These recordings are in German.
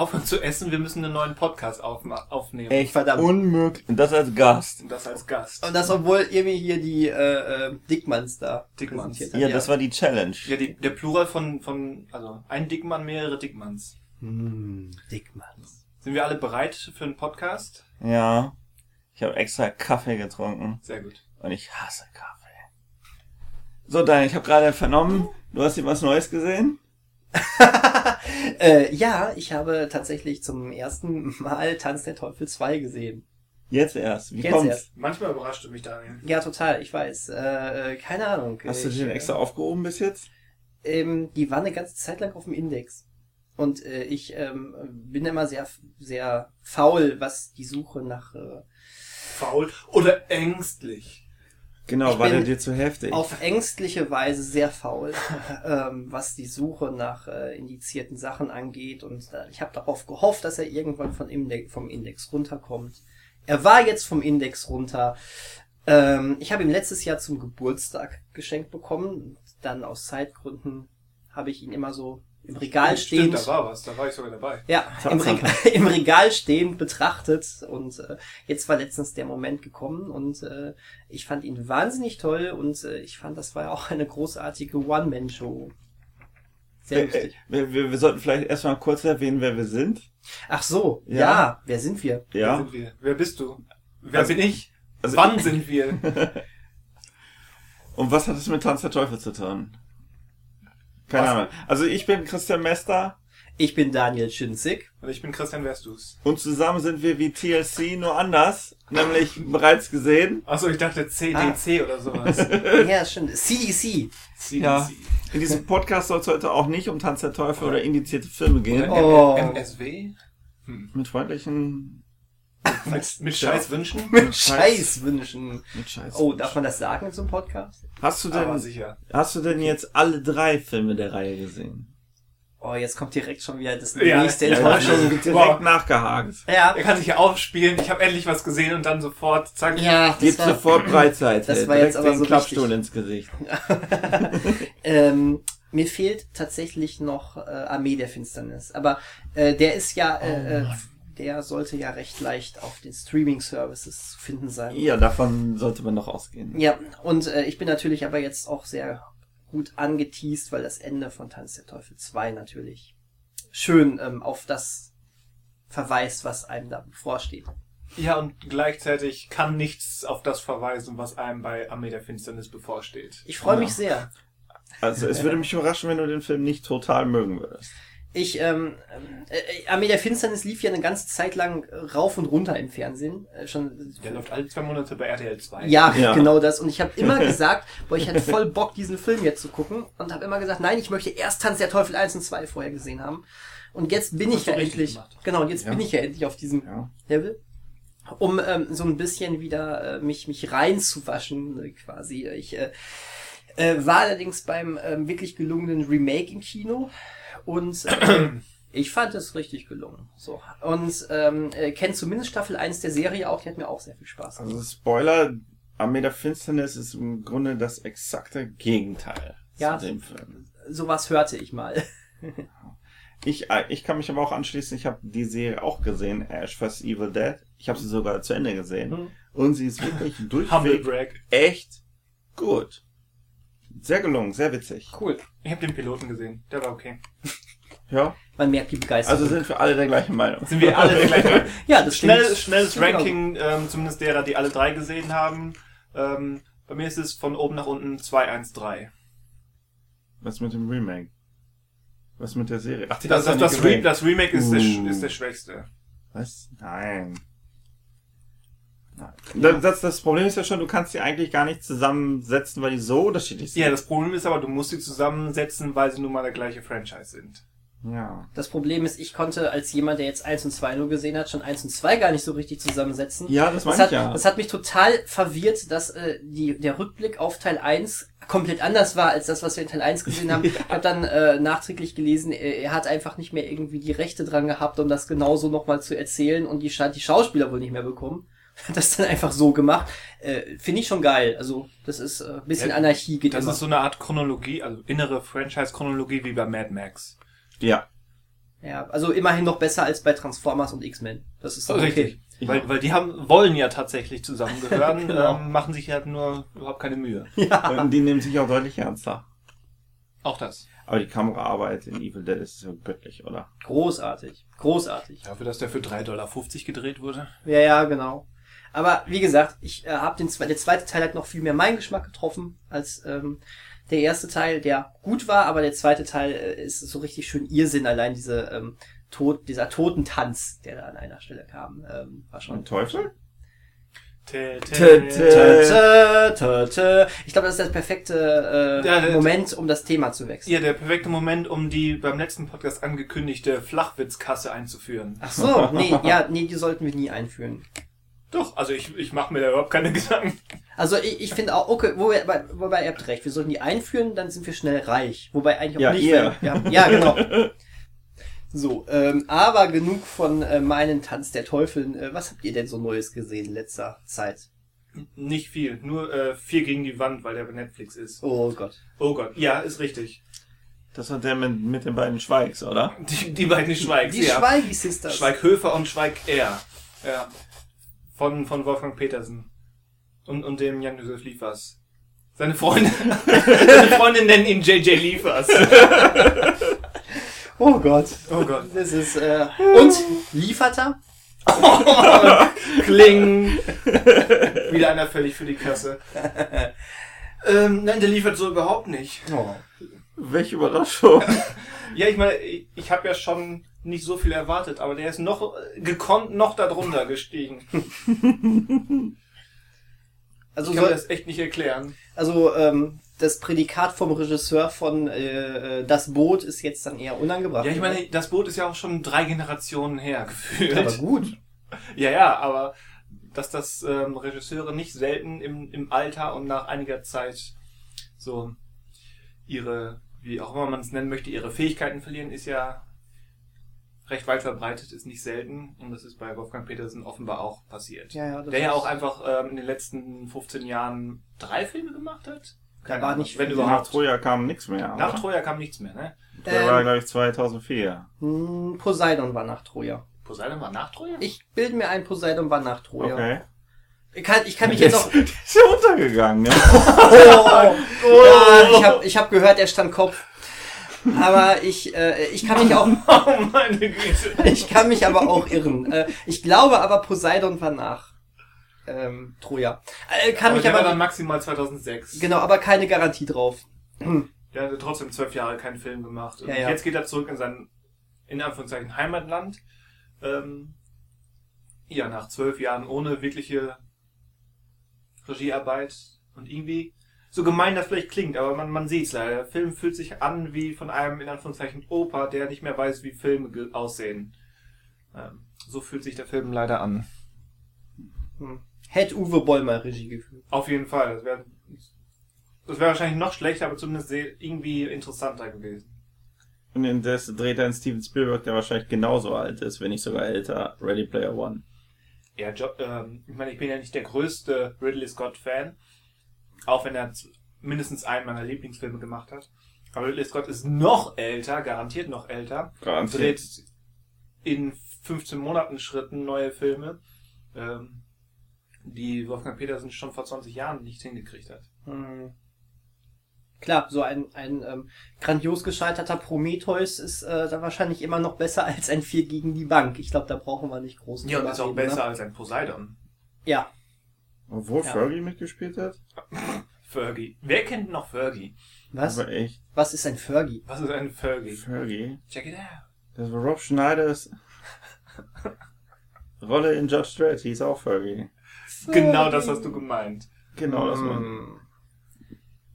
aufhören zu essen, wir müssen einen neuen Podcast aufma- aufnehmen. Echt Verdammt. unmöglich. Und das als Gast. Und das als Gast. Und das, obwohl ihr mir hier die äh, äh, Dickmanns da Dickmanns. habt. Ja, das war die Challenge. Ja, die, der Plural von, von, also ein Dickmann, mehrere Dickmanns. Hm, Dickmanns. Sind wir alle bereit für einen Podcast? Ja. Ich habe extra Kaffee getrunken. Sehr gut. Und ich hasse Kaffee. So, Daniel, ich habe gerade vernommen, du hast hier was Neues gesehen? Äh, ja, ich habe tatsächlich zum ersten Mal Tanz der Teufel 2 gesehen. Jetzt erst. Wie Jetzt kommt's? erst. Manchmal überrascht du mich, Daniel. Ja, total, ich weiß. Äh, äh, keine Ahnung. Hast du ich, den äh, extra aufgehoben bis jetzt? Ähm, die war eine ganze Zeit lang auf dem Index. Und äh, ich ähm, bin immer sehr, sehr faul, was die Suche nach äh, Faul oder ängstlich. Genau, Ich war der dir zu heftig? auf ängstliche Weise sehr faul, ähm, was die Suche nach äh, indizierten Sachen angeht. Und äh, ich habe darauf gehofft, dass er irgendwann von Index, vom Index runterkommt. Er war jetzt vom Index runter. Ähm, ich habe ihn letztes Jahr zum Geburtstag geschenkt bekommen. Dann aus Zeitgründen habe ich ihn immer so im Regal stehend. Stimmt, da war was, da war ich sogar dabei. Ja, im, Reg im Regal stehend betrachtet und äh, jetzt war letztens der Moment gekommen und äh, ich fand ihn wahnsinnig toll und äh, ich fand, das war auch eine großartige One-Man-Show. Sehr Äh, äh, lustig. wir, wir, wir sollten vielleicht erstmal kurz erwähnen, wer wir sind. Ach so, ja. Ja. wer sind wir? Wer Ja. sind wir? Wer bist du? Wer Also- bin ich? also- Wann sind wir? Und was hat es mit Tanz der Teufel zu tun? Keine? Ahnung. Also ich bin Christian Mester Ich bin Daniel Schinzig. Und ich bin Christian Westus. und zusammen sind wir wie TLC, nur anders. Nämlich bereits gesehen. Achso, ich dachte CDC oder sowas. ja, stimmt. CDC. CDC. Ja. In diesem Podcast soll es heute auch nicht um Tanz der Teufel oder indizierte Filme gehen. Oder Oh. MSW? Mit freundlichen... Mit, mit Scheißwünschen? Mit Scheißwünschen. Mit Scheiß. Oh, darf man das sagen in so einem Podcast? Hast du denn, hast du denn jetzt alle drei Filme der Reihe gesehen? Oh, jetzt kommt direkt schon wieder das Ja, nächste ja, Enttäuschung. direkt Boah. nachgehakt. Ja, Er kann sich ja aufspielen. Ich habe endlich was gesehen und dann sofort, zack. ja, Gibt war, sofort Breitseite. Das war jetzt aber so Klappstuhl ins Gesicht. ähm, mir fehlt tatsächlich noch äh, Armee der Finsternis. Aber äh, der ist ja, äh, äh, der sollte ja recht leicht auf den Streaming-Services zu finden sein. Ja, davon sollte man noch ausgehen. Ja, und äh, ich bin natürlich aber jetzt auch sehr gut angeteased, weil das Ende von Tanz der Teufel 2 natürlich schön ähm, auf das verweist, was einem da bevorsteht. Ja, und gleichzeitig kann nichts auf das verweisen, was einem bei Armee der Finsternis bevorsteht. Ich freue Ja. mich sehr. Also es würde mich überraschen, wenn du den Film nicht total mögen würdest. Ich, ähm, äh, Armee der Finsternis lief ja eine ganze Zeit lang rauf und runter im Fernsehen. Äh, schon Der läuft alle zwei Monate bei RTL 2. Ja, Ja. genau das. Und ich habe immer gesagt, boah, ich hatte voll Bock, diesen Film jetzt zu gucken. Und habe immer gesagt, nein, ich möchte erst Tanz der Teufel 1 und 2 vorher gesehen haben. Und jetzt bin ich ja endlich, gemacht. genau, jetzt Ja. bin ich ja endlich auf diesem Ja. Level. Um ähm, so ein bisschen wieder äh, mich, mich reinzuwaschen, äh, quasi. Ich äh, äh, war allerdings beim ähm, wirklich gelungenen Remake im Kino und äh, ich fand es richtig gelungen. So. Und ähm, äh, kennt zumindest Staffel 1 der Serie auch, die hat mir auch sehr viel Spaß gemacht. Also Spoiler, Armee der Finsternis ist im Grunde das exakte Gegenteil Ja. zu dem Film. Sowas hörte ich mal. Ich, äh, ich kann mich aber auch anschließen, ich habe die Serie auch gesehen, Ash vs. Evil Dead. Ich habe sie sogar zu Ende gesehen. Mhm. Und sie ist wirklich durchweg echt gut. Sehr gelungen, sehr witzig. Cool. Ich habe den Piloten gesehen. Der war okay. Ja, Man merkt die Begeisterung. also sind wir alle der gleichen Meinung. Sind wir alle der gleichen ja, das Schnell, stimmt. schnelles Stimmt Ranking, ähm, zumindest derer, die alle drei gesehen haben. Ähm, bei mir ist es von oben nach unten 2-1-3. Was mit dem Remake? Was mit der Serie? Ach, die Das, das, das, nicht Re das Remake ist, der, Uh. sch- ist der schwächste. Was? Nein. Das, das, das Problem ist ja schon, du kannst die eigentlich gar nicht zusammensetzen, weil die so unterschiedlich sind. Ja, das Problem ist aber, du musst sie zusammensetzen, weil sie nun mal der gleiche Franchise sind. Ja. Das Problem ist, ich konnte als jemand, der jetzt 1 und 2 nur gesehen hat, schon 1 und 2 gar nicht so richtig zusammensetzen. Ja, das Das meine hat, ich ja. das hat mich total verwirrt, dass äh, die, der Rückblick auf Teil 1 komplett anders war als das, was wir in Teil 1 gesehen haben. Ich habe dann äh, nachträglich gelesen, er hat einfach nicht mehr irgendwie die Rechte dran gehabt, um das genauso nochmal zu erzählen und die, die Schauspieler wohl nicht mehr bekommen. Hat das dann einfach so gemacht. Äh, Finde ich schon geil. Also, das ist äh, ein bisschen Ja, Anarchie geht Das immer. ist so eine Art Chronologie, also innere Franchise-Chronologie wie bei Mad Max. Ja. Ja, also immerhin noch besser als bei Transformers und X-Men. Das ist doch okay. Richtig. Weil, weil die haben, wollen ja tatsächlich zusammengehören, Genau. ähm, machen sich halt nur überhaupt keine Mühe. Und die nehmen sich auch deutlich ernster. Auch das. Aber die Kameraarbeit in Evil Dead ist so göttlich, oder? Großartig. Großartig. Dafür, dass der für 3,50 Dollar gedreht wurde. Ja, ja, genau. Aber wie gesagt, ich äh, habe den zwe der zweite Teil hat noch viel mehr meinen Geschmack getroffen als ähm, der erste Teil, der gut war, aber der zweite Teil äh, ist so richtig schön Irrsinn. Allein diese ähm, Tod, dieser Totentanz, der da an einer Stelle kam, ähm, war schon Und Teufel? Ich glaube, das ist der perfekte äh, Ja, der- Moment, um das Thema zu wechseln. Ja, der perfekte Moment, um die beim letzten Podcast angekündigte Flachwitzkasse einzuführen. Ach so, nee, ja, nee, die sollten wir nie einführen. Doch, also ich, ich mache mir da überhaupt keine Gedanken. Also ich, ich finde auch, okay, wobei, wobei ihr habt recht, wir sollten die einführen, dann sind wir schnell reich. Wobei eigentlich auch Ja, nicht. weil- Ja, ja, genau. So, ähm, aber genug von äh, meinen Tanz der Teufeln. Äh, was habt ihr denn so Neues gesehen in letzter Zeit? Nicht viel, nur äh, vier gegen die Wand, weil der bei Netflix ist. Oh Gott. Oh Gott, ja, ist richtig. Das war der mit, mit den beiden Schweigs, oder? Die, die beiden Schweigs, Die ja. Schweigi Sisters. Schweighöfer und Schweig-R. Ja. Von, von Wolfgang Petersen. Und, und dem Jan-Josef Liefers. Seine Freundin, seine Freundin nennen ihn JJ Liefers. Oh Gott. Oh Gott. Das ist, äh, und liefert er? Kling. Wieder einer völlig für die Kasse. ähm, nein, der liefert so überhaupt nicht. Oh. Welche Überraschung. Ja, ich meine, ich, ich habe ja schon nicht so viel erwartet, aber der ist noch äh, gekonnt noch darunter gestiegen. Also, Ich kann soll, das echt nicht erklären. also ähm, das Prädikat vom Regisseur von äh, äh, Das Boot ist jetzt dann eher unangebracht. Ja, ich meine, das Boot ist ja auch schon drei Generationen her gefühlt. aber gut. Ja, ja, aber dass das ähm, Regisseure nicht selten im, im Alter und nach einiger Zeit so ihre, wie auch immer man es nennen möchte, ihre Fähigkeiten verlieren, ist ja recht weit verbreitet, ist nicht selten. Und das ist bei Wolfgang Petersen offenbar auch passiert. Ja, ja, das Der ja auch einfach ähm, in den letzten 15 Jahren drei Filme gemacht hat. Da war nicht wenn viel. Nach überhaupt. Troja kam nichts mehr. Nach oder? Troja kam nichts mehr, ne? Der war, Ähm, glaube ich, 2004. hm, Poseidon war nach Troja. Poseidon war nach Troja? Ich bilde mir ein, Poseidon war nach Troja. Okay. Ich kann, ich kann mich jetzt auch. der ist ja untergegangen, ne? Oh, ja, ich habe ich hab gehört, er stand Kopf. Aber ich, äh, ich kann mich auch, oh meine Güte. ich kann mich aber auch irren. Äh, ich glaube aber Poseidon war nach ähm, Troja. Äh, kann Aber mich der war aber dann maximal 2006. genau, aber keine Garantie drauf. Der hatte trotzdem zwölf Jahre keinen Film gemacht. Und Ja, ja. jetzt geht er zurück in sein, in Anführungszeichen, Heimatland. Ähm, ja, nach zwölf Jahren ohne wirkliche Regiearbeit. Und irgendwie, so gemein das vielleicht klingt, aber man, man sieht's leider. Der Film fühlt sich an wie von einem, in Anführungszeichen, Opa, der nicht mehr weiß, wie Filme aussehen. Ähm, so fühlt sich der Film leider an. Hm. Hätte Uwe Boll mal Regie geführt. Auf jeden Fall. Das wäre das wär wahrscheinlich noch schlechter, aber zumindest irgendwie interessanter gewesen. Und in das dreht dann Steven Spielberg, der wahrscheinlich genauso alt ist, wenn nicht sogar älter, Ready Player One. Ja, jo ähm, ich meine, ich bin ja nicht der größte Ridley Scott-Fan, auch wenn er mindestens einen meiner Lieblingsfilme gemacht hat. Aber Ridley Scott ist noch älter, garantiert noch älter, Garantiert. dreht in 15 Monaten Schritten neue Filme, ähm, die Wolfgang Petersen schon vor 20 Jahren nicht hingekriegt hat. Hm. Klar, so ein, ein ähm, grandios gescheiterter Prometheus ist äh, da wahrscheinlich immer noch besser als ein Vier gegen die Bank. Ich glaube, da brauchen wir nicht groß Ja, und ist auch reden, besser Ne? als ein Poseidon. Ja, Obwohl Ja. Fergie mitgespielt hat? Fergie. Wer kennt noch Fergie? was? Aber echt. Was ist ein Fergie? Was ist ein Fergie? Fergie. Check it out. Das war Rob Schneiders Rolle in Judge Dredd, hieß auch Fergie. Genau das hast du gemeint. Genau, das war. Hm.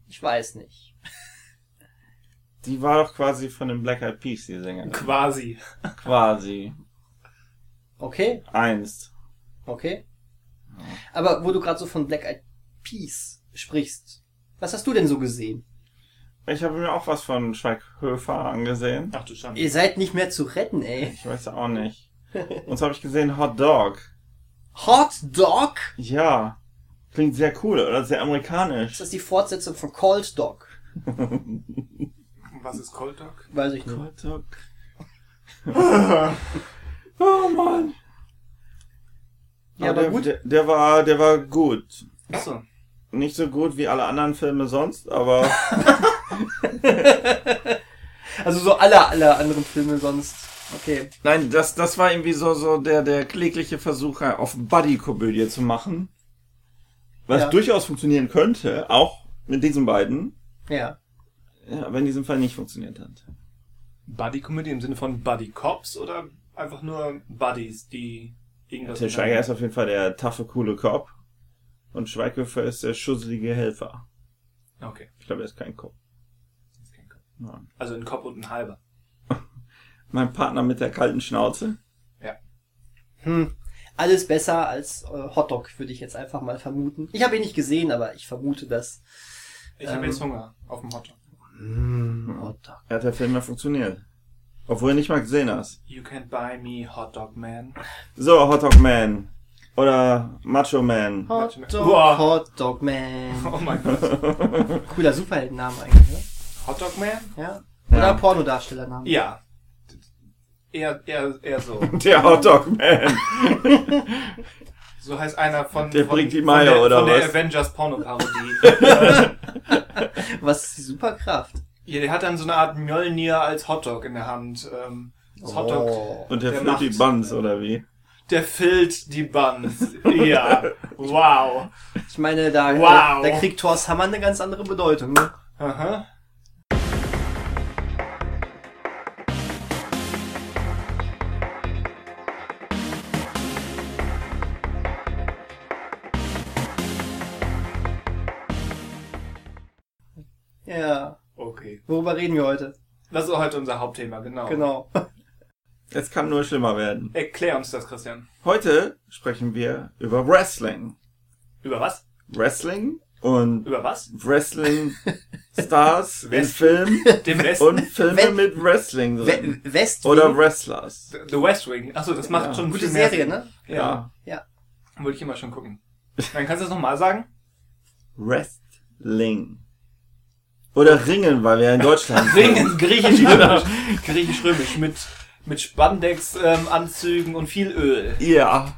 Ich weiß nicht. Die war doch quasi von den Black Eyed Peas, die Sängerin. Quasi. Quasi. Okay, Einst. okay. Aber wo du gerade so von Black Eyed Peas sprichst, was hast du denn so gesehen? Ich habe mir auch was von Schweighöfer angesehen. Ach du Schande. Ihr seid nicht mehr zu retten, ey. Ich weiß auch nicht. Und so habe ich gesehen Hot Dog. Hot Dog? Ja. Klingt sehr cool oder sehr Ist amerikanisch. das die Fortsetzung von Cold Dog? Was ist Cold Dog? Weiß ich nicht. Hot Dog. Oh Mann. Ja, aber der, gut. Der, der war, der war gut. Achso. Nicht so gut wie alle anderen Filme sonst, aber Also so alle, alle anderen Filme sonst. Okay. nein, das, das war irgendwie so, so der, der klägliche Versuch, auf Buddy-Komödie zu machen. Was Ja. durchaus funktionieren könnte, auch mit diesen beiden. Ja. Ja, aber in diesem Fall nicht funktioniert hat. Buddy-Comedy im Sinne von Buddy Cops oder einfach nur Buddies, die irgendwas Til Schweiger ist auf jeden Fall der taffe, coole Cop. Und Schweighöfer ist der schusselige Helfer. Okay. Ich glaube, er ist kein Cop. ist kein Cop. Ja. Also ein Cop und ein halber. Mein Partner mit der kalten Schnauze. Hm. Alles besser als äh, Hotdog, würde ich jetzt einfach mal vermuten. Ich habe ihn nicht gesehen, aber ich vermute das. Ich habe Ähm. jetzt Hunger auf dem Hotdog. Mm, Hotdog. Er hat der Film ja funktioniert. Obwohl er nicht mal gesehen hast. You can't buy me Hotdog Man. So, Hotdog Man. Oder Macho Man. Hotdog, Wow. Hotdog Man. Oh mein Gott. Cooler Superheldenname eigentlich, ne? Hotdog Man? Ja. Ja. Oder Pornodarstellername. Ja. Eher, eher, eher so. Der Hotdog Man. So heißt einer von, Der von, bringt die Meier, der, oder von der was? Avengers Porno-Parodie. Was ist die Superkraft? Ja, der hat dann so eine Art Mjolnir als Hotdog in der Hand. Ähm, das Hotdog, Oh. Und der, Der füllt die Buns, oder wie? der fillt die Buns. Ja. Wow. Ich meine, da, Wow. äh, da kriegt Thors Hammer eine ganz andere Bedeutung. Ne? Aha. Worüber reden wir heute? Das ist heute unser Hauptthema, genau. Genau. Es kann nur schlimmer werden. Erklär uns das, Christian. Heute sprechen wir über Wrestling. Über was? Wrestling und Über was? Wrestling Stars in West- Film Dem Westen? und Filme We- mit Wrestling drin. We West Oder Wrestlers. The West Wing. Achso, das macht Ja. schon Gute viel mehr Serie, Sinn. ne? Ja. Ja. Wollte ich immer schon gucken. Dann kannst du das nochmal sagen? Wrestling. Oder Ringen, weil wir in Deutschland sind. Ringen, griechisch-römisch. griechisch-römisch. Mit, mit Spandex-Anzügen und viel Öl. Ja.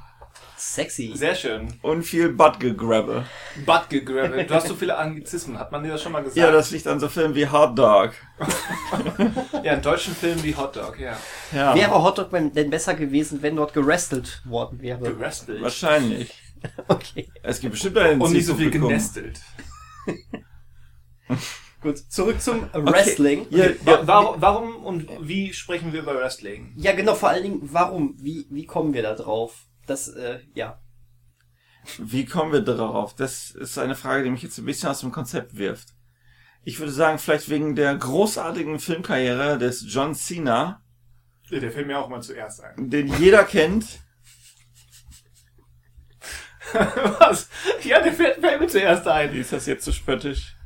Sexy. Sehr schön. Und viel Buttgegrabbe. Butt gegrabbelt. Du hast so viele Anglizismen. Hat man dir das schon mal gesagt? Ja, das liegt an so Filmen wie Hot Dog. ja, in deutschen Filmen wie Hot Dog, ja. Ja. Wäre Hotdog denn besser gewesen, wenn dort gerestelt worden wäre? Gerestelt. Wahrscheinlich. Okay. Es gibt bestimmt einen Und nicht so viel genestelt. Gut, zurück zum Wrestling. Ja, Wa ja, warum, warum und wie sprechen wir über Wrestling? Ja, genau, vor allen Dingen, warum? Wie, wie kommen wir da drauf? Das, äh, ja. Wie kommen wir darauf? Das ist eine Frage, die mich jetzt ein bisschen aus dem Konzept wirft. Ich würde sagen, vielleicht wegen der großartigen Filmkarriere des John Cena, Ja, der fällt mir auch mal zuerst ein. den jeder kennt. Was? Ja, der fällt, fällt mir zuerst ein. Ist das jetzt zu spöttisch?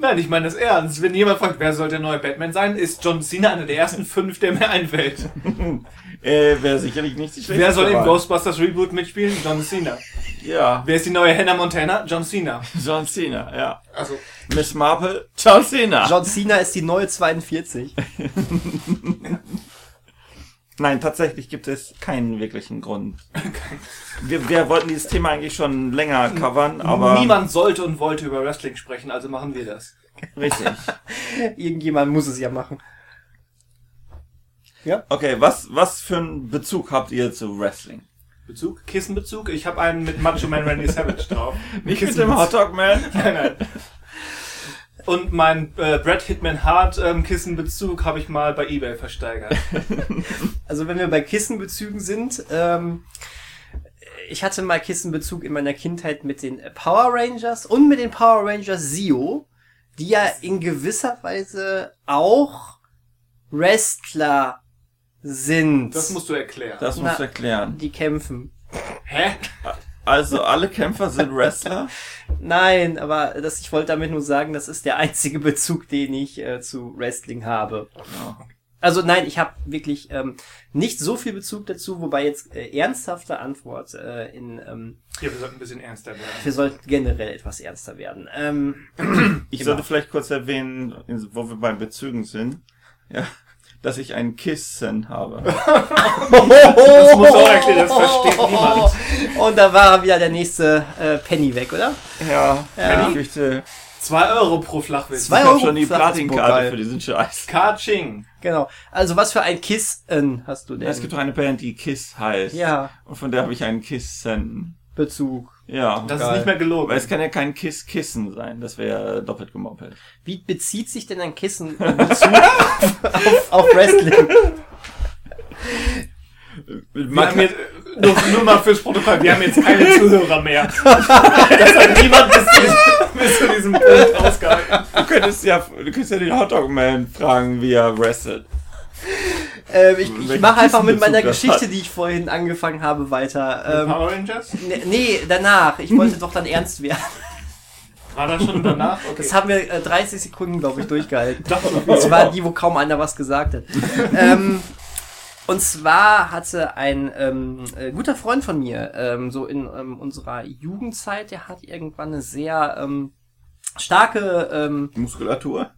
Nein, ich meine das ernst. Wenn jemand fragt, wer soll der neue Batman sein, ist John Cena einer der ersten fünf, der mir einfällt. Äh, wäre sicherlich nicht die schlechteste Wer soll im. Ghostbusters Reboot mitspielen? John Cena. Ja, Wer ist die neue Hannah Montana? John Cena. John Cena, ja. Also, Miss Marple, John Cena. John Cena ist die neue 42. Nein, tatsächlich gibt es keinen wirklichen Grund. Wir, wir wollten dieses Thema eigentlich schon länger covern, aber niemand sollte und wollte über Wrestling sprechen, also machen wir das. richtig. Irgendjemand muss es ja machen. Ja? Okay, was was für einen Bezug habt ihr zu Wrestling? Bezug? Kissenbezug? Ich habe einen mit Macho Man Randy Savage drauf. Nicht mit dem Hotdog Man? Nein, nein. Und mein äh, Brad Hitman Hart ähm, Kissenbezug habe ich mal bei eBay versteigert. Also wenn wir bei Kissenbezügen sind, ähm, ich hatte mal Kissenbezug in meiner Kindheit mit den Power Rangers und mit den Power Rangers Zio, die ja in gewisser Weise auch Wrestler sind. Das musst du erklären. Das musst du Na. erklären. die kämpfen. Hä? Also alle Kämpfer sind Wrestler? Nein, aber das, ich wollte damit nur sagen, das ist der einzige Bezug, den ich äh, zu Wrestling habe. Also nein, ich habe wirklich ähm, nicht so viel Bezug dazu, wobei jetzt äh, ernsthafte Antwort äh, in ähm, Ja, wir sollten ein bisschen ernster werden. wir sollten generell etwas ernster werden. Ähm, Ich Immer. sollte vielleicht kurz erwähnen, wo wir bei Bezügen sind. Ja. Dass ich einen Kissen habe. Das muss auch erklären, das versteht niemand. Und da war wieder der nächste äh, Penny weg, oder? Ja, Ja. ich möchte. Zwei Euro pro Flachwitz. Zwei Ich habe Euro schon die für Platinkarte für diesen Scheiß. Kaching. Genau. Also was für ein Kissen hast du denn? Es gibt doch eine Band, die Kiss heißt. ja, Und von der habe ich einen Kissen. Bezug. Ja. Das Geil. ist nicht mehr gelogen. Weil es kann ja kein Kiss-Kissen sein. Das wäre ja doppelt gemoppelt. Wie bezieht sich denn ein Kissen Bezug auf, auf Wrestling? wir haben jetzt, nur, nur mal fürs Protokoll, wir haben jetzt keine Zuhörer mehr. Das hat niemand bis zu, diesem- bis zu diesem Punkt ausgehalten. Du könntest ja, du könntest ja den Hotdog-Man fragen, wie er wrestelt. Ähm, ich ich mache einfach mit meiner Geschichte, hat. die ich vorhin angefangen habe, weiter. Ähm, Power Rangers? ne- nee, danach. Ich wollte doch dann ernst werden. War das schon danach? Okay. Das haben wir äh, 30 Sekunden, glaube ich, durchgehalten. Das war die, wo kaum einer was gesagt hat. ähm, und zwar hatte ein ähm, äh, guter Freund von mir, ähm, so in ähm, unserer Jugendzeit, der hat irgendwann eine sehr ähm, starke, ähm, Muskulatur?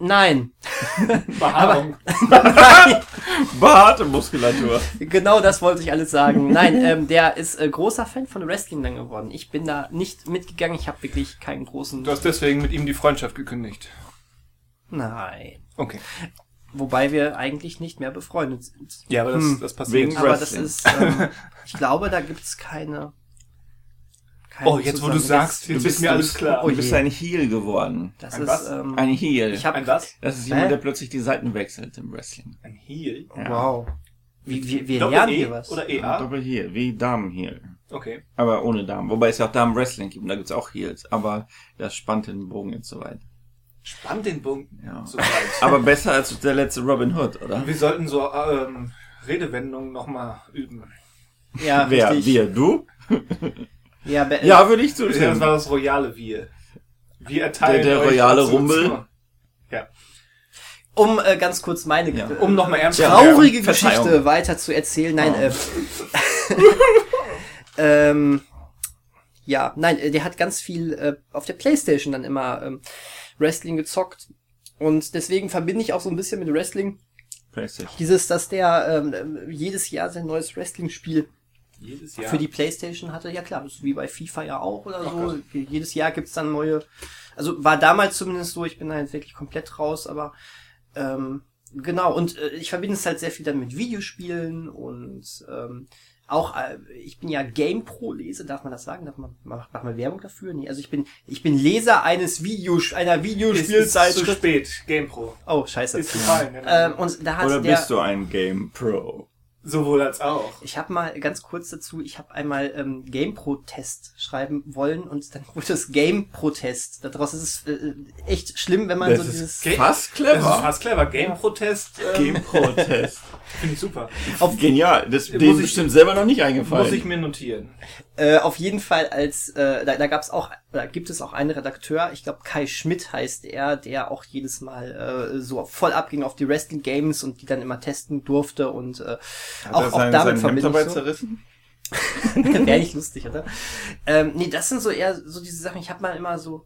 Nein, Behaarung. Behaarte Muskulatur. genau das wollte ich alles sagen. Nein, ähm, der ist äh, großer Fan von Wrestling dann geworden. Ich bin da nicht mitgegangen, ich habe wirklich keinen großen... Du hast deswegen mit ihm die Freundschaft gekündigt. Nein. Okay. Wobei wir eigentlich nicht mehr befreundet sind. Ja, aber das, Hm. das passiert. Wegen- Aber das ist, ähm, ich glaube, da gibt's keine. Oh, jetzt wo du sagst, Du jetzt bist ist mir alles klar. Oh Du bist je. ein Heel geworden. Das Ein ist, was? ähm, Ein Heel. ich hab, Ein was? das ist Hä? jemand, der plötzlich die Seiten wechselt im Wrestling. Ein Heel? Ja. wow. Wie, wir, wir Doppel lernen E hier was. Oder EA? Doppel Heel, wie Damen-Heel. Okay. Aber ohne Damen. Wobei es ja auch Damen-Wrestling gibt, und da gibt's auch Heels. Aber das spannt den Bogen jetzt so weit. Spannt den Bogen Ja. so weit. Aber besser als der letzte Robin Hood, oder? wir sollten so ähm, Redewendungen nochmal üben. Ja, Wer? richtig. Wir? Du? Ja, be- Ja, würde ich Ja, das zustimmen. war das royale Wir. Wir erteilen Der- der royale Rumbel. Ja. Um äh, ganz kurz meine Ja. Um nochmal ernst Ja. zu werden. traurige. Geschichte weiter zu erzählen. Nein, Oh. äh, ähm, ja, nein, äh, der hat ganz viel äh, auf der Playstation dann immer ähm, Wrestling gezockt. Und deswegen verbinde ich auch so ein bisschen mit Wrestling PlayStation. dieses, dass der ähm, jedes Jahr sein neues Wrestling-Spiel Jedes Jahr. für die Playstation hatte. Ja klar, das ist wie bei FIFA ja auch oder Ach so. Gott. Jedes Jahr gibt's dann neue. Also war damals zumindest so, ich bin da jetzt wirklich komplett raus, aber ähm, genau, und äh, ich verbinde es halt sehr viel dann mit Videospielen und ähm, auch, äh, ich bin ja GamePro-Leser, darf man das sagen? Darf man, macht macht man Werbung dafür? Nee, also ich bin, ich bin Leser eines Videos, einer ist, ist zu spät. GamePro. Oh, scheiße. Ist gefallen. Ähm, und da hat Oder der, bist du ein Game Pro? Sowohl als auch. Ich habe mal ganz kurz dazu, ich habe einmal ähm, Game-Protest schreiben wollen und dann wurde es Game-Protest. Daraus ist es äh, echt schlimm, wenn man Das so ist dieses Ge- fast Das ist clever. fast clever. Game-Protest ähm, Game Protest. finde ich super. auf, Genial. Das ich- bestimmt selber noch nicht eingefallen. Muss ich mir notieren. äh, auf jeden Fall als äh, da, da gab es auch oder gibt es auch einen Redakteur, ich glaube Kai Schmidt heißt er, der auch jedes Mal äh, so voll abging auf die Wrestling Games und die dann immer testen durfte und äh, Hat auch, er auch damit sein Hemd verbinde dabei so. zerrissen? Wäre nicht lustig, oder? Ähm, nee, das sind so eher so diese Sachen. Ich habe mal immer so,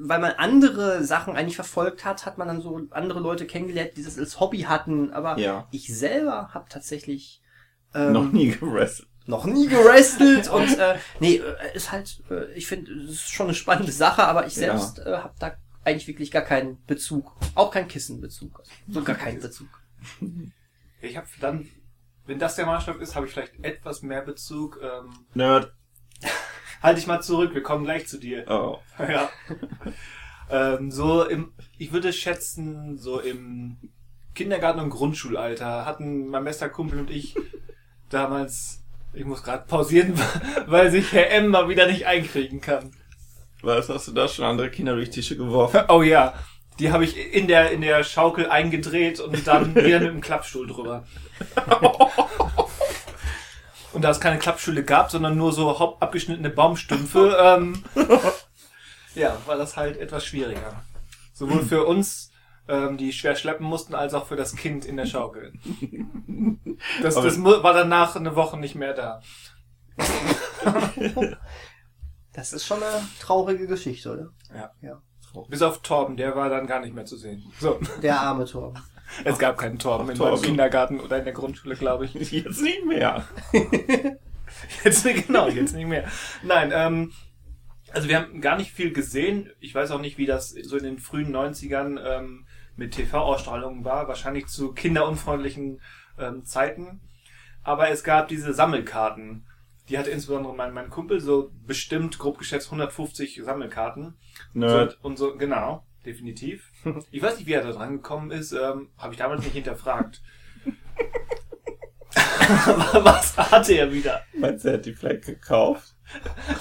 weil man andere Sachen eigentlich verfolgt hat, hat man dann so andere Leute kennengelernt, die das als Hobby hatten. Aber Ja. ich selber habe tatsächlich ähm, Noch nie gewrestelt. noch nie gewrestelt und äh, nee, äh, ist halt, äh, ich finde, es ist schon eine spannende Sache, aber ich Ja. selbst äh, habe da eigentlich wirklich gar keinen Bezug, auch keinen Kissenbezug, also so gar keinen Bezug. Ich habe dann, wenn das der Maßstab ist, habe ich vielleicht etwas mehr Bezug. Ähm, Nerd. halt dich mal zurück, wir kommen gleich zu dir. Oh. Ja. ähm, so im, ich würde schätzen, so im Kindergarten und Grundschulalter hatten mein bester Kumpel und ich damals, ich muss gerade pausieren, weil sich Herr M mal wieder nicht einkriegen kann. Was hast du da schon andere Kinder durch Tische geworfen? Oh ja, die habe ich in der in der Schaukel eingedreht und dann wieder mit dem Klappstuhl drüber. Und da es keine Klappstühle gab, sondern nur so abgeschnittene Baumstümpfe, ähm, ja, war das halt etwas schwieriger. Sowohl für uns, ähm, die schwer schleppen mussten, als auch für das Kind in der Schaukel. Das, das war danach eine Woche nicht mehr da. Das ist schon eine traurige Geschichte, oder? Ja. Ja. Bis auf Torben, der war dann gar nicht mehr zu sehen. So. Der arme Torben. Es gab keinen Torben in Torben. meinem Kindergarten oder in der Grundschule, glaube ich. Jetzt nicht mehr. Jetzt, genau, jetzt nicht mehr. Nein, ähm, also wir haben gar nicht viel gesehen. Ich weiß auch nicht, wie das so in den frühen 90ern ähm, mit TV-Ausstrahlungen war. Wahrscheinlich zu kinderunfreundlichen ähm, Zeiten. Aber es gab diese Sammelkarten. Die hatte insbesondere mein, mein Kumpel, so bestimmt grob geschätzt 150 Sammelkarten. Nerd. So, und so, genau, definitiv. Ich weiß nicht, wie er da dran gekommen ist, ähm, habe ich damals nicht hinterfragt. Was hatte er wieder? Meinst du, er hat die vielleicht gekauft?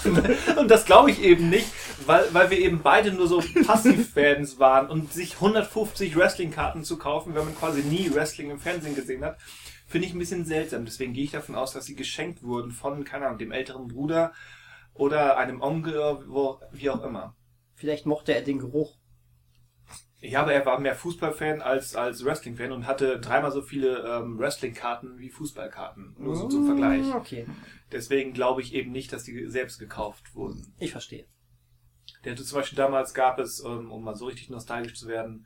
Und das glaube ich eben nicht, weil, weil wir eben beide nur so Passivfans waren und sich 150 Wrestling-Karten zu kaufen, wenn man quasi nie Wrestling im Fernsehen gesehen hat, finde ich ein bisschen seltsam. Deswegen gehe ich davon aus, dass sie geschenkt wurden von, keine Ahnung, dem älteren Bruder oder einem Onkel, wo, wie auch immer. Vielleicht mochte er den Geruch. Ja, aber er war mehr Fußballfan als, als Wrestling-Fan und hatte dreimal so viele ähm, Wrestling-Karten wie Fußballkarten. Nur so zum Vergleich. Mm, Okay, Deswegen glaube ich eben nicht, dass die selbst gekauft wurden. ich verstehe. Der hatte zum Beispiel damals gab es, ähm, um mal so richtig nostalgisch zu werden,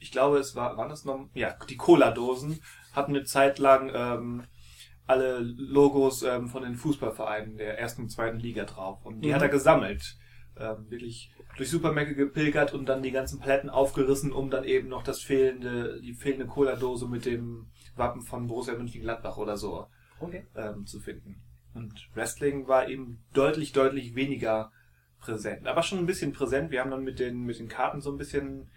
ich glaube, es war, waren das noch, ja, die Cola-Dosen hatten eine Zeit lang ähm, alle Logos ähm, von den Fußballvereinen der ersten und zweiten Liga drauf. Und die Mhm. hat er gesammelt. Ähm, wirklich durch Supermärkte gepilgert und dann die ganzen Paletten aufgerissen, um dann eben noch das fehlende, die fehlende Cola-Dose mit dem Wappen von Borussia Mönchengladbach oder so Okay. ähm, zu finden. Und Wrestling war eben deutlich, deutlich weniger präsent. Aber schon ein bisschen präsent. Wir haben dann mit den, mit den Karten so ein bisschen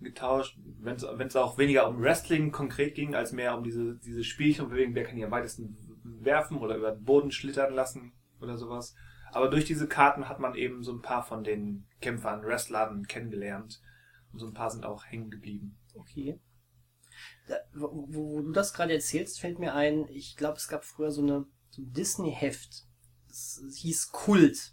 getauscht, wenn es auch weniger um Wrestling konkret ging, als mehr um diese, diese Spielchen wegen, wer kann hier am weitesten werfen oder über den Boden schlittern lassen oder sowas. Aber durch diese Karten hat man eben so ein paar von den Kämpfern, Wrestlern kennengelernt. Und so ein paar sind auch hängen geblieben. Okay. Da, wo, wo du das gerade erzählst, fällt mir ein, ich glaube, es gab früher so eine so ein Disney-Heft. Das hieß Kult.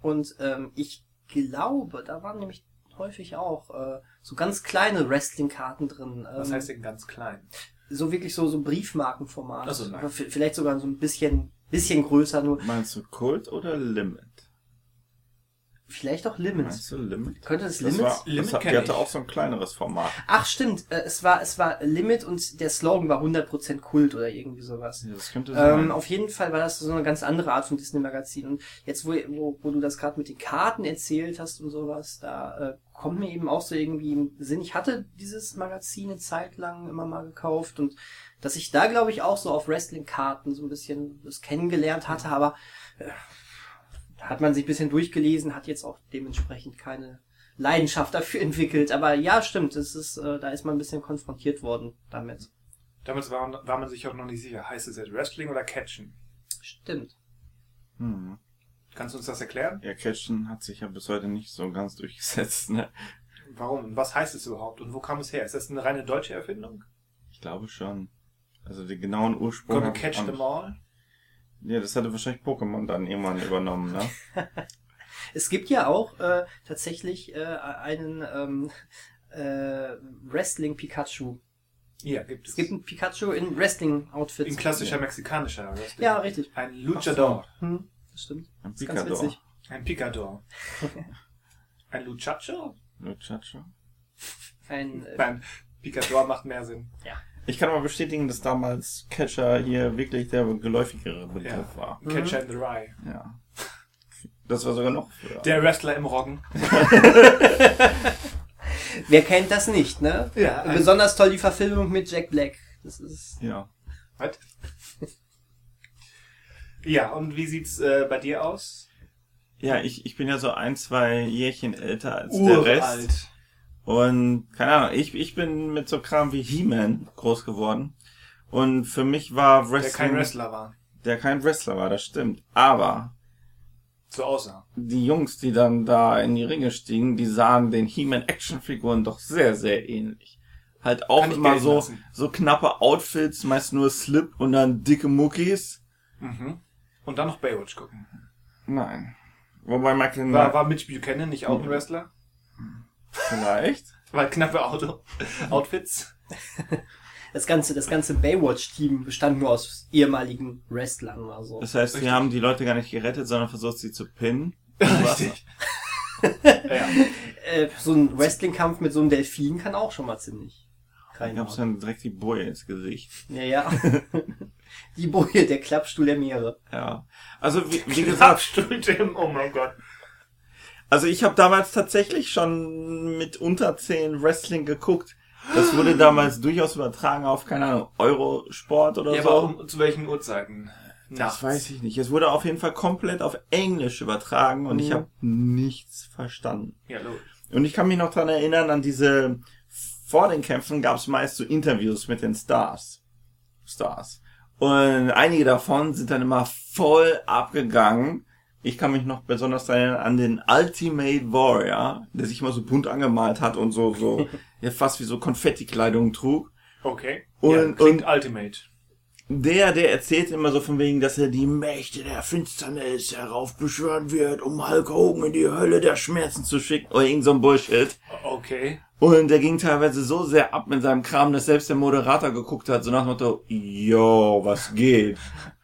Und ähm, ich glaube, da waren nämlich häufig auch äh, so ganz kleine Wrestling-Karten drin. Ähm, Was heißt denn ganz klein? so wirklich so so Briefmarkenformat. Ach so, nein. Aber v- vielleicht sogar so ein bisschen bisschen größer, nur Meinst du Kult oder Limit? Vielleicht auch Limit. Meinst du Limit? Könnte es Das Limit? war, Limit das hat, kenn die hatte ich. auch so ein kleineres Format. Ach stimmt, äh, es war es war Limit und der Slogan war 100% Kult oder irgendwie sowas. Ja, das könnte sein. Ähm, auf jeden Fall war das so eine ganz andere Art von Disney-Magazin. Und jetzt, wo, wo, wo du das gerade mit den Karten erzählt hast und sowas, da äh, kommt mir eben auch so irgendwie im Sinn. Ich hatte dieses Magazin eine Zeit lang immer mal gekauft und dass ich da, glaube ich, auch so auf Wrestling-Karten so ein bisschen das kennengelernt hatte, aber äh, hat man sich ein bisschen durchgelesen, hat jetzt auch dementsprechend keine Leidenschaft dafür entwickelt. Aber ja, stimmt, es ist, äh, da ist man ein bisschen konfrontiert worden damit. Damals war, war man sich auch noch nicht sicher. Heißt es jetzt Wrestling oder Catchen? Stimmt. Hm. Kannst du uns das erklären? Ja, Catchen hat sich ja bis heute nicht so ganz durchgesetzt, ne? Warum? Und was heißt es überhaupt? Und wo kam es her? Ist das eine reine deutsche Erfindung? Ich glaube schon. Also die genauen Ursprung. Gonna catch them nicht- all? Ja, das hatte wahrscheinlich Pokémon dann irgendwann übernommen, ne? Es gibt ja auch äh, tatsächlich äh, einen ähm, äh, Wrestling Pikachu. Ja, gibt es. Es gibt ein Pikachu in Wrestling-Outfits. in klassischer mexikanischer Wrestling. Ja, richtig. Ein Luchador. Hm, das stimmt. Ein Das ist ganz Picador. witzig. Ein Picador. Ein Luchacho? Luchacho. Ein, äh, Nein, Picador macht mehr Sinn. Ich kann aber bestätigen, dass damals Catcher hier wirklich der geläufigere Begriff Ja. war. Catcher in the Rye. Ja. Das war sogar noch früher. Der Wrestler im Roggen. wer kennt das nicht, ne? Ja, Besonders toll die Verfilmung mit Jack Black. Das ist ja. Was? Ja, und wie sieht's äh, bei dir aus? Ja, ich, ich bin ja so ein, zwei Jährchen älter als der Rest. Und keine Ahnung, ich, ich bin mit so Kram wie He-Man groß geworden. Und für mich war Der Wrestling, kein Wrestler war. der kein Wrestler war, das stimmt. Aber So aussah. die Jungs, die dann da in die Ringe stiegen, die sahen den He-Man Actionfiguren doch sehr, sehr ähnlich. Halt auch immer so, lassen. so knappe Outfits, meist nur Slip und dann dicke Muckis. Mhm. Und dann noch Baywatch gucken. Nein. Wobei Michael War, war Mitch Buchanan nicht auch ein Wrestler? Vielleicht. Weil knappe Auto Outfits. das ganze, das ganze Baywatch-Team bestand nur aus ehemaligen Wrestlern oder so. Das heißt, sie haben die Leute gar nicht gerettet, sondern versucht sie zu pinnen. Richtig. ja. Äh, so ein Wrestling-Kampf mit so einem Delfin kann auch schon mal ziemlich Da Keine gab es Ahnung. dann direkt die Boje ins Gesicht. Ja, ja. Die Boje, der Klappstuhl der Meere. Ja. Also wie, wie gesagt, Klappstuhl, Tim, oh mein Gott. Also ich habe damals tatsächlich schon mit unter 10 Wrestling geguckt. Das wurde damals durchaus übertragen auf, keine Ahnung, Eurosport oder Ja, so. aber um, zu welchen Uhrzeiten? Das weiß ich nicht. Es wurde auf jeden Fall komplett auf Englisch übertragen und ich Mhm. habe nichts verstanden. Ja, logisch. Und ich kann mich noch dran erinnern, an diese, vor den Kämpfen gab es meist so Interviews mit den Stars. Stars. Und einige davon sind dann immer voll abgegangen. Ich kann mich noch besonders erinnern an den Ultimate Warrior, der sich immer so bunt angemalt hat und so, so, ja, fast wie so Konfettikleidung trug. Okay. Und- ja, klingt Ultimate. Der, der erzählt immer so von wegen, dass er die Mächte der Finsternis heraufbeschwören wird, um Hulk Hogan in die Hölle der Schmerzen zu schicken. Oder irgend so ein Bullshit. Okay. Und er ging teilweise so sehr ab mit seinem Kram, dass selbst der Moderator geguckt hat, so nach dem Motto, yo, was geht?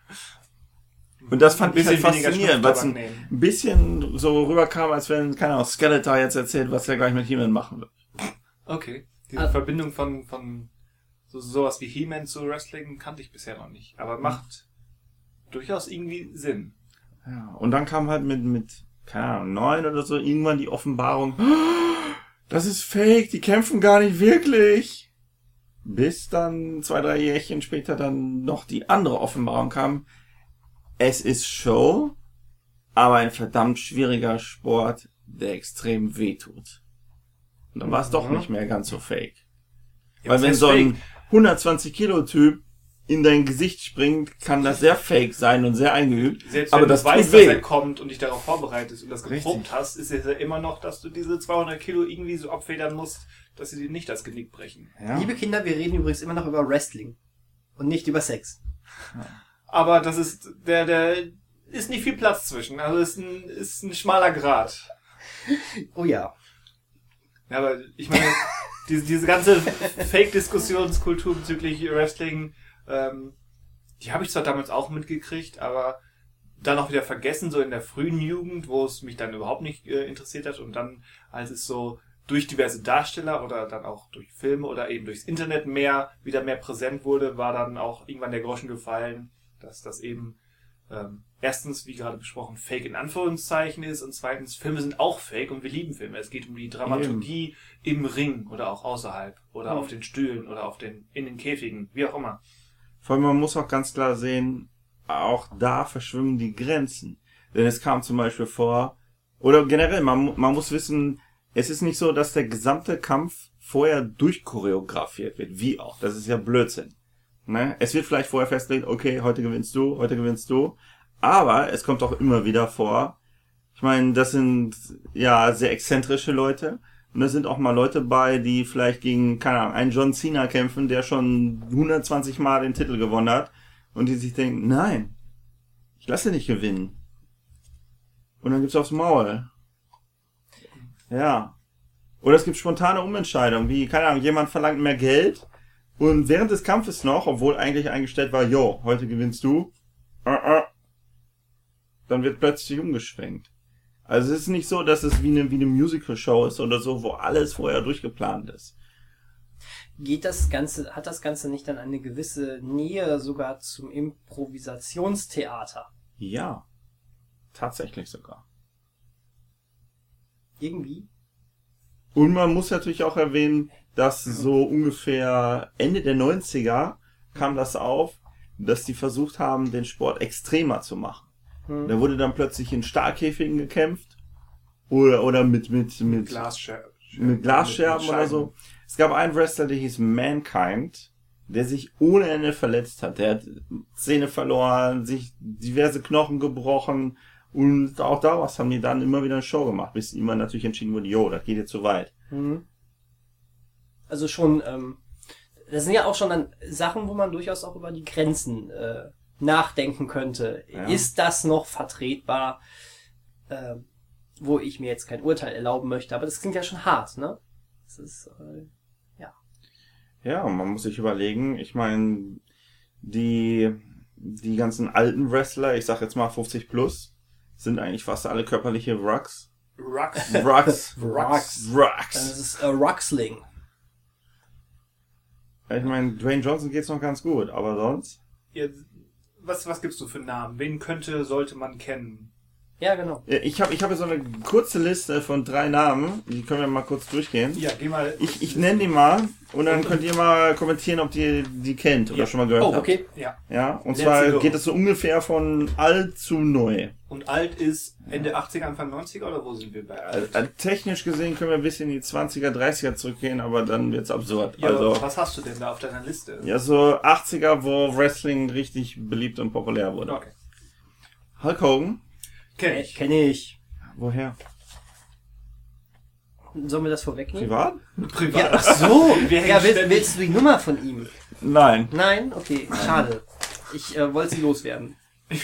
Und das fand Ein ich halt bisschen weniger faszinierend, weil es ein nehmen. bisschen so rüberkam, als wenn, keine Ahnung, Skeletor jetzt erzählt, was er gleich mit He-Man machen wird. Okay. Diese Ah. Verbindung von, von so, sowas wie He-Man zu Wrestling kannte ich bisher noch nicht. Aber macht durchaus irgendwie Sinn. Ja, und dann kam halt mit, mit, keine Ahnung, neun oder so, irgendwann die Offenbarung, das ist fake, die kämpfen gar nicht wirklich. Bis dann zwei, drei Jährchen später dann noch die andere Offenbarung kam. Es ist Show, aber ein verdammt schwieriger Sport, der extrem wehtut. Und dann war es doch Mhm. nicht mehr ganz so fake. Ja, Weil wenn so ein fake? 120 Kilo Typ in dein Gesicht springt, kann das sehr fake sein und sehr eingeübt. Selbst aber wenn das du weißt, tut dass weh. er kommt und dich darauf vorbereitest und das geprobt Richtig. hast, ist es ja immer noch, dass du diese 200 Kilo irgendwie so abfedern musst, dass sie dir nicht das Genick brechen. Ja. Liebe Kinder, wir reden übrigens immer noch über Wrestling. Und nicht über Sex. Aber das ist, der, der ist nicht viel Platz zwischen. Also ist ein, ist ein schmaler Grat. Oh ja. Ja, aber ich meine, diese, diese ganze Fake-Diskussionskultur bezüglich Wrestling, ähm, die habe ich zwar damals auch mitgekriegt, aber dann auch wieder vergessen, so in der frühen Jugend, wo es mich dann überhaupt nicht äh, interessiert hat. Und dann, als es so durch diverse Darsteller oder dann auch durch Filme oder eben durchs Internet mehr, wieder mehr präsent wurde, war dann auch irgendwann der Groschen gefallen, dass das eben ähm, erstens, wie gerade besprochen, Fake in Anführungszeichen ist und zweitens, Filme sind auch Fake und wir lieben Filme. Es geht um die Dramaturgie im Ring oder auch außerhalb oder Mhm. auf den Stühlen oder auf den, in den Käfigen, wie auch immer. Vor allem, man muss auch ganz klar sehen, auch da verschwimmen die Grenzen. Denn es kam zum Beispiel vor, oder generell, man, man muss wissen, es ist nicht so, dass der gesamte Kampf vorher durchchoreografiert wird, wie auch. Das ist ja Blödsinn. Ne? Es wird vielleicht vorher festgelegt, okay, heute gewinnst du, heute gewinnst du. Aber es kommt auch immer wieder vor. Ich meine, das sind ja sehr exzentrische Leute. Und da sind auch mal Leute bei, die vielleicht gegen, keine Ahnung, einen John Cena kämpfen, der schon 120 Mal den Titel gewonnen hat. Und die sich denken, nein, ich lasse nicht gewinnen. Und dann gibt's aufs Maul. Ja. Oder es gibt spontane Umentscheidungen, wie, keine Ahnung, jemand verlangt mehr Geld und während des Kampfes noch, obwohl eigentlich eingestellt war, jo, heute gewinnst du, äh, äh, dann wird plötzlich umgeschwenkt. Also es ist nicht so, dass es wie eine, wie eine Musical-Show ist oder so, wo alles vorher durchgeplant ist. Geht das Ganze, hat das Ganze nicht dann eine gewisse Nähe sogar zum Improvisationstheater? Ja. Tatsächlich sogar. Irgendwie? Und man muss natürlich auch erwähnen, dass so ungefähr Ende der 90er kam das auf, dass die versucht haben, den Sport extremer zu machen. Hm. Da wurde dann plötzlich in Stahlkäfigen gekämpft oder oder mit mit mit Glasscherben. mit Glasscherben mit oder so. Es gab einen Wrestler, der hieß Mankind, der sich ohne Ende verletzt hat. Der hat Zähne verloren, sich diverse Knochen gebrochen und auch daraus haben die dann immer wieder eine Show gemacht, bis immer natürlich entschieden wurde, jo, das geht jetzt zu weit. Mhm. Also schon, ähm, das sind ja auch schon dann Sachen, wo man durchaus auch über die Grenzen äh, nachdenken könnte. Ja. Ist das noch vertretbar? Ähm, wo ich mir jetzt kein Urteil erlauben möchte, aber das klingt ja schon hart, ne? Das ist, äh, Ja, und man muss sich überlegen, ich meine, die, die ganzen alten Wrestler, ich sag jetzt mal 50 plus, sind eigentlich fast alle körperliche Wracks. Rocks. Wracks. Wracks. dann Wracks. ist es äh, Ruxling. Ich meine, Dwayne Johnson geht's noch ganz gut, aber sonst? Ihr, was, was gibst du für Namen? Wen könnte, sollte man kennen? Ja, genau. Ich habe ich hab hier so eine kurze Liste von drei Namen, die können wir mal kurz durchgehen. Ja, geh mal. Ich, ich nenne die mal und dann könnt ihr mal kommentieren, ob ihr die kennt oder Ja. schon mal gehört Oh, habt. okay. Ja. Ja, und Let's zwar go. geht es so ungefähr von alt zu neu. Und alt ist Ende 80er, Anfang 90er oder wo sind wir bei alt? Äh, technisch gesehen können wir ein bisschen in die 20er, 30er zurückgehen, aber dann wird's absurd. Ja, also, was hast du denn da auf deiner Liste? ja, so 80er, wo Wrestling richtig beliebt und populär wurde. Okay. Hulk Hogan. Kenn ich. Kenne ich. Woher? Sollen wir das vorwegnehmen? Privat? Privat. Ja, ach so. Ja, willst, willst du die Nummer von ihm? Nein. Nein? Okay, schade. Ich äh, wollte sie loswerden.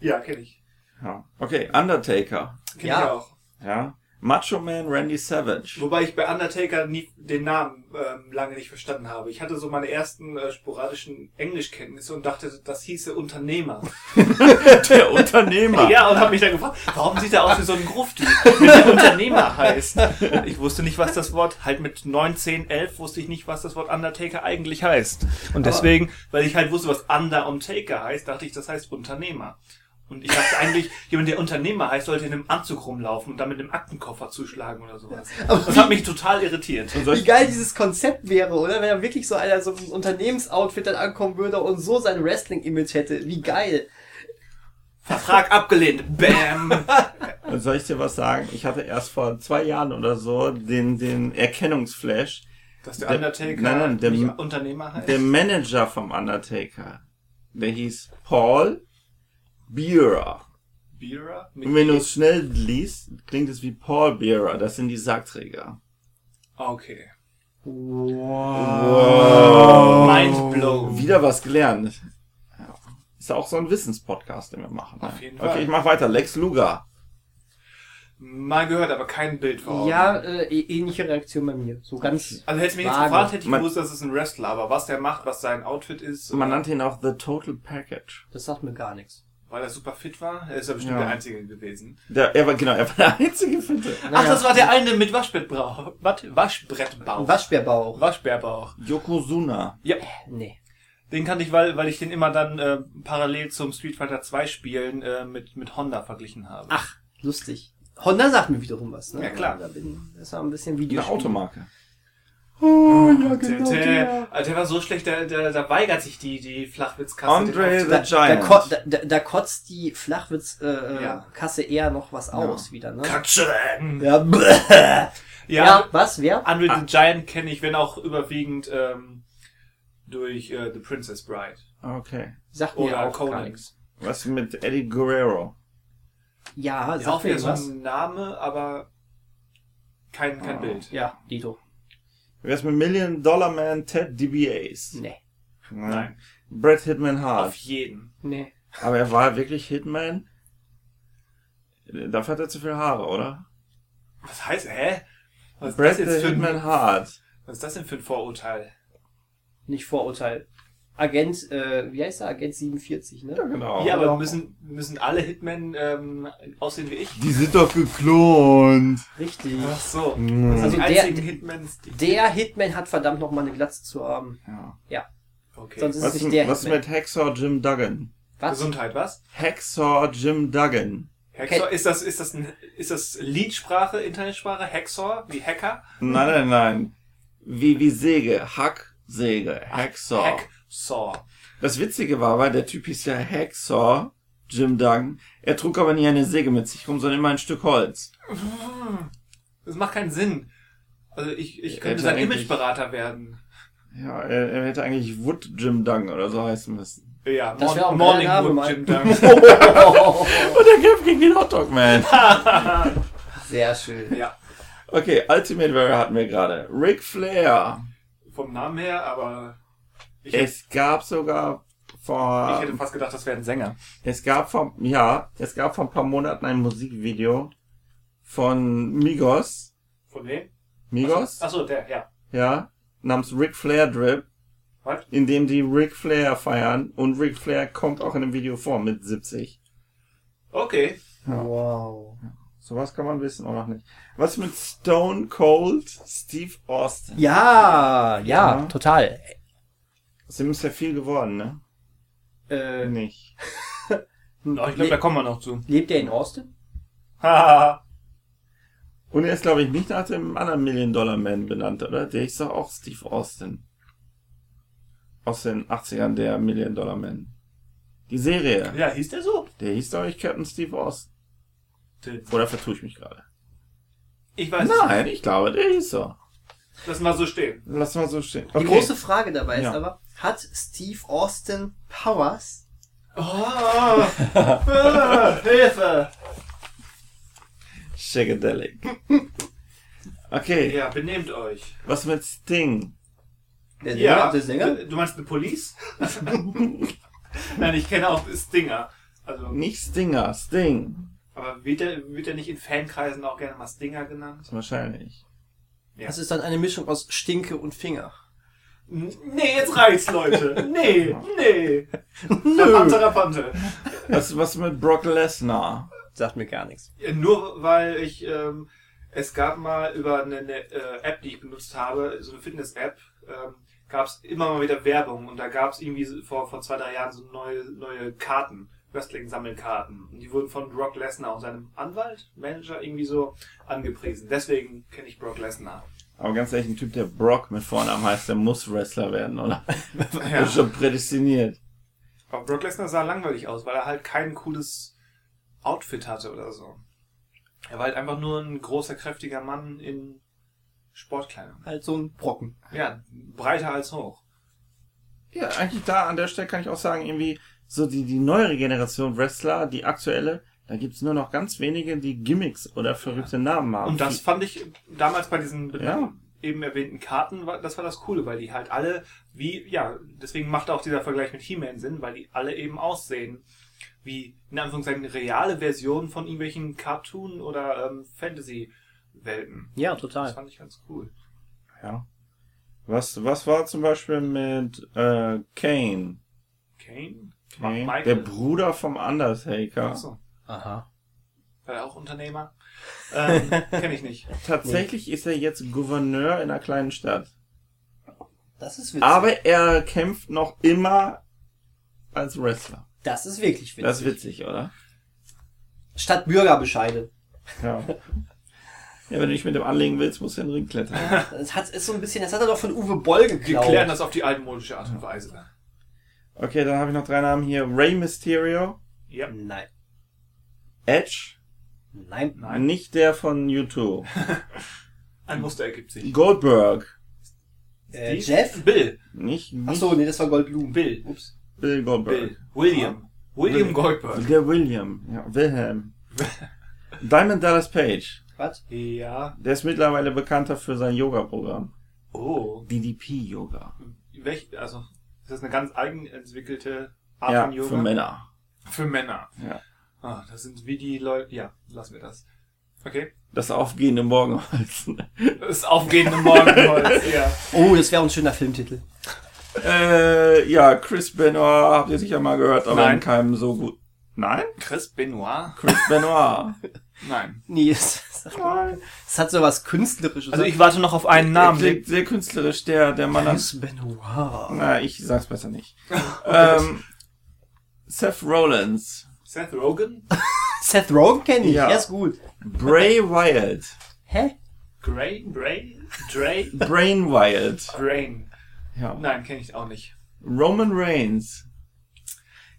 ja, kenn ich. Ja. Okay, Undertaker. Kenn Ja. ich auch. Ja. Macho Man Randy Savage. Wobei ich bei Undertaker nie den Namen ähm, lange nicht verstanden habe. Ich hatte so meine ersten äh, sporadischen Englischkenntnisse und dachte, das hieße Unternehmer. Der Unternehmer. Ja, und habe mich dann gefragt, warum sieht er aus wie so ein Grufti, wenn der Unternehmer heißt. Ich wusste nicht, was das Wort, halt mit 9, 10, 11 wusste ich nicht, was das Wort Undertaker eigentlich heißt. Und deswegen, weil ich halt wusste, was Under und Taker heißt, dachte ich, das heißt Unternehmer. Und ich dachte eigentlich, jemand, der Unternehmer heißt, sollte in einem Anzug rumlaufen und dann mit einem Aktenkoffer zuschlagen oder sowas. Das hat mich total irritiert. Wie geil dieses Konzept wäre, oder? Wenn da wirklich so einer so ein Unternehmensoutfit dann ankommen würde und so sein Wrestling-Image hätte. Wie geil. Vertrag abgelehnt. Bam. Und soll ich dir was sagen? Ich hatte erst vor zwei Jahren oder so den, den Erkennungsflash. Dass der Der- Undertaker nein, nein, der- nicht Unternehmer heißt. Der Manager vom Undertaker, der hieß Paul Bearer? Mit Und wenn du E? es schnell liest, klingt es wie Paul Bearer. Das sind die Sargträger. Okay. Wow. Mind blown. Wieder was gelernt. Ja. Ist ja auch so ein Wissenspodcast, den wir machen. ne? Auf jeden okay, Fall. ich mach weiter. Lex Luger. Mal gehört, aber kein Bild vor Augen. Ja, äh, ähnliche Reaktion bei mir. So ganz. Also hättest du mich jetzt gefragt, hätte ich gewusst, dass es ein Wrestler, aber was der macht, was sein Outfit ist, Man nannte ihn auch The Total Package. Das sagt mir gar nichts. Weil er super fit war, er ist ja bestimmt Ja. der Einzige gewesen. Der, er war, genau, er war der einzige Fitte. Ach, das war der eine mit Waschbrettbauch. Ein Waschbärbauch. Waschbärbauch. Yokozuna. Ja, Nee. den kannte ich, weil, weil ich den immer dann äh, parallel zum Street Fighter 2 Spielen äh, mit, mit Honda verglichen habe. Ach, lustig. Honda sagt mir wiederum was, ne? Ja, klar. Da bin, das war ein bisschen Eine Videospiel. Automarke. Oh, ja, Der, der, also der war so schlecht, der, der, der weigert sich die, die Flachwitzkasse. Andre the aufzunehmen. Da, da, Giant. ko da, da, da kotzt die Flachwitz-Kasse äh, Ja. Kasse eher noch was aus wieder, ne? Katschen. Ja, bäh. Ja, ja, was? Wer? Andre the Giant kenne ich, wenn auch überwiegend ähm, durch äh, The Princess Bride. Okay. Sagt mir Oder auch gar Conan. nichts. Was mit Eddie Guerrero? Ja, Ist auch sagt mir wieder so was. ein Name, aber kein, kein Oh. Bild. Ja, Dito. Wer ist mit Million Dollar Man Ted DiBiase? Nee. Nein. Brett Hitman Auf Hart. Ah. jeden. Nee. Aber er war wirklich Hitman? Dafür hat er zu viel Haare, oder? Was heißt, hä? Was ist, Brett das jetzt für Hitman ein, Hart. was ist das denn für ein Vorurteil? Nicht Vorurteil. Agent, äh, wie heißt er? Agent 47, ne? Ja, genau. ja, aber müssen, müssen alle Hitmen ähm, aussehen wie ich? Die sind doch geklont. Richtig. Ach so. Mhm. Das Also der- Hitmans. Der Hitman hat verdammt noch mal eine Glatze zu haben. Ja. Okay. Sonst ist es Was, nicht der was Hitman. mit Hacksaw Jim Duggan? Was? Gesundheit, was? Hacksaw Jim Duggan. Hacksaw, ist das, ist das, ein, ist das Leadsprache, Internetsprache? Hacksaw? Wie Hacker? Nein, nein, nein. Wie, wie Säge. Hack, Säge. Hacksaw. Hacksaw. Das Witzige war, weil der Typ hieß ja Hacksaw, Jim Duggan. Er trug aber nie eine Säge mit sich rum, sondern immer ein Stück Holz. Das macht keinen Sinn. Also ich, ich könnte sein Imageberater werden. Ja, er, er hätte eigentlich Wood Jim Duggan oder so heißen müssen. Ja, Das wär auch ein Morning Name, Wood. Jim Duggan. Und er kämpft gegen den Hotdog Man. Sehr schön. ja, Okay, Ultimate Warrior hatten wir gerade. Ric Flair. vom Namen her, aber ich, hätte, Es gab sogar vor, ich hätte fast gedacht, das wäre ein Sänger. es gab vor, ja, es gab vor ein paar Monaten ein Musikvideo von Migos. Von wem? Migos? Achso, der, ja. Ja, namens Ric Flair Drip, Was? in dem die Ric Flair feiern und Ric Flair kommt auch in dem Video vor mit 70. Okay. Wow. Sowas kann man wissen oder noch nicht. Was mit Stone Cold Steve Austin? Ja, ja, Ja. total. Aus dem ist ja viel geworden, ne? Äh, Nicht. Oh, ich glaube, da kommen wir noch zu. lebt er in Austin? Haha. Und er ist, glaube ich, nicht nach dem anderen Million-Dollar-Man benannt, oder? Der ist doch auch Steve Austin. Aus den 80ern, der Million-Dollar-Man. Die Serie. ja, hieß der so? Der hieß doch ich Captain Steve Austin. Oder vertue ich mich gerade? Ich weiß Nein, ich glaube, der hieß so. Lass mal so stehen. Lass mal so stehen. Die große Frage dabei ist Ja. aber, hat Steve Austin Powers? Oh, Hilfe! Shagadelic. Okay, Ja, benehmt euch. was mit Sting? Der Ja, der Sänger? du meinst The Police? Nein, ich kenne auch Stinger. Also, Nicht Stinger, Sting. aber wird er, wird er nicht in Fankreisen auch gerne mal Stinger genannt? Wahrscheinlich. Ja. Das ist dann eine Mischung aus Stinke und Finger. Nee, jetzt reicht's, Leute. Nee, nee. Rapante, rapante. Was, was mit Brock Lesnar? Sagt mir gar nichts. Ja, Nur weil ich, ähm, es gab mal über eine, eine äh, App, die ich benutzt habe, so eine Fitness-App, ähm, gab es immer mal wieder Werbung und da gab es irgendwie so vor, vor zwei, drei Jahren so neue, neue Karten, Wrestling-Sammelkarten. Und die wurden von Brock Lesnar und seinem Anwalt, Manager irgendwie so angepriesen. Deswegen kenne ich Brock Lesnar. Aber ganz ehrlich, ein Typ, der Brock mit Vornamen heißt, der muss Wrestler werden, oder? Ja. Ist schon prädestiniert. Aber Brock Lesnar sah langweilig aus, weil er halt kein cooles Outfit hatte oder so. Er war halt einfach nur ein großer, kräftiger Mann in Sportkleidung. Halt so ein Brocken. Ja, breiter als hoch. Ja, eigentlich da an der Stelle kann ich auch sagen, irgendwie so die, die neuere Generation Wrestler, die aktuelle, da gibt's nur noch ganz wenige, die Gimmicks oder verrückte Namen haben. Und das fand ich damals bei diesen Ja. eben erwähnten Karten, das war das Coole, weil die halt alle, wie, ja, deswegen macht auch dieser Vergleich mit He-Man Sinn, weil die alle eben aussehen wie, in Anführungszeichen, reale Versionen von irgendwelchen Cartoon- oder ähm, Fantasy-Welten. Ja, Das total. fand ich ganz cool. Ja. Was, was war zum Beispiel mit äh, Kane? Kane? Kane Michael? der Bruder vom Undertaker. Achso, Aha. war er auch Unternehmer? ähm, Kenne ich nicht. Tatsächlich ist er jetzt Gouverneur in einer kleinen Stadt. Das ist witzig. Aber er kämpft noch immer als Wrestler. das ist wirklich witzig. Das ist witzig, oder? Statt Bürgerbescheide. Ja. Ja, wenn du dich mit dem anlegen willst, musst du in den Ring klettern. Das hat, ist so ein bisschen, das hat er doch von Uwe Boll Wir geklaut. klären das auf die altmodische Art und Weise. Okay, dann habe ich noch drei Namen hier. Ray Mysterio, Ja. Nein. Edge, Nein. Nein. nicht der von U2. Ein Muster ergibt sich. Goldberg, Äh? Jeff? Bill. nicht, nicht Ach so, nee, das war Goldblum. Bill. Ups. Bill Goldberg. Bill. William. William Goldberg. Der William, ja, Wilhelm. Diamond Dallas Page, Was? Ja. der ist mittlerweile bekannter für sein Yoga-Programm. Oh. DDP-Yoga. Welch, also, ist das eine ganz eigen entwickelte Art Ja, von Yoga? für Männer. Für Männer. Ja. Ah, das sind wie die Leute. Ja, lassen wir das. Okay. Das aufgehende Morgenholz. Das aufgehende Morgenholz, ja. Oh, das wäre ein schöner Filmtitel. äh, ja, Chris Benoit, habt ihr sicher mal gehört, aber Nein. in keinem so gut. Nein? Chris Benoit? Chris Benoit. Nein. Nee, es, es hat so was Künstlerisches. Also ich warte noch auf einen Der Namen. klingt sehr künstlerisch, der, der Mann hat Chris Benoit. Na, ich sag's besser nicht. ähm, Seth Rollins, Seth Rogen? Seth Rogen kenne ich, Ja. er ist gut. Bray Wyatt, Hä? Gray? Bray? Dre? Brain Wyatt, Brain. ja. Nein, kenne ich auch nicht. Roman Reigns,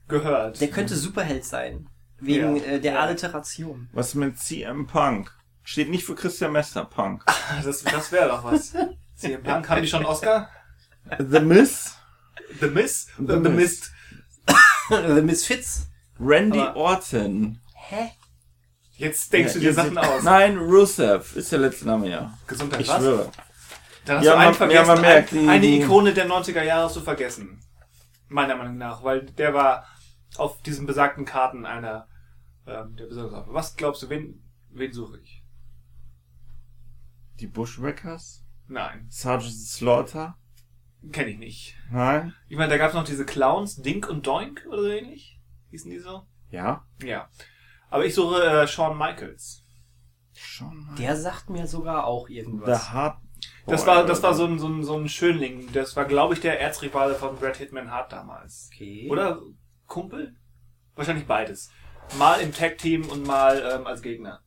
Gehört. Der könnte Superheld sein. Wegen Ja. äh, der Ja. Alliteration. was mit CM Punk? Steht nicht für Christian Mester Punk. Das, das wäre doch was. CM Punk, haben die schon Oscar? The Miz, The Miss? The The, The. Mist. The Misfits. Randy Aber- Orton. Hä? Jetzt denkst du Ja, dir Sachen aus. Nein, Rusev ist der letzte Name, ja. Gesundheit, Ich was? schwöre. Dann hast Ja, du einen man- vergessen, ja, man merkt, ein, eine Ikone der 90er Jahre hast du vergessen. Meiner Meinung nach, weil der war auf diesen besagten Karten einer ähm, der Besonders. Was glaubst du, wen, wen suche ich? Die Bushwhackers? Nein, Sergeant Slaughter? kenne ich nicht. Nein? Ich meine, da gab es noch diese Clowns, Dink und Doink oder so ähnlich. Hießen die so? Ja. Ja. Aber ich suche äh, Shawn Michaels. Schon mal. Der sagt mir sogar auch irgendwas. The Hard. Das war, das war so ein, so ein, so ein Schönling. Das war, glaube ich, der Erzrivale von Brad Hitman Hart damals. Okay. Oder Kumpel? Wahrscheinlich beides. Mal im Tag-Team und mal ähm, als Gegner.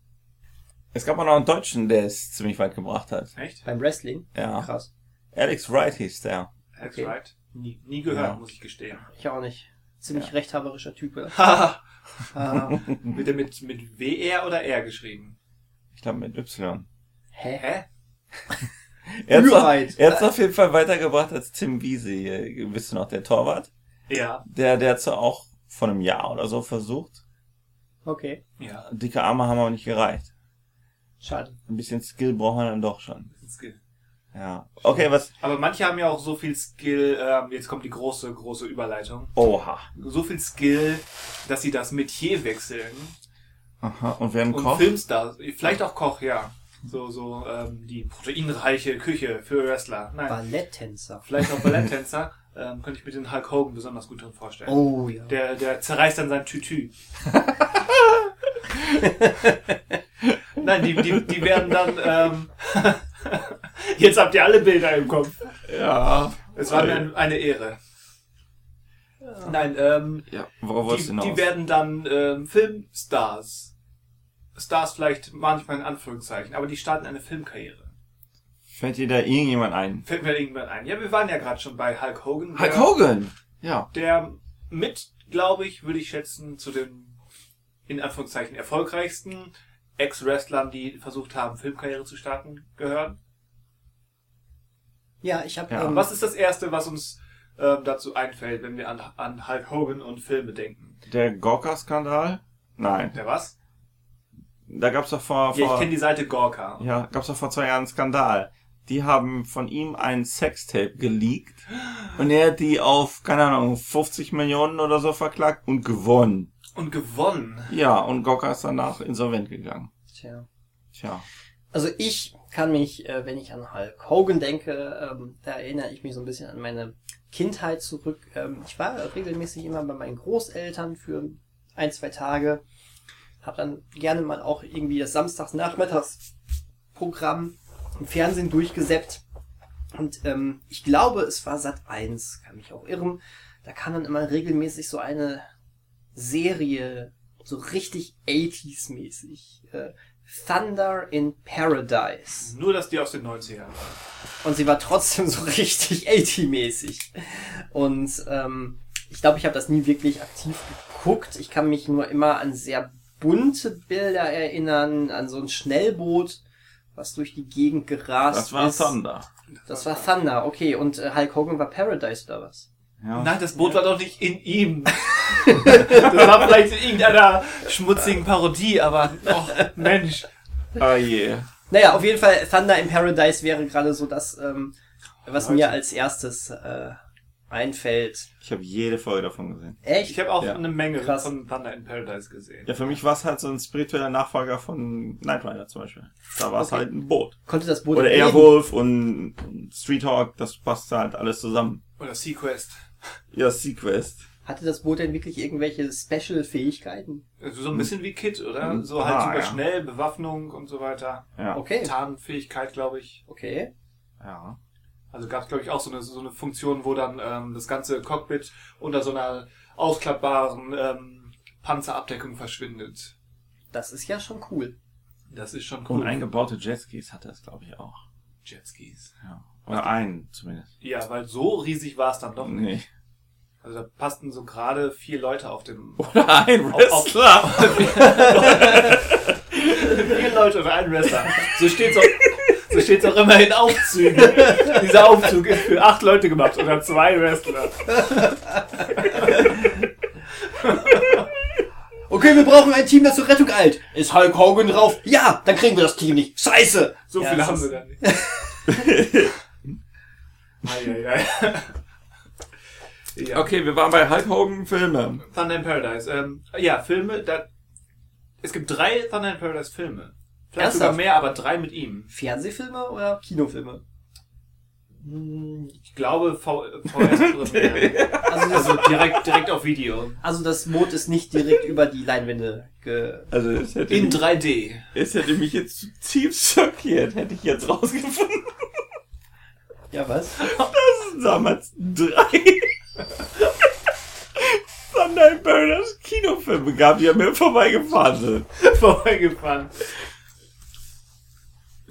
Es gab auch noch einen Deutschen, der es ziemlich weit gebracht hat. Echt? Beim Wrestling? Ja. Krass. Alex Wright hieß der. That's Okay. right. Nie, nie gehört, Ja. muss ich gestehen. Ich auch nicht. Ziemlich rechthaberischer Typ. Haha. Ah, Wird er mit, mit WR oder R geschrieben? Ich glaube mit Y. hä? Hä? Er er hat's auf jeden Fall weitergebracht als Tim Wiese hier. Wisst ihr noch, der Torwart? Ja. Der, der hat's auch vor einem Jahr oder so versucht. Okay. Ja. Dicke Arme haben aber nicht gereicht. Schade. Ein bisschen Skill braucht man dann doch schon. Das ist Skill. Ja. Okay, was? Aber manche haben ja auch so viel Skill, ähm, jetzt kommt die große, große Überleitung. Oha. So viel Skill, dass sie das Metier wechseln. Aha. Und wer ein Und Koch? Filmstars, vielleicht auch Koch, ja. So, so, ähm, die proteinreiche Küche für Wrestler. Nein. Balletttänzer. Vielleicht auch Balletttänzer. ähm, könnte ich mir den Hulk Hogan besonders gut drin vorstellen. Oh ja. Der, der zerreißt dann sein Tütü. Nein, die, die, die werden dann, ähm, jetzt habt ihr alle Bilder im Kopf. Ja. Es war mir ein, eine Ehre. Nein, ähm, Ja. Worauf die, die werden dann ähm, Filmstars. Stars vielleicht manchmal in Anführungszeichen, aber die starten eine Filmkarriere. Fällt dir da irgendjemand ein? Fällt mir irgendwann ein. Ja, wir waren ja gerade schon bei Hulk Hogan. Hulk der- Hogan! Ja. der mit, glaube ich, würde ich schätzen, zu den in Anführungszeichen erfolgreichsten Ex-Wrestlern, die versucht haben, Filmkarriere zu starten, gehören. Ja, ich habe Ja. ähm, Was ist das Erste, was uns ähm, dazu einfällt, wenn wir an, an Hulk Hogan und Filme denken? Der Gorka-Skandal? Nein. Der was? Da gab's doch vor, Ja, ich vor kenne die Seite Gorka. ja, gab's doch vor zwei Jahren einen Skandal. Die haben von ihm ein Sextape geleakt und er hat die auf, keine Ahnung, 50 Millionen oder so verklagt und gewonnen. Und gewonnen. Ja, und Gorka ist danach insolvent gegangen. Tja. Tja. Also ich kann mich, äh, wenn ich an Hulk Hogan denke, ähm, da erinnere ich mich so ein bisschen an meine Kindheit zurück. Ähm, ich war regelmäßig immer bei meinen Großeltern für ein, zwei Tage. Hab dann gerne mal auch irgendwie das Samstagsnachmittagsprogramm im Fernsehen durchgesäppt. Und ähm, ich glaube, es war Sat 1, kann mich auch irren. Da kam dann immer regelmäßig so eine Serie, so richtig 80s-mäßig. Äh, Thunder in Paradise. Nur, dass die aus den 90ern waren. Und sie war trotzdem so richtig 80-mäßig. Und ähm, ich glaube, ich habe das nie wirklich aktiv geguckt. Ich kann mich nur immer an sehr bunte Bilder erinnern, an so ein Schnellboot, was durch die Gegend gerast Das war ist. Thunder. Das war Thunder, okay. Und äh, Hulk Hogan war Paradise oder was? Ja. Nein, das Boot war doch nicht in ihm. das war vielleicht in irgendeiner schmutzigen Parodie, aber, oh, Mensch. Ah je. Naja, auf jeden Fall Thunder in Paradise wäre gerade so das, ähm, was mir als erstes äh, einfällt. Ich habe jede Folge davon gesehen. Echt? Ich habe auch Ja. eine Menge Krass. von Thunder in Paradise gesehen. Ja, für mich war es halt so ein spiritueller Nachfolger von Knight Rider zum Beispiel. Da war es Okay. halt ein Boot. Konnte das Boot Oder? Airwolf und Street Hawk, das passt halt alles zusammen. Oder Sequest. Ja, Sequest. Hatte das Boot denn wirklich irgendwelche Special-Fähigkeiten? Also so ein bisschen wie Kit, oder? Hm. So halt Ah, super ja. schnell, Bewaffnung und so weiter. Ja. Okay, Tarnfähigkeit, glaube ich. okay. Ja. Also gab es, glaube ich, auch so eine, so eine Funktion, wo dann ähm, das ganze Cockpit unter so einer ausklappbaren ähm, Panzerabdeckung verschwindet. Das ist ja schon cool. Das ist schon Und cool. eingebaute Jetskis hatte es, glaube ich, auch. Jetskis. Ja. Oder einen zumindest. Ja, weil so riesig war es dann doch nicht. Nee. Also da passten so gerade vier Leute auf dem... Oder ein Auf- Wrestler. vier Leute oder ein Wrestler. So steht's auch, so steht's auch immer in Aufzügen. Dieser Aufzug ist für acht Leute gemacht oder zwei Wrestler. Okay, wir brauchen ein Team, das zur Rettung eilt. Ist Hulk Hogan drauf? Ja, dann kriegen wir das Team nicht. Scheiße! So Ja, viele das haben wir dann nicht. Ja. Okay, wir waren bei Hulk Hogan Filme. Thunder in Paradise. Ähm, ja, Filme. Da, es gibt drei Thunder in Paradise Filme. Vielleicht sogar Ernsthaft? mehr, aber drei mit ihm. Fernsehfilme oder Kinofilme? Ich glaube, v VS Premiere. Also, Also direkt, direkt auf Video. Also das Boot ist nicht direkt über die Leinwände ge... Also es hätte, In mich, 3D. es hätte mich jetzt zutiefst schockiert, hätte ich jetzt rausgefunden. Ja, was? Das sind damals drei Thunder Burners Kinofilme gab, die an mir vorbeigefahren sind. Vorbeigefahren.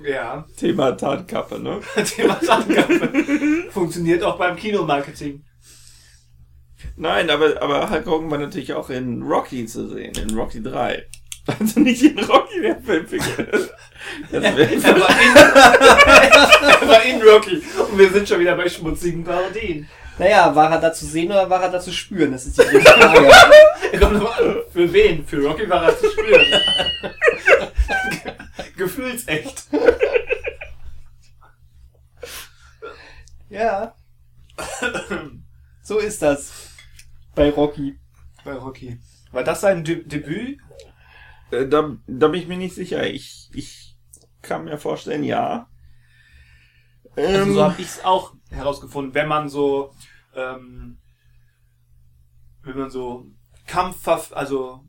Ja, Thema Tarnkappe, ne? Thema Tarnkappe. Funktioniert auch beim Kinomarketing. Nein, aber, aber Hulk Hogan war natürlich auch in Rocky zu sehen, in Rocky 3. Also nicht in Rocky, der. Das Er war, in, er war in Rocky. Und wir sind schon wieder bei schmutzigen Parodien. Naja, war er da zu sehen oder war er da zu spüren? Das ist die Frage. Kommt an, Für wen? Für Rocky war er zu spüren. Gefühlsecht. ja. So ist das. Bei Rocky. Bei Rocky. War das sein De Debüt? Äh, da, da bin ich mir nicht sicher. Ich, ich kann mir vorstellen, ja. Also Ähm, so habe ich es auch herausgefunden, wenn man so, ähm, wenn man so Kampf, also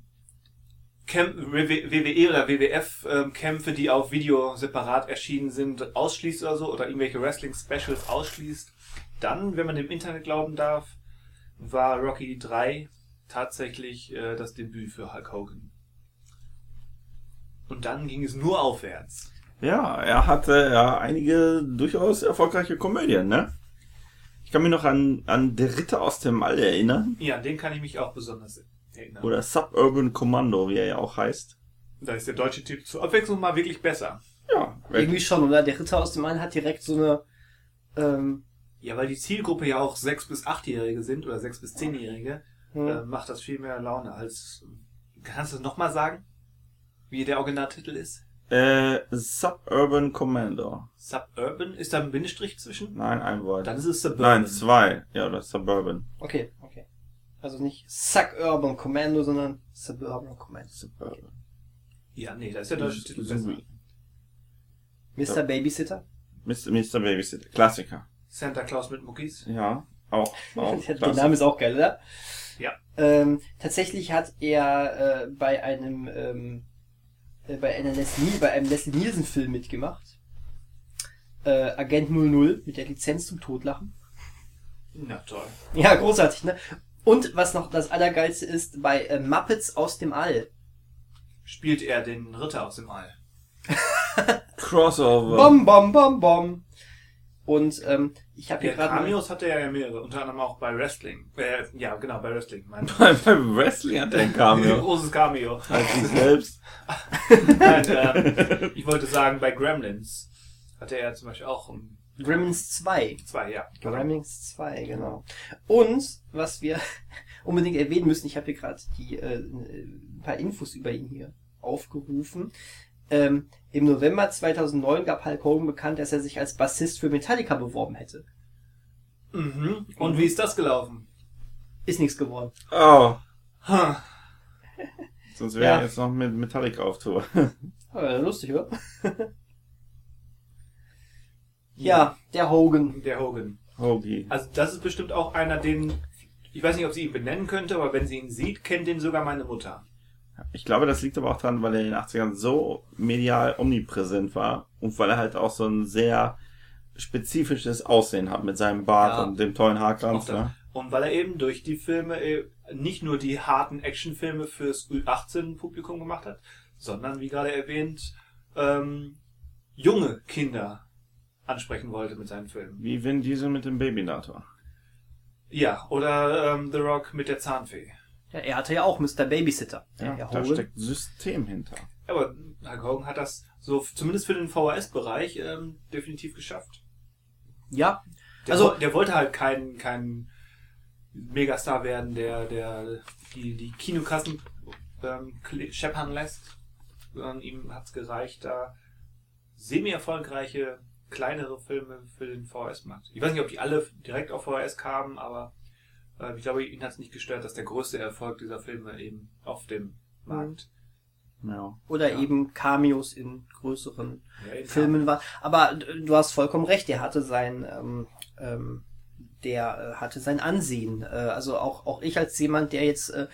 WWE oder WWF ähm, Kämpfe, die auf Video separat erschienen sind, ausschließt oder so, oder irgendwelche Wrestling Specials ausschließt, dann, wenn man dem Internet glauben darf, war Rocky 3 tatsächlich äh, das Debüt für Hulk Hogan. Und dann ging es nur aufwärts. Ja, er hatte ja einige durchaus erfolgreiche Komödien, ne? Ich kann mich noch an, an Der Ritter aus dem All erinnern. Ja, an den kann ich mich auch besonders erinnern. Oder Suburban Commando, wie er ja auch heißt. Da ist der deutsche Titel zur Abwechslung mal wirklich besser. Ja, Irgendwie schon, oder? Der Ritter aus dem All hat direkt so eine, ähm, Ja, weil die Zielgruppe ja auch 6- bis 8-Jährige sind oder 6- bis 10-Jährige, hm. äh, macht das viel mehr Laune als. Kannst du es nochmal sagen? Wie der Originaltitel ist? äh, Suburban Commando. Suburban? Ist da ein Bindestrich zwischen? Nein, ein Wort. Dann ist es Suburban. Nein, zwei. Ja, oder Suburban. okay, okay. Also nicht Suburban Commando, sondern Suburban Commando. Suburban. Ja, nee, da ist der deutsche Titel besser. Mr. Babysitter? Mr. Mr. Babysitter. Klassiker. Santa Claus mit Muckis. Ja, auch. auch Der. Name ist auch geil, oder? Ja. Ähm, tatsächlich hat er äh, bei einem ähm, äh, bei einer Leslie, bei einem Leslie Nielsen Film mitgemacht. Äh, Agent 00 mit der Lizenz zum Totlachen. Na toll. Ja, großartig, ne? Und was noch das Allergeilste ist, bei äh, Muppets aus dem All. Spielt er den Ritter aus dem All. Crossover. Bom, bom, bom, bom. Und ähm, ich habe hier Der gerade Cameos hatte er ja mehrere, unter anderem auch bei Wrestling. Äh, ja, genau, bei Wrestling. Mein Beim Wrestling hat er ein Cameo. großes Cameo. Als sich selbst. Nein, äh, ich wollte sagen, bei Gremlins hatte er zum Beispiel auch um, Gremlins 2. zwei, ja. Gremlins 2, genau. Und was wir unbedingt erwähnen müssen, ich habe hier gerade die äh, ein paar Infos über ihn hier aufgerufen. Ähm, Im November 2009 gab Hulk Hogan bekannt, dass er sich als Bassist für Metallica beworben hätte. Mhm. Und wie ist das gelaufen? Ist nichts geworden. Oh. Ha. Sonst wäre Ja. er jetzt noch mit Metallic auf Tour. Äh, lustig, oder? ja, der Hogan. Der Hogan. Hoagie. Also das ist bestimmt auch einer, den ich weiß nicht, ob sie ihn benennen könnte, aber wenn sie ihn sieht, kennt ihn sogar meine Mutter. Ich glaube, das liegt aber auch daran, weil er in den 80ern so medial omnipräsent war und weil er halt auch so ein sehr spezifisches Aussehen hat mit seinem Bart Ja. und dem tollen Haarkranz. Ne? Und weil er eben durch die Filme äh, nicht nur die harten Actionfilme fürs Ü18-Publikum gemacht hat, sondern, wie gerade erwähnt, ähm, junge Kinder ansprechen wollte mit seinen Filmen. Wie Vin Diesel mit dem Babynator. Ja, oder ähm, The Rock mit der Zahnfee. Ja, er hatte ja auch Mr. Babysitter. Ja, Herr da Hogan. steckt System hinter. Aber Hulk Hogan hat das so zumindest für den VHS-Bereich ähm, definitiv geschafft. Ja, Der, Also- der wollte halt kein, kein Megastar werden, der, der die, die Kinokassen ähm, scheppern lässt. Sondern ihm hat's gereicht, da semi-erfolgreiche kleinere Filme für den VHS-Markt. Ich weiß nicht, ob die alle direkt auf VHS kamen, aber ich glaube, ihn hat's nicht gestört, dass der größte Erfolg dieser Filme eben auf dem Markt Ja. oder Ja. eben Cameos in größeren ja, Filmen war. Aber äh, du hast vollkommen recht, er hatte sein, ähm, ähm, der äh, hatte sein Ansehen. Äh, also auch, auch ich als jemand, der jetzt äh,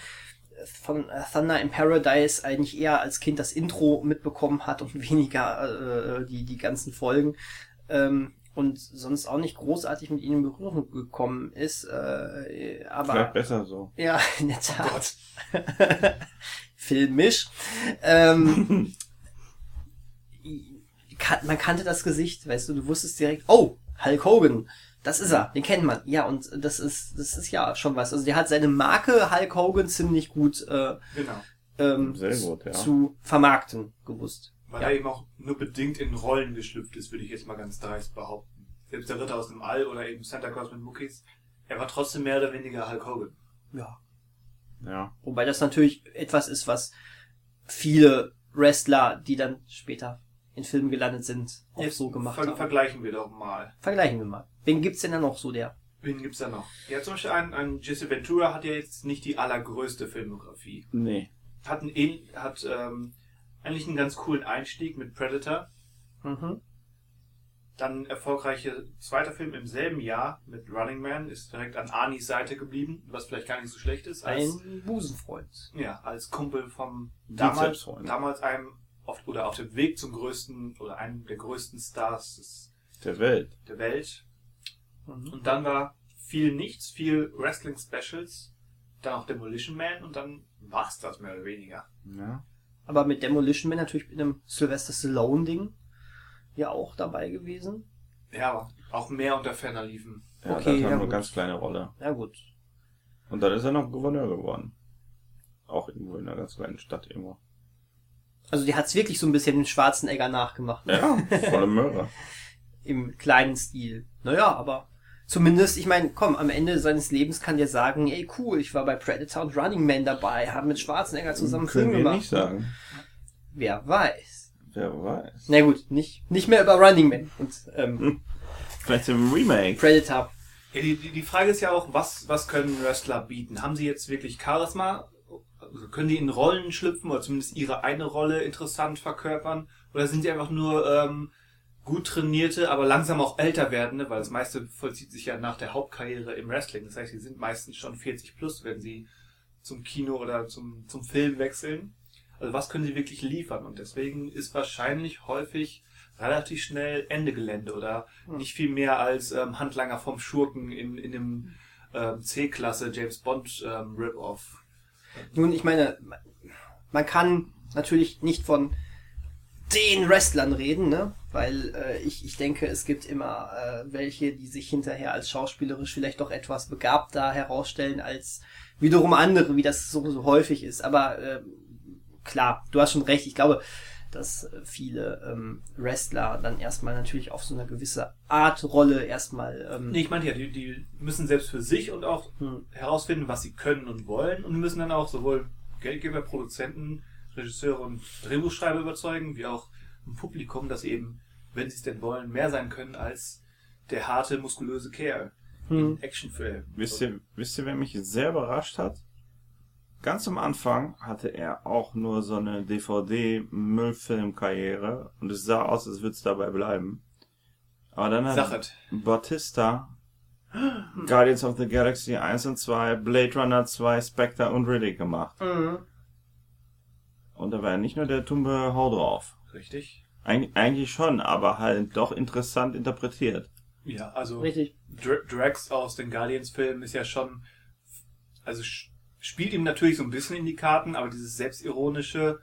von äh, Thunder in Paradise eigentlich eher als Kind das Intro mitbekommen hat und weniger äh, die, die ganzen Folgen. Ähm, und sonst auch nicht großartig mit ihnen in Berührung gekommen ist. Äh, aber Vielleicht besser so. ja, in der Tat. Filmisch. Ähm, man kannte das Gesicht, weißt du, du wusstest direkt, oh, Hulk Hogan, das ist er, den kennt man. Ja, und das ist, das ist ja schon was. Also der hat seine Marke Hulk Hogan ziemlich gut äh, Genau. ähm, Sehr gut, ja. zu vermarkten gewusst. Weil Ja. er eben auch nur bedingt in Rollen geschlüpft ist, würde ich jetzt mal ganz dreist behaupten. Selbst der Ritter aus dem All oder eben Santa Claus mit Muckis, er war trotzdem mehr oder weniger Hulk Hogan. Ja. Ja. Wobei das natürlich etwas ist, was viele Wrestler, die dann später in Filmen gelandet sind, auch so gemacht Ver haben. Vergleichen wir doch mal. Vergleichen wir mal. Wen gibt's denn da noch so, der? Wen gibt's da noch? Ja, zum Beispiel ein, ein Jesse Ventura hat ja jetzt nicht die allergrößte Filmografie. Nee. Hat, ähn- hat ähm, eigentlich einen ganz coolen Einstieg mit Predator. Mhm. Dann erfolgreiche zweiter Film im selben Jahr mit Running Man ist direkt an Arnis Seite geblieben, was vielleicht gar nicht so schlecht ist. Als, Ein Busenfreund. ja, als Kumpel vom damals, damals einem auf, oder auf dem Weg zum größten oder einem der größten Stars des, Der Welt. der Welt. Mhm. Und dann war viel nichts, viel Wrestling Specials, dann auch Demolition Man und dann war's das mehr oder weniger. Ja. Aber mit Demolition Man natürlich mit einem Sylvester Stallone-Ding ja auch dabei gewesen. Ja, auch mehr unter ferner liefen. Ja, Okay, das hat ja, nur gut. ganz kleine Rolle. Ja gut. Und dann ist er noch Gouverneur geworden. Auch irgendwo in einer ganz kleinen Stadt irgendwo. Also die hat's wirklich so ein bisschen den Schwarzenegger nachgemacht. ne? Ja, volle Möhre. Im kleinen Stil. Naja, aber zumindest, ich meine, komm, am Ende seines Lebens kann der sagen, ey cool, ich war bei Predator und Running Man dabei, haben mit Schwarzenegger zusammen Können Film wir gemacht. nicht sagen. Wer weiß. Wer weiß. Na gut, nicht, nicht mehr über Running Man und ähm, Vielleicht im Remake. Predator. Ja, die, die, die Frage ist ja auch, was, was können Wrestler bieten? Haben sie jetzt wirklich Charisma? Also können die in Rollen schlüpfen oder zumindest ihre eine Rolle interessant verkörpern? Oder sind sie einfach nur ähm, gut trainierte, aber langsam auch älter werdende? Weil das meiste vollzieht sich ja nach der Hauptkarriere im Wrestling. Das heißt, sie sind meistens schon 40 plus, wenn sie zum Kino oder zum, zum Film wechseln. Also was können sie wirklich liefern? Und deswegen ist wahrscheinlich häufig relativ schnell Ende Gelände oder nicht viel mehr als ähm, Handlanger vom Schurken in, in einem ähm, C-Klasse James Bond ähm, Rip-Off. Nun, ich meine, man kann natürlich nicht von den Wrestlern reden, ne? Weil äh, ich, ich denke, es gibt immer äh, welche, die sich hinterher als schauspielerisch vielleicht doch etwas begabter herausstellen als wiederum andere, wie das so, so häufig ist. Aber äh, klar, du hast schon recht. Ich glaube, dass äh, viele ähm, Wrestler dann erstmal natürlich auf so eine gewisse Art Rolle erstmal ähm, Nee, ich meine ja, die, die müssen selbst für sich und auch hm, herausfinden, was sie können und wollen und müssen dann auch sowohl Geldgeber, Produzenten, Regisseure und Drehbuchschreiber überzeugen, wie auch ein Publikum, das eben, wenn sie es denn wollen, mehr sein können als der harte, muskulöse Kerl hm, in Actionfilmen. Wisst ihr, wisst ihr, wer mich sehr überrascht hat? Ganz am Anfang hatte er auch nur so eine DVD-Müllfilm-Karriere und es sah aus, als würde es dabei bleiben. Aber dann hat Sachet. Batista Guardians of the Galaxy 1 und 2, Blade Runner 2, Spectre und Riddick gemacht. Mhm. Und da war er nicht nur der tumbe Hau drauf. Richtig? Eig eigentlich schon, aber halt doch interessant interpretiert. Ja, also Richtig. Dr Drax aus den Guardians-Filmen ist ja schon, also sch- spielt ihm natürlich so ein bisschen in die Karten, aber dieses selbstironische,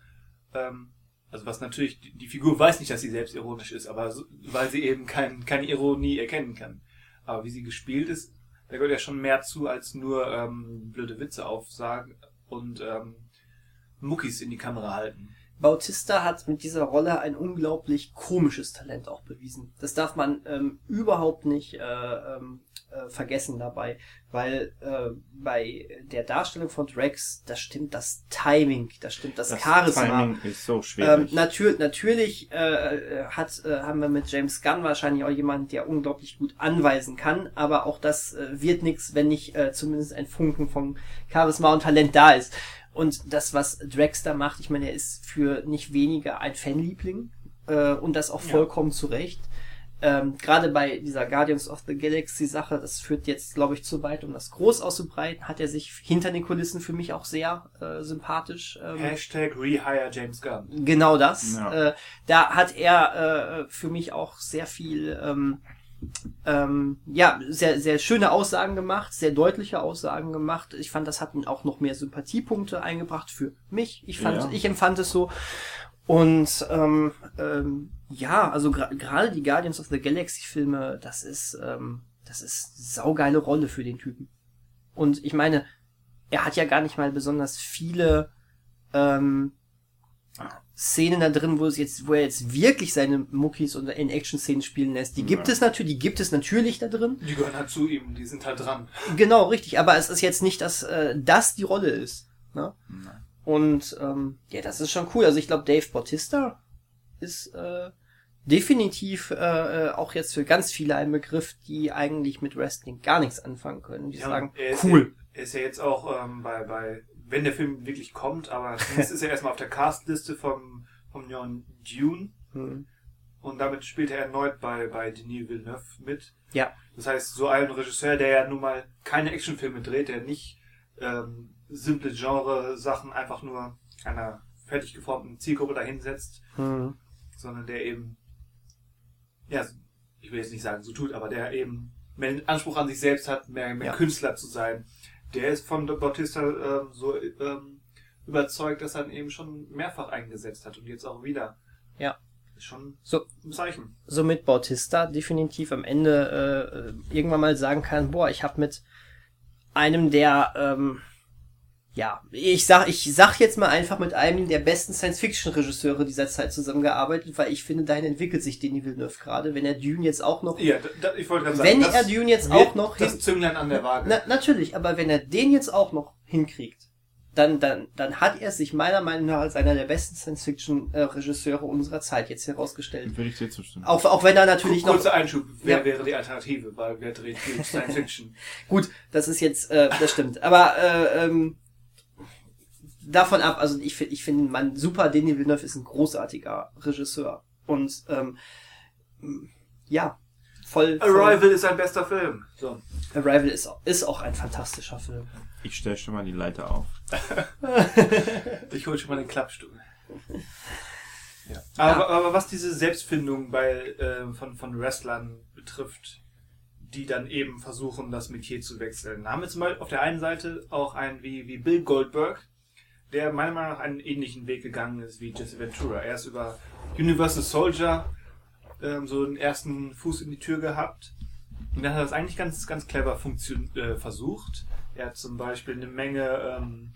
ähm, also was natürlich, die, die Figur weiß nicht, dass sie selbstironisch ist, aber so, weil sie eben kein, keine Ironie erkennen kann. Aber wie sie gespielt ist, da gehört ja schon mehr zu, als nur ähm, blöde Witze aufsagen und ähm, Muckis in die Kamera halten. Bautista hat mit dieser Rolle ein unglaublich komisches Talent auch bewiesen. Das darf man ähm, überhaupt nicht äh, ähm, äh, vergessen dabei, weil äh, bei der Darstellung von Drax, da stimmt das Timing, da stimmt das, Charisma. Timing ist so Ähm, schwierig. natür natürlich äh, hat, äh, haben wir mit James Gunn wahrscheinlich auch jemanden, der unglaublich gut anweisen kann, aber auch das äh, wird nichts, wenn nicht äh, zumindest ein Funken von Charisma und Talent da ist. Und das, was Drax da macht, ich meine, er ist für nicht weniger ein Fanliebling äh, und das auch Ja. vollkommen zu Recht. ähm, gerade bei dieser Guardians of the Galaxy Sache, das führt jetzt, glaube ich, zu weit, um das groß auszubreiten, hat er sich hinter den Kulissen für mich auch sehr äh, sympathisch. Ähm, Hashtag Rehire James Gunn. Genau das. Ja. Äh, da hat er äh, für mich auch sehr viel, ähm, ähm, ja, sehr, sehr schöne Aussagen gemacht, sehr deutliche Aussagen gemacht. Ich fand, das hat ihn auch noch mehr Sympathiepunkte eingebracht für mich. Ich fand, Ja. ich empfand es so. Und ähm, ähm, ja, also gra- gerade die Guardians of the Galaxy Filme, das ist, ähm, das ist saugeile Rolle für den Typen. Und ich meine, er hat ja gar nicht mal besonders viele ähm, Szenen da drin, wo es jetzt, wo er jetzt wirklich seine Muckis und in Action-Szenen spielen lässt. Die gibt Ja. es natürlich, die gibt es natürlich da drin. Die gehören halt zu ihm, die sind halt dran. Genau, richtig. Aber es ist jetzt nicht, dass äh, das die Rolle ist. Ne? Nein. Und ähm, ja, das ist schon cool. Also ich glaube, Dave Bautista ist äh, definitiv äh, äh, auch jetzt für ganz viele ein Begriff, die eigentlich mit Wrestling gar nichts anfangen können. Die Ja, sagen, ist cool. Er ist ja jetzt auch ähm, bei, bei, wenn der Film wirklich kommt, aber jetzt ist er erstmal auf der Castliste vom, vom neuen Dune Hm. und damit spielt er erneut bei, bei Denis Villeneuve mit. Ja. Das heißt, so ein Regisseur, der ja nun mal keine Actionfilme dreht, der nicht ähm, simple Genre-Sachen einfach nur einer fertig geformten Zielgruppe dahinsetzt, Hm. sondern der eben, ja, ich will jetzt nicht sagen, so tut, aber der eben mehr Anspruch an sich selbst hat, mehr, mehr Ja. Künstler zu sein. Der ist von Bautista ähm, so ähm, überzeugt, dass er ihn eben schon mehrfach eingesetzt hat und jetzt auch wieder. Ja. Ist schon So, ein Zeichen. somit Bautista definitiv am Ende äh, irgendwann mal sagen kann, boah, ich habe mit einem der, ähm, ja, ich sag, ich sag jetzt mal einfach mit einem der besten Science-Fiction-Regisseure dieser Zeit zusammengearbeitet, weil ich finde, dahin entwickelt sich Denis Villeneuve gerade. Wenn er Dune jetzt auch noch, Ja, da, da, ich wollte gerade sagen, wenn das er Dune jetzt auch noch das hin, Zünglein an der Waage. na, natürlich, aber wenn er den jetzt auch noch hinkriegt, dann, dann, dann hat er sich meiner Meinung nach als einer der besten Science-Fiction-Regisseure unserer Zeit jetzt herausgestellt. Würde ich dir zustimmen. Auch, auch wenn er natürlich noch Kurzer Einschub, wer Ja. wäre die Alternative? Weil wer dreht viel Science Fiction? Gut, das ist jetzt, äh, das stimmt. Aber äh, ähm, davon ab, also ich, find- ich finde, man super, Denis Villeneuve ist ein großartiger Regisseur. Und ähm, ja, voll, voll Arrival ist ein bester Film. So. Arrival ist, auch- ist auch ein fantastischer Film. Ich stelle schon mal die Leiter auf. Ich hole schon mal den Klappstuhl. Ja. Aber, aber was diese Selbstfindung bei, äh, von, von Wrestlern betrifft, die dann eben versuchen, das Metier zu wechseln, da haben wir zum Beispiel auf der einen Seite auch einen wie, wie Bill Goldberg, der meiner Meinung nach einen ähnlichen Weg gegangen ist wie Jesse Ventura. Er ist über Universal Soldier ähm, so den ersten Fuß in die Tür gehabt. Und dann hat er das eigentlich ganz, ganz clever funktion äh, versucht. Er hat zum Beispiel eine Menge ähm,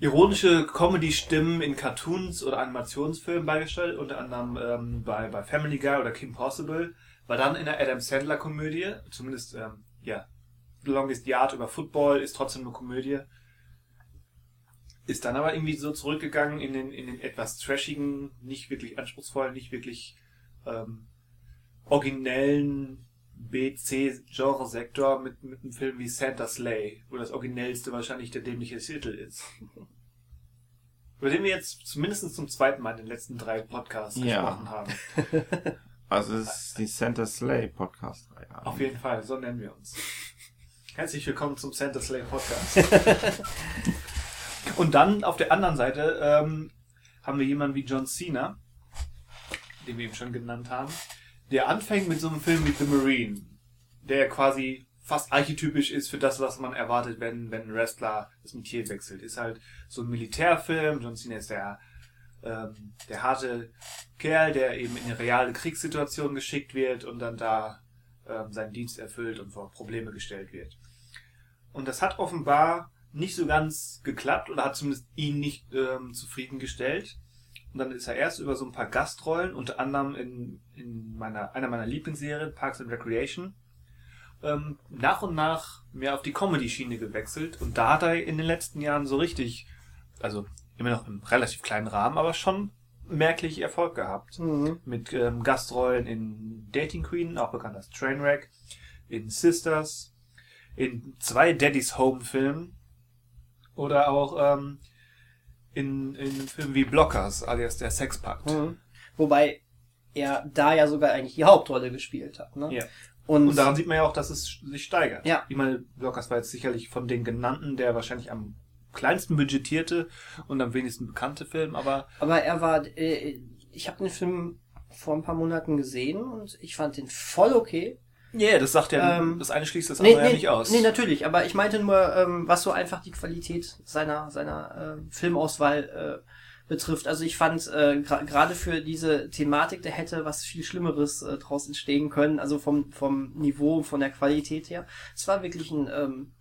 ironische Comedy-Stimmen in Cartoons oder Animationsfilmen beigestellt, unter anderem ähm, bei, bei Family Guy oder Kim Possible, war dann in der Adam Sandler-Komödie, zumindest, ähm, ja, The Longest Yard über Football ist trotzdem eine Komödie, ist dann aber irgendwie so zurückgegangen in den, in den etwas trashigen, nicht wirklich anspruchsvollen, nicht wirklich ähm, originellen B-C-Genre-Sektor mit, mit einem Film wie Santa Slay, wo das originellste wahrscheinlich der dämliche Titel ist. Über den wir jetzt zumindest zum zweiten Mal in den letzten drei Podcasts Ja. gesprochen haben. Also es ist die Santa Slay Podcast-Reihe. Auf jeden Fall, so nennen wir uns. Herzlich willkommen zum Santa Slay Podcast. Und dann auf der anderen Seite ähm, haben wir jemanden wie John Cena, den wir eben schon genannt haben, der anfängt mit so einem Film wie The Marine, der quasi fast archetypisch ist für das, was man erwartet, wenn, wenn ein Wrestler das Metier wechselt. Ist halt so ein Militärfilm. John Cena ist der, ähm, der harte Kerl, der eben in eine reale Kriegssituation geschickt wird und dann da ähm, seinen Dienst erfüllt und vor Probleme gestellt wird. Und das hat offenbar nicht so ganz geklappt oder hat zumindest ihn nicht ähm, zufriedengestellt. Und dann ist er erst über so ein paar Gastrollen, unter anderem in, in meiner, einer meiner Lieblingsserien, Parks and Recreation, ähm, nach und nach mehr auf die Comedy-Schiene gewechselt. Und da hat er in den letzten Jahren so richtig, also immer noch im relativ kleinen Rahmen, aber schon merklich Erfolg gehabt. Mhm. Mit ähm, Gastrollen in Dating Queen, auch bekannt als Trainwreck, in Sisters, in zwei Daddy's Home Filmen oder auch ähm, in, in Filmen wie Blockers, alias der Sexpakt. Mhm. Wobei er da ja sogar eigentlich die Hauptrolle gespielt hat. Ne? Ja. Und, Und daran sieht man ja auch, dass es sich steigert. Ja. Ich meine, Blockers war jetzt sicherlich von den genannten der wahrscheinlich am kleinsten budgetierte und am wenigsten bekannte Film, aber aber er war, äh, ich habe den Film vor ein paar Monaten gesehen und ich fand den voll okay. Ja, yeah, das sagt ja, Ähm, das eine schließt das Nee, andere ja nee, nicht aus. nee, natürlich, aber ich meinte nur, ähm, was so einfach die Qualität seiner, seiner äh, Filmauswahl äh, betrifft. Also ich fand, äh, gra- gerade für diese Thematik, da hätte was viel Schlimmeres äh, draus entstehen können, also vom, vom Niveau, von der Qualität her. Es war wirklich ein ähm,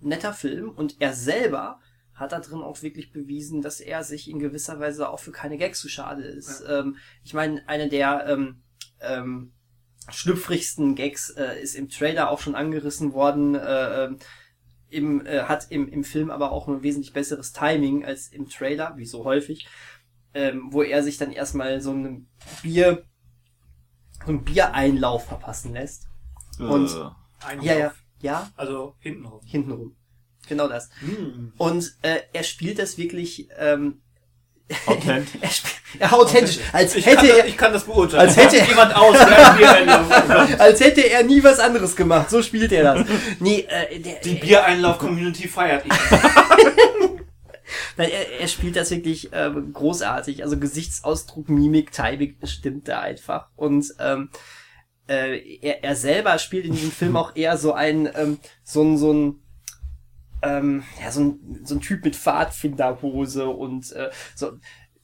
netter Film und er selber hat da drin auch wirklich bewiesen, dass er sich in gewisser Weise auch für keine Gags zu schade ist. Ähm, ich meine, eine der ähm, ähm, schlüpfrigsten Gags äh, ist im Trailer auch schon angerissen worden. Äh, ähm, im, äh, hat im, im Film aber auch ein wesentlich besseres Timing als im Trailer, wie so häufig, ähm, wo er sich dann erstmal so ein Bier, so ein Biereinlauf verpassen lässt. Und- Äh, Ein Ja, ja, ja, Also hintenrum. hintenrum. Genau das. Hm. Und äh, er spielt das wirklich ähm, authentisch. er, spielt, ja, authentisch, als Ich, hätte kann, er, das, ich kann das beurteilen. als hätte- jemand aus, als hätte er nie was anderes gemacht. So spielt er das. Nee, äh, der, Die Biereinlauf-Community feiert ihn. Nein, er, er spielt das wirklich ähm, großartig. Also Gesichtsausdruck, Mimik, Timing stimmt da einfach. Und ähm, äh, er, er selber spielt in diesem Film auch eher so ein ähm, so ein so ein ähm, ja, so ein, so ein Typ mit Pfadfinderhose und äh, so.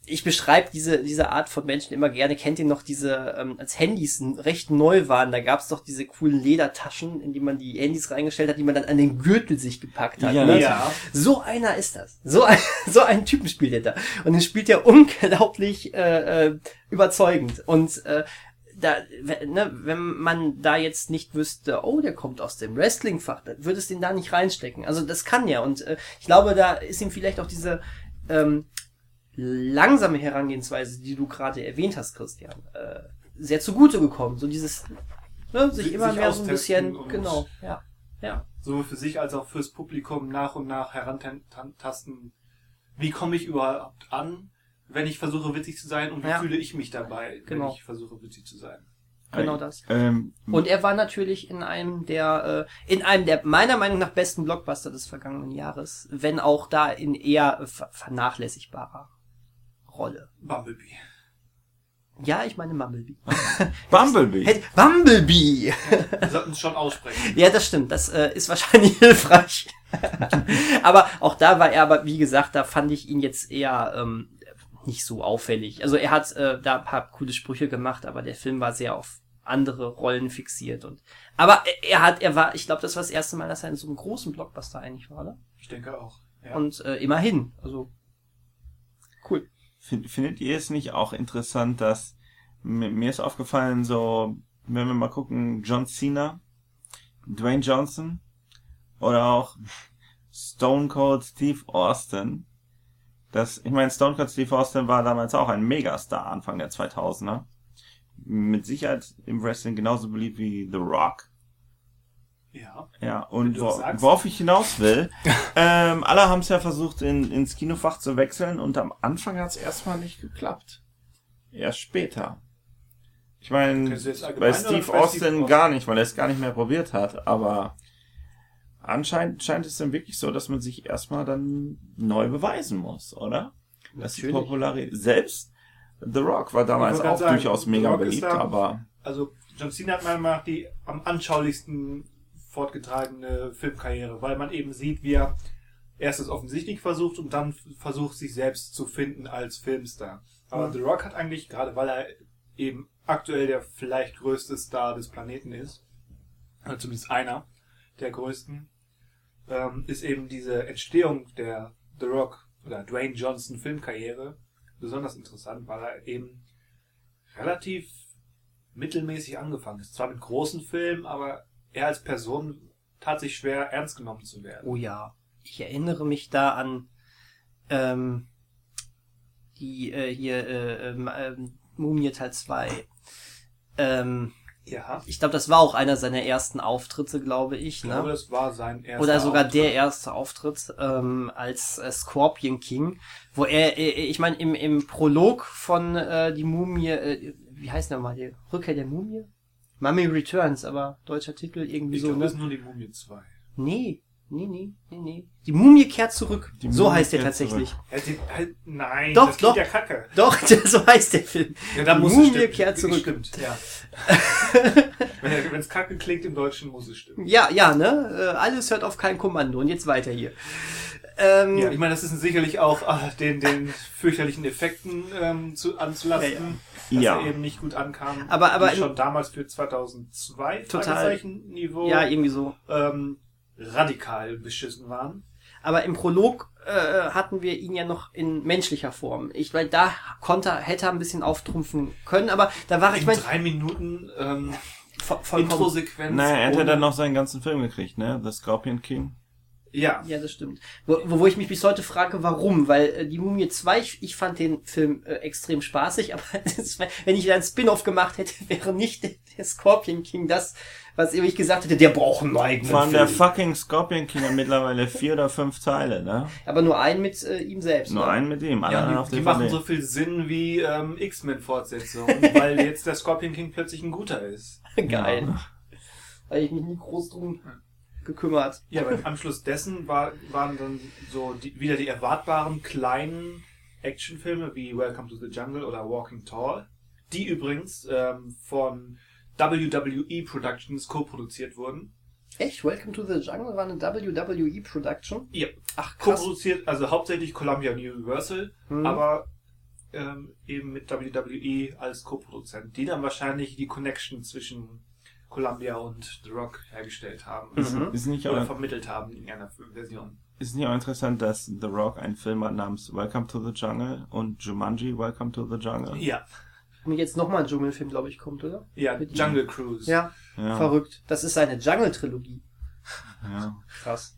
Ich beschreibe diese, diese Art von Menschen immer gerne. Kennt ihr noch diese, ähm, als Handys recht neu waren, da gab's doch diese coolen Ledertaschen, in die man die Handys reingestellt hat, die man dann an den Gürtel sich gepackt hat. Ja, ne? ja. So einer ist das. So, ein, so einen Typen spielt er da. Und den spielt er unglaublich äh, äh, überzeugend. Und äh, da, ne, wenn man da jetzt nicht wüsste, oh, der kommt aus dem Wrestling-Fach, dann würde es den da nicht reinstecken. Also das kann ja. Und äh, ich glaube, da ist ihm vielleicht auch diese ähm, langsame Herangehensweise, die du gerade erwähnt hast, Christian, äh, sehr zugute gekommen. So dieses, ne, sich Sich- immer sich mehr so ein bisschen, genau, ja, ja. Sowohl für sich als auch fürs Publikum nach und nach herantasten. Wie komme ich überhaupt an, wenn ich versuche witzig zu sein und wie Ja. fühle ich mich dabei, wenn Genau. ich versuche witzig zu sein? Genau das. Ähm, Und er war natürlich in einem der, äh, in einem der meiner Meinung nach besten Blockbuster des vergangenen Jahres, wenn auch da in eher ver vernachlässigbarer Rolle. Bumblebee. Ja, ich meine Mumblebee. Bumblebee. Hätte- Bumblebee! Wir sollten es schon aussprechen. Ja, das stimmt. Das äh, ist wahrscheinlich hilfreich. aber auch da war er, aber wie gesagt, da fand ich ihn jetzt eher ähm, nicht so auffällig. Also er hat äh, da ein paar coole Sprüche gemacht, aber der Film war sehr auf andere Rollen fixiert und aber er- hat er war ich glaube das war das erste Mal dass er in so einem großen Blockbuster eigentlich war oder? Ich denke auch. Ja. und äh, immerhin also cool Fin- Findet ihr es nicht auch interessant, dass mir, mir ist aufgefallen, so, wenn wir mal gucken, John Cena, Dwayne Johnson oder auch Stone Cold Steve Austin. Das, ich meine, Stone Cold Steve Austin war damals auch ein Megastar Anfang der 2000er. Mit Sicherheit im Wrestling genauso beliebt wie The Rock. ja. Ja, und wo, worauf ich hinaus will, ähm, alle haben es ja versucht, in, ins Kinofach zu wechseln und am Anfang hat es erstmal nicht geklappt. Erst später. Ich meine, bei Steve Austin? gar nicht, weil er es gar nicht mehr probiert hat, aber anscheinend scheint es dann wirklich so, dass man sich erstmal dann neu beweisen muss, oder? Das ist Natürlich. Popularität. Selbst The Rock war damals auch sagen, durchaus mega beliebt, da- aber Also John Cena hat meiner Meinung nach die am anschaulichsten fortgetragene Filmkarriere, weil man eben sieht, wie er erst es offensichtlich versucht und dann versucht, sich selbst zu finden als Filmstar. Aber Mhm. The Rock hat eigentlich, gerade weil er eben aktuell der vielleicht größte Star des Planeten ist, oder zumindest einer der größten, ähm, ist eben diese Entstehung der The Rock oder Dwayne Johnson Filmkarriere besonders interessant, weil er eben relativ mittelmäßig angefangen ist. Zwar mit großen Filmen, aber er als Person tat sich schwer, ernst genommen zu werden. oh ja ich erinnere mich da an ähm, die äh, hier äh, ähm, ähm, Mumie Teil 2 ähm, Ja, ich glaube das war auch einer seiner ersten Auftritte glaube ich ich ne? glaube, das war sein erster Oder sogar Auftritt. der erste Auftritt ähm, als äh, Scorpion King, wo er, äh, ich meine, im, im Prolog von äh, die Mumie, äh, wie heißt der mal, die Rückkehr der Mumie? Mummy Returns, aber deutscher Titel irgendwie Ich so, glaube, ne? es ist nur die Mumie 2. Nee, nee, nee, nee, nee. Die Mumie kehrt zurück. Die so Mumie heißt der tatsächlich. Die- halt, nein, Doch, das klingt doch. ja kacke. Doch, so heißt der Film. Ja, dann Die muss Mumie es kehrt zurück. Stimmt, ja. Wenn es kacke klingt im Deutschen, muss es stimmen. Ja, ja, ne? Äh, Alles hört auf kein Kommando. Und jetzt weiter hier. Ähm, Ja, ich meine, das ist sicherlich auch ah, den, den fürchterlichen Effekten ähm, zu, anzulasten, dass Ja. er eben nicht gut ankam. Aber- aber schon damals für 2002 Total. Niveau ja, irgendwie so. ähm, radikal beschissen waren. Aber im Prolog äh, hatten wir ihn ja noch in menschlicher Form. Ich meine, da konnte, hätte er ein bisschen auftrumpfen können, aber da war ich In meine, drei Minuten ähm, vo- vollkommen. Introsequenz. Naja, er hätte dann noch seinen ganzen Film gekriegt, ne? The Scorpion King. Ja, Ja, das stimmt. Wo, wo ich mich bis heute frage, warum? Weil äh, die Mumie 2, ich, ich fand den Film äh, extrem spaßig, aber das, wenn ich wieder ein Spin-off gemacht hätte, wäre nicht der, der Scorpion King das, was ich gesagt hätte, der braucht einen eigenen Von Film. der fucking Scorpion King hat mittlerweile vier oder fünf Teile, ne? aber nur einen mit äh, ihm selbst. Nur ne? einen mit ihm, alle ja anderen die, auf die machen so viel Sinn wie ähm, X-Men-Fortsetzung, weil jetzt der Scorpion King plötzlich ein guter ist. Geil. Ja. Weil ich mich nie groß drum gekümmert. Ja, beim Anschluss dessen war, waren dann so die, wieder die erwartbaren kleinen Actionfilme wie Welcome to the Jungle oder Walking Tall, die übrigens ähm, von WWE Productions co-produziert wurden. Echt? Welcome to the Jungle war eine WWE Production? Ja, Ach, krass. co-produziert, also hauptsächlich Columbia Universal, Hm. aber ähm, eben mit WWE als Co-Produzent, die dann wahrscheinlich die Connection zwischen Columbia und The Rock hergestellt haben Mhm. Ist nicht, oder auch, vermittelt haben in einer Version. ist nicht auch interessant, dass The Rock einen Film hat namens Welcome to the Jungle und Jumanji Welcome to the Jungle? Ja, Und jetzt nochmal ein Dschungelfilm, glaube ich, kommt, oder? ja, Mit Jungle Cruise. Ja, Ja, verrückt. Das ist seine Jungle-Trilogie. ja. Krass.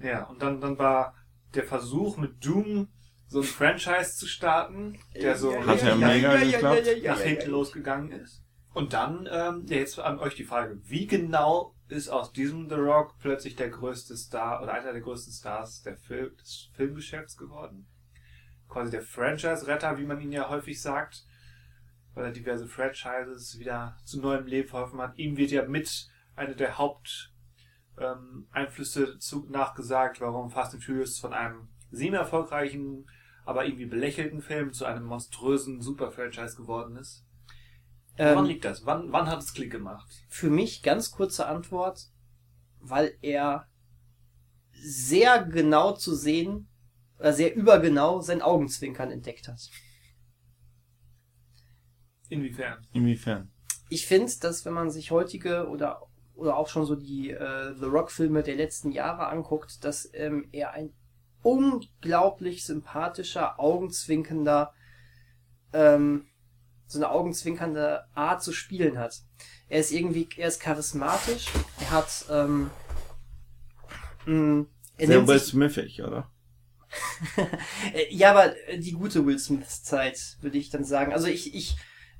Ja, und dann, dann war der Versuch mit Doom so ein Franchise zu starten, der so Hat ja mega geklappt. nach hinten losgegangen ist. Und dann, ähm, ja, jetzt an euch die Frage, wie genau ist aus diesem The Rock plötzlich der größte Star oder einer der größten Stars der Film, des Filmgeschäfts geworden? Quasi der Franchise-Retter, wie man ihn ja häufig sagt, weil er diverse Franchises wieder zu neuem Leben verholfen hat. Ihm wird ja mit einer der Haupt ähm, nachgesagt, warum Fast and Furious von einem semi erfolgreichen, aber irgendwie belächelten Film zu einem monströsen Super-Franchise geworden ist. Ähm, liegt das? Wann, wann hat es Klick gemacht? für mich ganz kurze Antwort, weil er sehr genau zu sehen, oder sehr übergenau sein Augenzwinkern entdeckt hat. Inwiefern? Inwiefern? Ich finde, dass wenn man sich heutige oder oder auch schon so die äh, The Rock Filme der letzten Jahre anguckt, dass ähm, er ein unglaublich sympathischer, augenzwinkender, ähm, so eine augenzwinkernde Art zu spielen hat. Er ist irgendwie, er ist charismatisch, er hat, ähm, mh, er Sehr nennt Will sich, Smithig, oder? äh, ja, aber äh, die gute Will Smiths Zeit, würde ich dann sagen. Also ich, ich,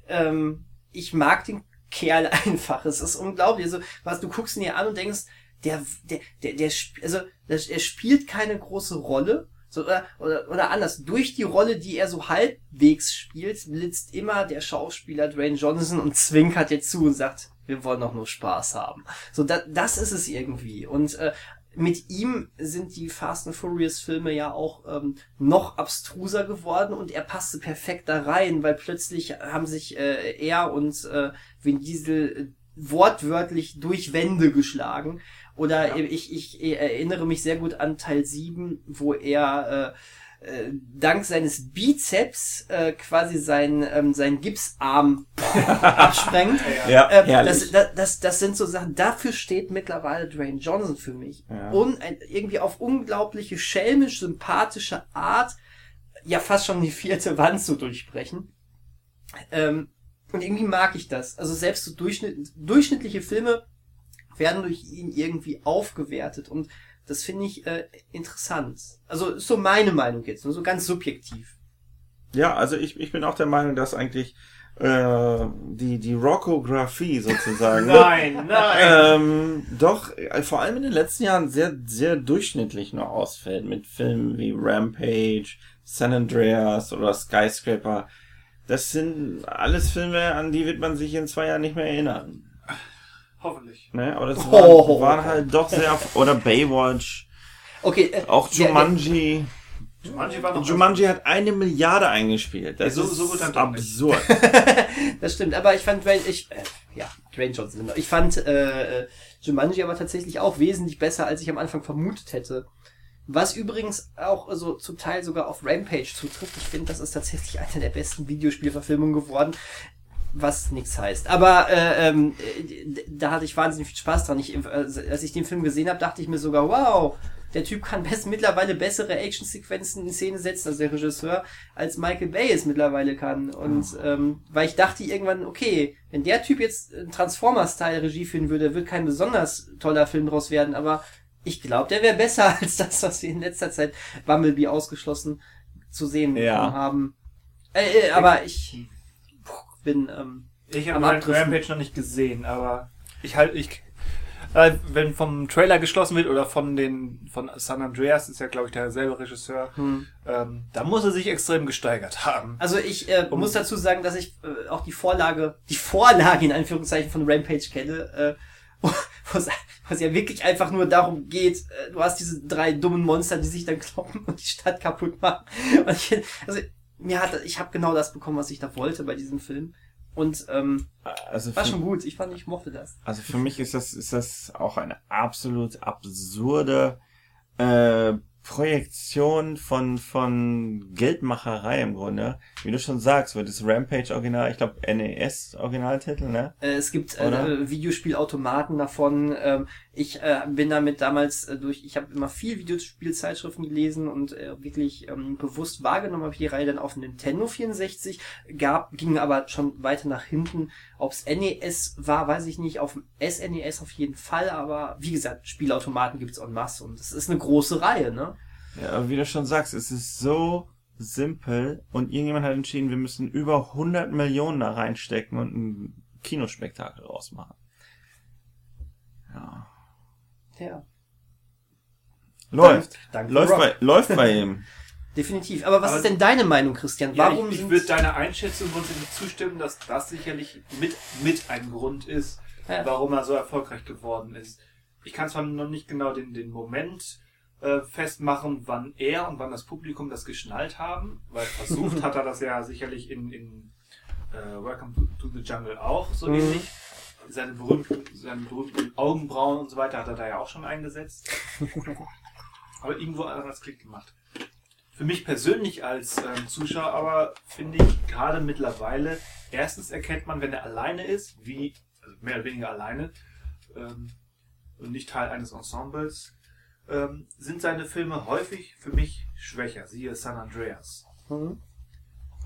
ähm, ich mag den Kerl einfach. Es ist unglaublich. Also, was du guckst ihn dir an und denkst, der, der, der, der, also, er spielt keine große Rolle. So, oder, oder, oder anders, durch die Rolle, die er so halbwegs spielt, blitzt immer der Schauspieler Dwayne Johnson und zwinkert jetzt zu und sagt, wir wollen doch nur Spaß haben. So, da, das ist es irgendwie. Und äh, mit ihm sind die Fast and Furious Filme ja auch ähm, noch abstruser geworden und er passte perfekt da rein, weil plötzlich haben sich äh, er und äh, Vin Diesel äh, wortwörtlich durch Wände geschlagen. Oder Ja. ich, ich erinnere mich sehr gut an Teil 7, wo er äh, äh, dank seines Bizeps äh, quasi sein, ähm, sein Gipsarm absprengt. Ja, Äh, das, das, das sind so Sachen, dafür steht mittlerweile Dwayne Johnson für mich. Ja. Und ein, irgendwie auf unglaubliche, schelmisch, sympathische Art, ja fast schon die vierte Wand zu durchbrechen. Ähm, und irgendwie mag ich das. Also selbst so durchschnitt, durchschnittliche Filme werden durch ihn irgendwie aufgewertet. Und das finde ich äh, interessant. Also ist so meine Meinung jetzt, nur so ganz subjektiv. Ja, also ich, ich bin auch der Meinung, dass eigentlich äh, die, die Rockografie sozusagen Nein, nein! ähm, doch äh, vor allem in den letzten Jahren sehr, sehr durchschnittlich noch ausfällt mit Filmen wie Rampage, San Andreas oder Skyscraper. Das sind alles Filme, an die wird man sich in zwei Jahren nicht mehr erinnern. Hoffentlich. Ne? Aber das Oh. waren, waren halt doch sehr, oder Baywatch, Okay, äh, auch Jumanji. Jumanji war noch Jumanji hat eine Milliarde eingespielt. Das Ja, so- ist so gut dann doch nicht. absurd. Das stimmt, aber ich fand Dwayne, ich, äh, ja, Dwayne Johnson, genau. Ich fand äh, äh, Jumanji aber tatsächlich auch wesentlich besser, als ich am Anfang vermutet hätte. Was übrigens auch so zum Teil sogar auf Rampage zutrifft. Ich finde, das ist tatsächlich eine der besten Videospielverfilmungen geworden. Was nichts heißt. Aber äh, ähm, äh, da hatte ich wahnsinnig viel Spaß dran. Ich, äh, als ich den Film gesehen habe, dachte ich mir sogar, wow, der Typ kann best, mittlerweile bessere Actionsequenzen in Szene setzen, also der Regisseur, als Michael Bay es mittlerweile kann. Und ähm, weil ich dachte irgendwann, okay, wenn der Typ jetzt Transformers-Style Regie führen würde, wird kein besonders toller Film draus werden, aber ich glaube, der wäre besser als das, was wir in letzter Zeit Bumblebee ausgeschlossen zu sehen Ja. haben. Äh, äh, aber ich bin, ähm, Ich habe Abdriften. Rampage noch nicht gesehen, aber ich halt, ich, äh, wenn vom Trailer geschlossen wird oder von den, von San Andreas, ist ja glaube ich derselbe Regisseur, hm. ähm, da muss er sich extrem gesteigert haben. Also ich äh, Um- muss dazu sagen, dass ich äh, auch die Vorlage, die Vorlage in Anführungszeichen von Rampage kenne, äh, es ja wirklich einfach nur darum geht, äh, du hast diese drei dummen Monster, die sich dann kloppen und die Stadt kaputt machen. Und ich, also mir hat, ich habe genau das bekommen, was ich da wollte bei diesem Film. Und ähm, Also war für, schon gut. Ich fand, ich mochte das. also für mich ist das, ist das auch eine absolut absurde äh, Projektion von, von Geldmacherei im Grunde. Wie du schon sagst, wird das Rampage Original, ich glaube NES Originaltitel, ne? Äh, es gibt äh, Videospielautomaten davon. Ähm, ich äh, bin damit damals äh, durch, ich habe immer viel Videospielzeitschriften gelesen und äh, wirklich ähm, bewusst wahrgenommen habe ich die Reihe dann auf Nintendo 64, gab, ging aber schon weiter nach hinten. Ob's NES war, weiß ich nicht, auf dem SNES auf jeden Fall, aber wie gesagt, Spielautomaten gibt's en masse und es ist eine große Reihe, ne? Ja, aber wie du schon sagst, es ist so simpel und irgendjemand hat entschieden, wir müssen über 100 Millionen da reinstecken und ein Kinospektakel rausmachen. Ja. Ja. Läuft. Dank The Läuft bei, läuft bei ihm. Definitiv. Aber was Aber- ist denn deine Meinung, Christian? Ja, Warum ich, ich sind würde deiner Einschätzung grundsätzlich zustimmen, dass das sicherlich mit, mit ein Grund ist, Ja. warum er so erfolgreich geworden ist. Ich kann zwar noch nicht genau den, den Moment äh, festmachen, wann er und wann das Publikum das geschnallt haben, weil versucht hat er das ja sicherlich in, in äh, Welcome to, to the Jungle auch so Mhm. Seine berühmten, seine berühmten Augenbrauen und so weiter hat er da ja auch schon eingesetzt. Aber irgendwo hat er das Klick gemacht. Für mich persönlich als ähm, Zuschauer aber finde ich gerade mittlerweile, erstens erkennt man, wenn er alleine ist, wie, also mehr oder weniger alleine, ähm, und nicht Teil eines Ensembles, ähm, sind seine Filme häufig für mich schwächer. Siehe San Andreas. Mhm.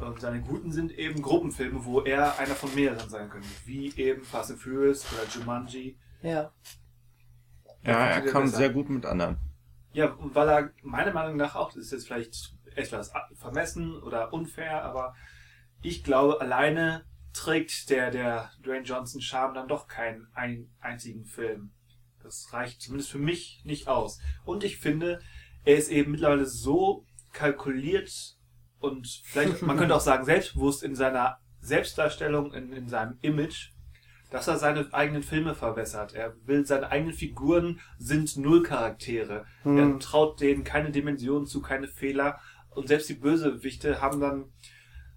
Und seine guten sind eben Gruppenfilme, wo er einer von mehreren sein könnte. Wie eben Fast and Furious oder Jumanji. Ja. Ja, er funktioniert kam besser. sehr gut mit anderen. Ja, und weil er meiner Meinung nach auch, das ist jetzt vielleicht etwas vermessen oder unfair, aber ich glaube, alleine trägt der, der Dwayne Johnson Charme dann doch keinen ein, einzigen Film. Das reicht zumindest für mich nicht aus. Und ich finde, er ist eben mittlerweile so kalkuliert und vielleicht, man könnte auch sagen, selbstbewusst in seiner Selbstdarstellung, in, in seinem Image, dass er seine eigenen Filme verwässert. Er will, seine eigenen Figuren sind Nullcharaktere. Hm. Er traut denen keine Dimensionen zu, keine Fehler. Und selbst die Bösewichte haben dann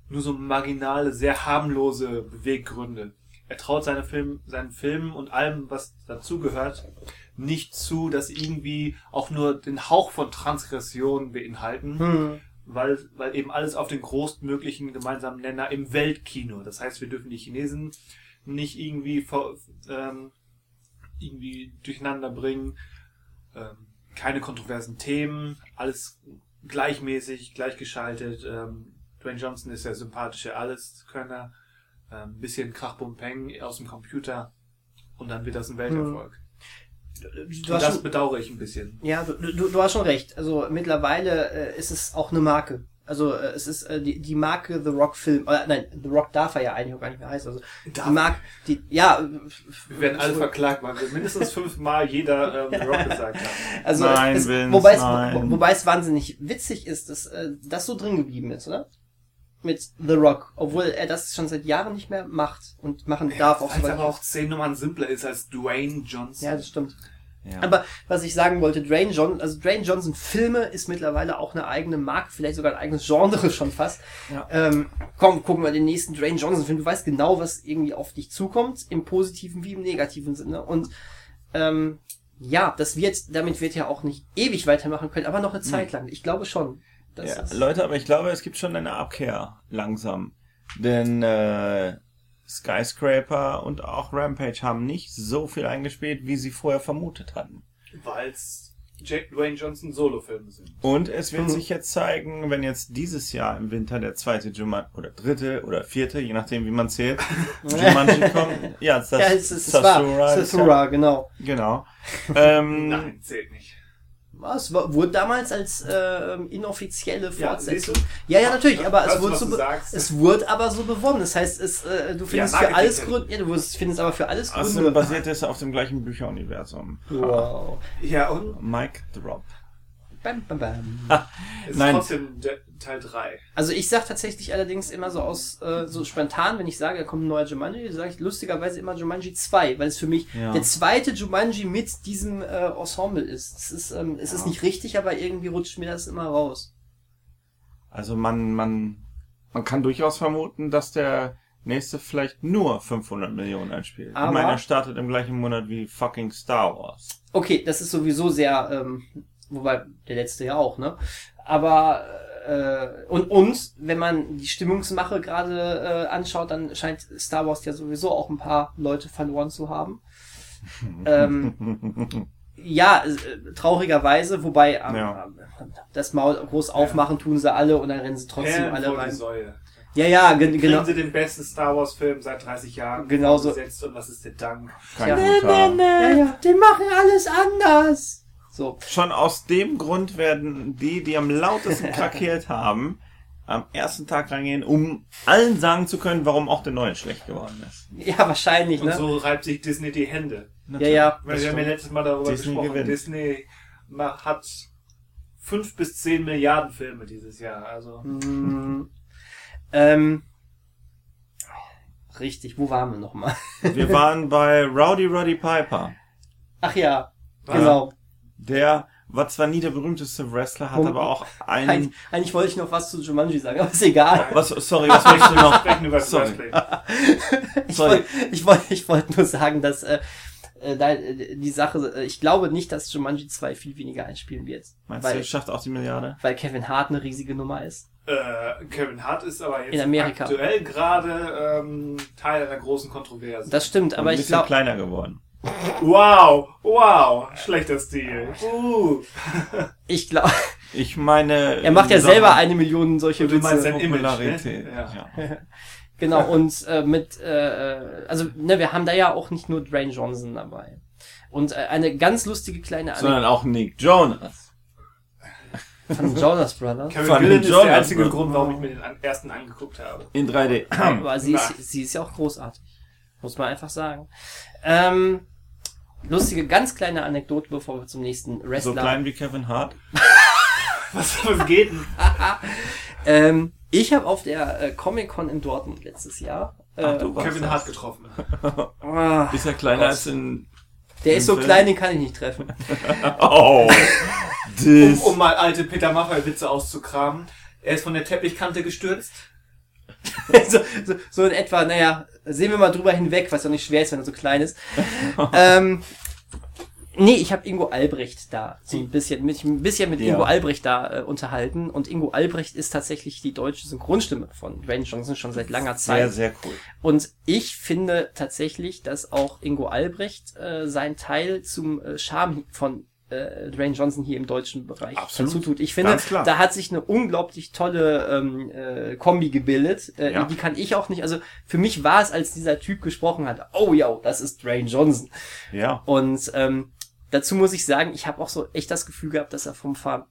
nur so marginale, sehr harmlose Beweggründe. Er traut seine Film, seinen Filmen und allem, was dazugehört, nicht zu, dass sie irgendwie auch nur den Hauch von Transgression beinhalten Hm. Weil, weil eben alles auf den größtmöglichen gemeinsamen Nenner im Weltkino. Das heißt, wir dürfen die Chinesen nicht irgendwie vor, ähm, irgendwie durcheinander bringen. Ähm, keine kontroversen Themen, alles gleichmäßig, gleichgeschaltet. Ähm, Dwayne Johnson ist der sympathische Alleskönner. Ähm, bisschen Krachbumpeng aus dem Computer und dann wird das ein Welterfolg. Du das schon, bedauere ich ein bisschen. ja, du, du, du hast schon recht. Also mittlerweile äh, ist es auch eine Marke. Also äh, es ist äh, die, die Marke The Rock Film. Oder, nein, The Rock darf er ja eigentlich auch gar nicht mehr heißen. Also Darf die Marke, die ja. äh, Wir werden alle verklagt, weil wir mindestens fünfmal jeder ähm, The Rock gesagt haben. Also Nein, es, Vince, wobei es nein. wo- wobei es wahnsinnig witzig ist, dass äh, das so drin geblieben ist, oder? Mit The Rock, obwohl er das schon seit Jahren nicht mehr macht und machen darf. Auch Weil aber auch zehn Nummern simpler ist als Dwayne Johnson. ja, das stimmt. Ja. Aber was ich sagen wollte, Dwayne Johnson, also Dwayne Johnson Filme ist mittlerweile auch eine eigene Marke, vielleicht sogar ein eigenes Genre schon fast. Ja. Ähm, komm, gucken wir den nächsten Dwayne Johnson Film. Du weißt genau, was irgendwie auf dich zukommt, im positiven wie im negativen Sinne. Und ähm, ja, das wird, damit wird ja auch nicht ewig weitermachen können, aber noch eine Zeit lang. Ich glaube schon. Das Ja, ist, Leute, aber ich glaube, es gibt schon eine Abkehr langsam. Denn äh, Skyscraper und auch Rampage haben nicht so viel eingespielt, wie sie vorher vermutet hatten. Weil es Jack Dwayne Johnson Solo-Filme sind. Und es wird Mhm. sich jetzt zeigen, wenn jetzt dieses Jahr im Winter der zweite Jumanji oder dritte oder vierte, je nachdem wie man zählt, Jumanji kommt. Ja, das ja, es ist, Sasura ist ja- Sasura, genau. Genau. Ähm, Nein, zählt nicht. Was war, wurde damals als äh, inoffizielle Ja, Fortsetzung. siehst Ja, ja, natürlich, aber es wurde so es wurde aber so beworben. Das heißt, es äh, du findest Ja, für alles. Gründe, ja, du findest aber für alles Gründe. basiert es auf dem gleichen Bücheruniversum. Wow. Ja, und Mike Drop. Bam, bam, bam. es Nein. ist trotzdem de- Teil 3. Also ich sag tatsächlich allerdings immer so aus äh, so spontan, wenn ich sage, da kommt ein neuer Jumanji, sage ich lustigerweise immer Jumanji 2, weil es für mich Ja. der zweite Jumanji mit diesem äh, Ensemble ist. Es ist ähm, es ist Ja. nicht richtig, aber irgendwie rutscht mir das immer raus. Also man, man, man kann durchaus vermuten, dass der nächste vielleicht nur 500 Millionen einspielt. Aber- ich meine, er startet im gleichen Monat wie fucking Star Wars. Okay, das ist sowieso sehr, ähm, wobei der letzte ja auch, ne? Aber äh, und und wenn man die Stimmungsmache gerade äh, anschaut, dann scheint Star Wars ja sowieso auch ein paar Leute verloren zu haben. ähm, ja, äh, traurigerweise, wobei ähm, Ja. das Maul groß aufmachen tun sie alle und dann rennen sie trotzdem Perlen alle vor die rein. Säue. Ja, ja, gen Kriegen genau. sie den besten Star Wars Film seit 30 Jahren Genauso. vorgesetzt und was ist der Dank? Kein Ja. guter. Ja, ja, die machen alles anders. So. Schon aus dem Grund werden die, die am lautesten krakeelt haben, am ersten Tag reingehen, um allen sagen zu können, warum auch der neue schlecht geworden ist. Ja, wahrscheinlich, Und ne? so reibt sich Disney die Hände. ja, ja. Weil wir haben ja letztes Mal darüber Disney gesprochen. gewinnt. Disney hat fünf bis zehn Milliarden Filme dieses Jahr. Also Mm, ähm, richtig, wo waren wir nochmal? Wir waren bei Rowdy Roddy Piper. Ach ja, Was? genau. Der war zwar nie der berühmteste Wrestler, hat Moment. aber auch einen... Eigentlich, eigentlich wollte ich noch was zu Jumanji sagen, aber ist egal. Was, sorry, was wolltest du noch? sprechen über Sorry. Wrestling. Ich wollte ich wollte, ich wollte nur sagen, dass äh, äh, die Sache, äh, ich glaube nicht, dass Jumanji 2 viel weniger einspielen wird. Meinst du, weil, er schafft auch die Milliarde? weil Kevin Hart eine riesige Nummer ist. Äh, Kevin Hart ist aber jetzt In Amerika. aktuell gerade ähm, Teil einer großen Kontroverse. Das stimmt, aber ein ich bisschen glaube, kleiner geworden. Wow, wow, schlechter Stil. Uh. ich glaube, Ich meine... er macht ja Sachen selber eine Million solche du meinst Witze. sein Image, Popularität. ne? Ja. Ja. Genau, und äh, mit, äh, also, ne, wir haben da ja auch nicht nur Dwayne Johnson dabei. Und äh, eine ganz lustige kleine Anekdote Sondern auch Nick Jonas. von den Jonas Brothers. Kevin Von ist Jonas der einzige Brothers. Grund, warum ich mir den ersten angeguckt habe. In 3D. Aber sie ist, sie ist ja auch großartig. Muss man einfach sagen. Ähm, lustige, ganz kleine Anekdote, bevor wir zum nächsten so Wrestler. klein wie Kevin Hart. Was, was geht denn? ähm, ich habe auf der äh, Comic-Con in Dortmund letztes Jahr. Äh, Ach, du Kevin das. Hart getroffen. ah, Ist er kleiner Gott. als in... der ist so Film? klein, den kann ich nicht treffen. Oh. Um, um mal alte Peter Maffay-Witze auszukramen. Er ist von der Teppichkante gestürzt. so, so, so in etwa, naja, sehen wir mal drüber hinweg, was ja nicht schwer ist, wenn er so klein ist. ähm, nee, ich habe Ingo Albrecht da so ein bisschen, mich ein bisschen mit Ja. Ingo Albrecht da äh, unterhalten. Und Ingo Albrecht ist tatsächlich die deutsche Synchronstimme von Dwayne Johnson schon seit langer Zeit. Sehr, sehr cool. Und ich finde tatsächlich, dass auch Ingo Albrecht äh, seinen Teil zum äh, Charme von äh, Dwayne Johnson hier im deutschen Bereich Absolut. dazu tut. Ich finde, da hat sich eine unglaublich tolle ähm, äh, Kombi gebildet. Äh, Ja. Die kann ich auch nicht. Also für mich war es, als dieser Typ gesprochen hat, oh ja, das ist Dwayne Johnson. Ja. Und ähm, dazu muss ich sagen, ich habe auch so echt das Gefühl gehabt, dass er vom Ver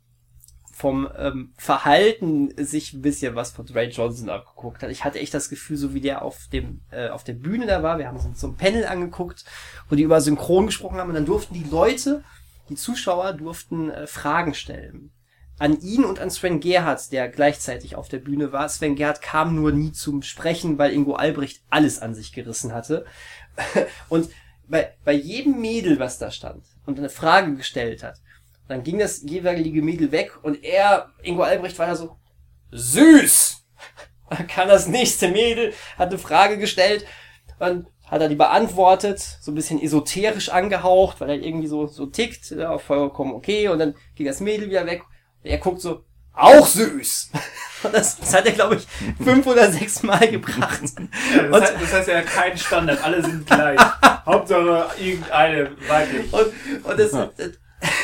vom ähm, Verhalten sich ein bisschen was von Dwayne Johnson abgeguckt hat. Ich hatte echt das Gefühl, so wie der auf dem äh, auf der Bühne da war, wir haben uns so ein Panel angeguckt, wo die über Synchron gesprochen haben und dann durften die Leute, die Zuschauer durften äh, Fragen stellen. an ihn und an Sven Gerhardt, der gleichzeitig auf der Bühne war. Sven Gerhardt kam nur nie zum Sprechen, weil Ingo Albrecht alles an sich gerissen hatte. Und bei, bei jedem Mädel, was da stand und eine Frage gestellt hat, dann ging das jeweilige Mädel weg und er, Ingo Albrecht, war da so, süß! Dann kam das nächste Mädel, hat eine Frage gestellt, dann hat er die beantwortet, so ein bisschen esoterisch angehaucht, weil er irgendwie so, so tickt, ja, vollkommen okay, und dann ging das Mädel wieder weg, er guckt so, auch süß! Und das, das hat er, glaube ich, fünf oder sechs Mal gebracht. Ja, das, heißt, das heißt ja kein Standard, alle sind gleich. Hauptsache irgendeine weiblich. Und, und das,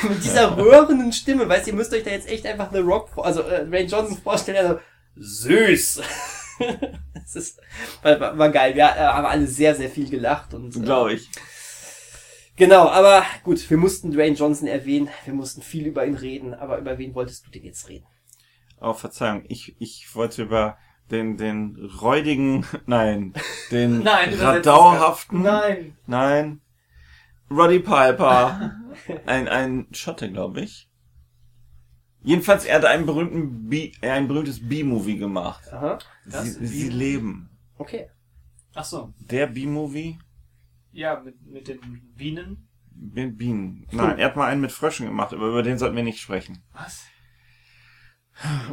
mit dieser rührenden Stimme, weißt du, ihr müsst euch da jetzt echt einfach The Rock, also äh, Ray Johnson vorstellen, also süß. das ist, war, war, geil. Wir äh, haben alle sehr, sehr viel gelacht und äh, Glaube ich. genau. Aber gut, wir mussten Dwayne Johnson erwähnen, wir mussten viel über ihn reden. Aber über wen wolltest du denn jetzt reden? Oh, Verzeihung, ich, ich wollte über den, den räudigen, nein, den Nein, radauhaften, Nein. nein, Roddy Piper, ein, ein Schotte, glaube ich. Jedenfalls, er hat einen berühmten B, ein berühmtes B-Movie gemacht. Aha. Das Sie, sie leben. Okay. Ach so. Der B-Movie Ja, mit, mit den Bienen. mit Bienen. Nein, er hat mal einen mit Fröschen gemacht, aber über den sollten wir nicht sprechen. Was?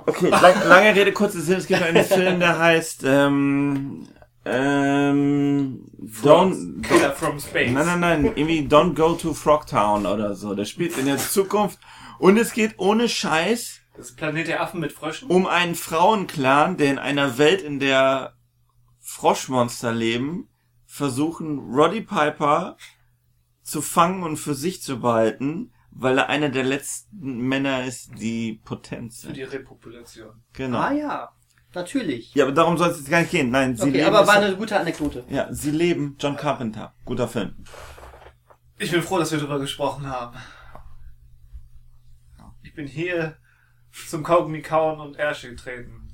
Okay, lang, lange Rede, kurzer Sinn. Es gibt einen Film, der heißt ähm, ähm, Don't, Killer from Space. Nein, nein, nein, irgendwie Don't Go to Frogtown oder so. Der spielt in der Zukunft und es geht ohne Scheiß Das ist Planet der Affen mit Fröschen. um einen Frauenclan, der in einer Welt, in der Froschmonster leben, versuchen Roddy Piper zu fangen und für sich zu behalten, weil er einer der letzten Männer ist, die potent Für sind. die Repopulation. Genau. Ah ja, natürlich. Ja, aber darum soll es jetzt gar nicht gehen. Nein, sie okay, leben. aber war eine gute Anekdote. ja, sie leben. John Carpenter. Guter Film. Ich bin froh, dass wir darüber gesprochen haben. Ich bin hier zum Kaugummi kauen und Ärsche getreten.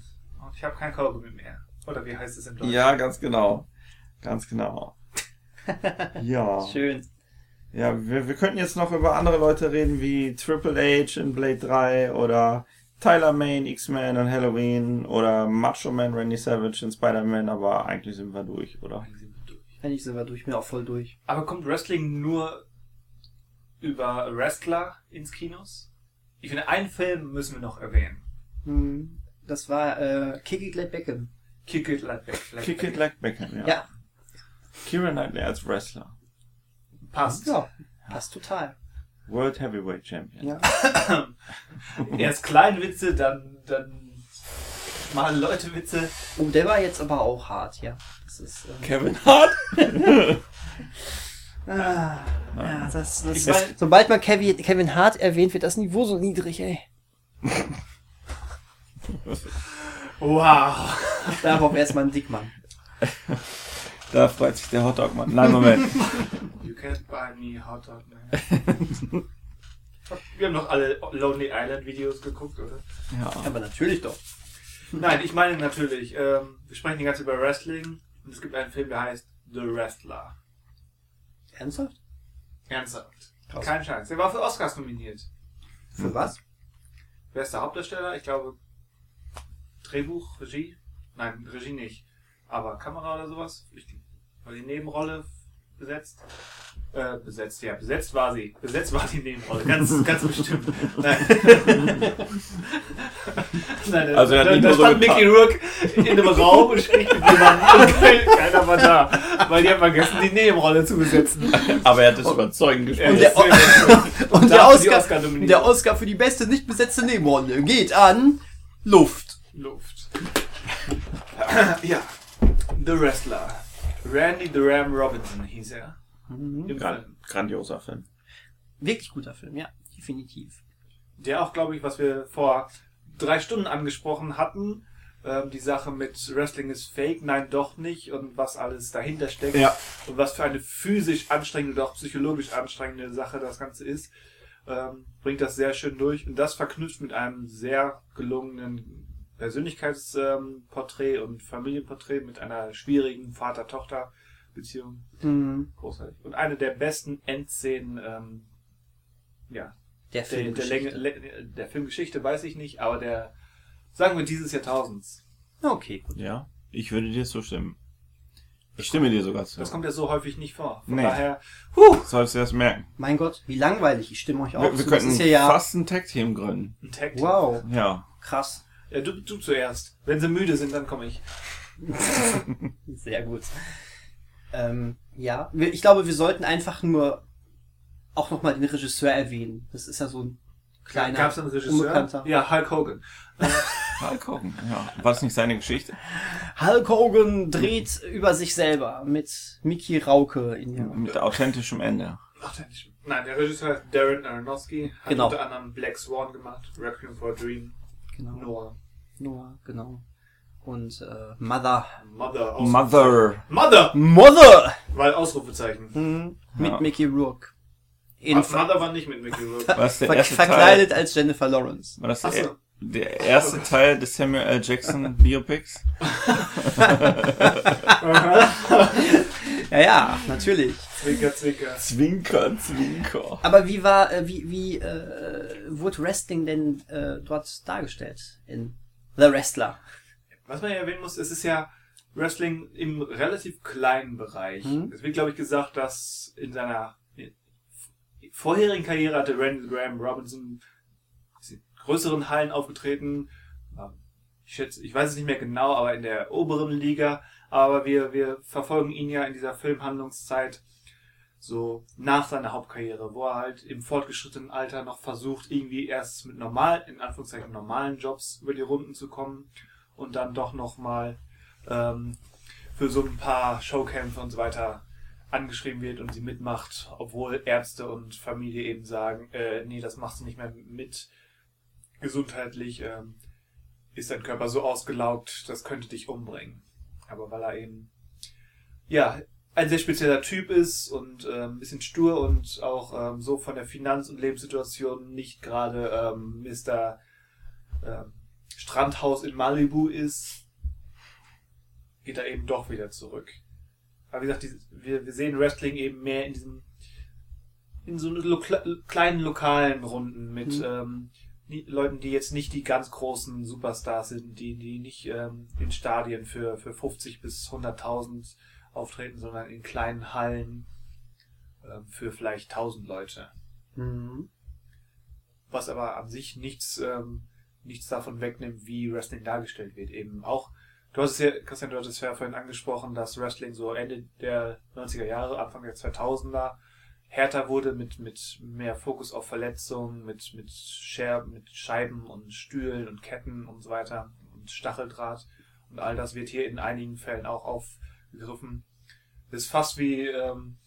Und ich habe kein Kaugummi mehr. Oder wie heißt es im Deutschen? Ja, ganz genau. Ganz genau. ja. Schön. Ja, wir, wir könnten jetzt noch über andere Leute reden, wie Triple H in Blade 3 oder Tyler Mane, X-Men und Halloween oder Macho Man Randy Savage in Spider-Man, aber eigentlich sind wir durch, oder? Eigentlich sind wir durch, mir auch voll durch. Aber kommt Wrestling nur über Wrestler ins Kinos? Ich finde, einen Film müssen wir noch erwähnen. Hm, Das war äh, Kick It Like Beckham. Kick It Like. Like Kick It Like Beckham, ja. Ja. Kieran Knightley als Wrestler. Passt. Ja, passt total. World Heavyweight Champion. Ja. Erst kleine Witze, dann, dann schmale Leute Witze. Oh, der war jetzt aber auch hart, ja. Das ist. Ähm, Kevin Hart? ah, ja, das, das, mein- sobald man Kevin, Kevin Hart erwähnt, wird das Niveau so niedrig, ey. Wow. Darauf erstmal ein Dickmann. Da freut sich der Hotdog-Mann. Nein, Moment. You can't buy me hot dog, man. Wir haben doch alle Lonely Island Videos geguckt, oder? ja. Aber natürlich doch. Nein, ich meine natürlich, ähm, wir sprechen die ganze Zeit über Wrestling und es gibt einen Film, der heißt The Wrestler. Ernsthaft? Ernsthaft. Krass. Kein Scheiß. Der war für Oscars nominiert. Für was? Wer ist der Hauptdarsteller? Ich glaube, Drehbuch, Regie? Nein, Regie nicht. Aber Kamera oder sowas? Ich, war die Nebenrolle besetzt? Äh, besetzt, ja, besetzt war sie. Besetzt war die Nebenrolle, ganz, ganz bestimmt. Nein. Nein, Also er hat da, da nur so stand. Mickey Rourke in einem Raum und spricht mit jemandem und kein- keiner war da. Weil die haben vergessen, die Nebenrolle zu besetzen. Aber er hat es überzeugend Er ist sehr, sehr gut. Und der Oscar, Oscar der Oscar für die beste nicht besetzte Nebenrolle geht an Luft. Luft. ja. The Wrestler. Randy the Ram Robinson hieß er. Im Gran grandioser Film. Wirklich guter Film, ja, definitiv. Der auch, glaube ich, was wir vor drei Stunden angesprochen hatten, ähm, die Sache mit Wrestling ist fake, nein doch nicht und was alles dahinter steckt Ja. und was für eine physisch anstrengende oder auch psychologisch anstrengende Sache das Ganze ist, ähm, bringt das sehr schön durch und das verknüpft mit einem sehr gelungenen Persönlichkeitsporträt und Familienporträt mit einer schwierigen Vater-Tochter-Beziehung. Mhm. Großartig. Und eine der besten Endszenen, ähm, ja, Der Der der, der, Filmgeschichte. Länge, der Filmgeschichte weiß ich nicht, aber der, sagen wir dieses Jahrtausends. Okay, gut. Ja, ich würde dir zustimmen. Ich stimme dir sogar zu. Das kommt ja so häufig nicht vor. Von Nee. daher, huh, Sollst du das merken. Mein Gott, wie langweilig. Ich stimme euch auch Wir, wir zu. Das könnten ist ja, ja fast ein Tag-Team gründen. ein Tag. Wow, Ja. krass. Ja, du, du zuerst. Wenn sie müde sind, dann komme ich. Sehr gut. Ähm, ja, ich glaube, wir sollten einfach nur auch nochmal den Regisseur erwähnen. Das ist ja so ein kleiner, Gab es einen Regisseur? unbekannter. Ja, Hulk Hogan. Mal gucken. Ja. War das nicht seine Geschichte? Hulk Hogan dreht über sich selber mit Mickey Rauke in der Mit authentischem Ende. Nicht. Nein, der Regisseur ist Darren Aronofsky. Hat Genau. unter anderem Black Swan gemacht, Requiem for a Dream, genau. Noah, Noah, genau. Und äh, Mother. Mother. Mother. Mother! Mother! Weil Ausrufezeichen. Mhm. Mit Ja. Mickey Rourke. In Ah, Mother war nicht mit Mickey Rourke. War das der ver erste verkleidet Teil? als Jennifer Lawrence. War das der, Ach so. der erste Teil des Samuel L. Jackson Biopics? Ja, ja, natürlich. Zwinker, Zwinker. Zwinker, Zwinker. Aber wie war, äh, wie, wie äh, wurde Wrestling denn äh, dort dargestellt in The Wrestler? Was man ja erwähnen muss, es ist ja Wrestling im relativ kleinen Bereich. Mhm. Es wird, glaube ich, gesagt, dass in seiner vorherigen Karriere hatte Randy Graham Robinson in größeren Hallen aufgetreten. Ich schätze, ich weiß es nicht mehr genau, aber in der oberen Liga. Aber wir, wir verfolgen ihn ja in dieser Filmhandlungszeit so nach seiner Hauptkarriere, wo er halt im fortgeschrittenen Alter noch versucht, irgendwie erst mit normal, in Anführungszeichen normalen Jobs über die Runden zu kommen und dann doch nochmal ähm, für so ein paar Showkämpfe und so weiter angeschrieben wird und sie mitmacht, obwohl Ärzte und Familie eben sagen, äh, nee, das machst du nicht mehr mit. Gesundheitlich ähm, ist dein Körper so ausgelaugt, das könnte dich umbringen. Aber weil er eben, ja, ein sehr spezieller Typ ist und äh, ein bisschen stur und auch ähm, so von der Finanz- und Lebenssituation nicht gerade ähm, Mr. Ähm, Strandhaus in Malibu ist, geht er eben doch wieder zurück. Aber wie gesagt, die, wir, wir sehen Wrestling eben mehr in diesem, in so lo kleinen lokalen Runden mit Mhm. ähm, Leuten, die jetzt nicht die ganz großen Superstars sind, die, die nicht ähm, in Stadien für, für 50 bis 100.000 auftreten, sondern in kleinen Hallen ähm, für vielleicht 1000 Leute. Mhm. Was aber an sich nichts, ähm, nichts davon wegnimmt, wie Wrestling dargestellt wird. Eben auch, du hast es ja, Christian, du hattest es ja vorhin angesprochen, dass Wrestling so Ende der 90er Jahre, Anfang der 2000er härter wurde mit, mit mehr Fokus auf Verletzungen, mit, mit Scherben, mit Scheiben und Stühlen und Ketten und so weiter und Stacheldraht. Und all das wird hier in einigen Fällen auch aufgegriffen. Das ist fast wie, ähm,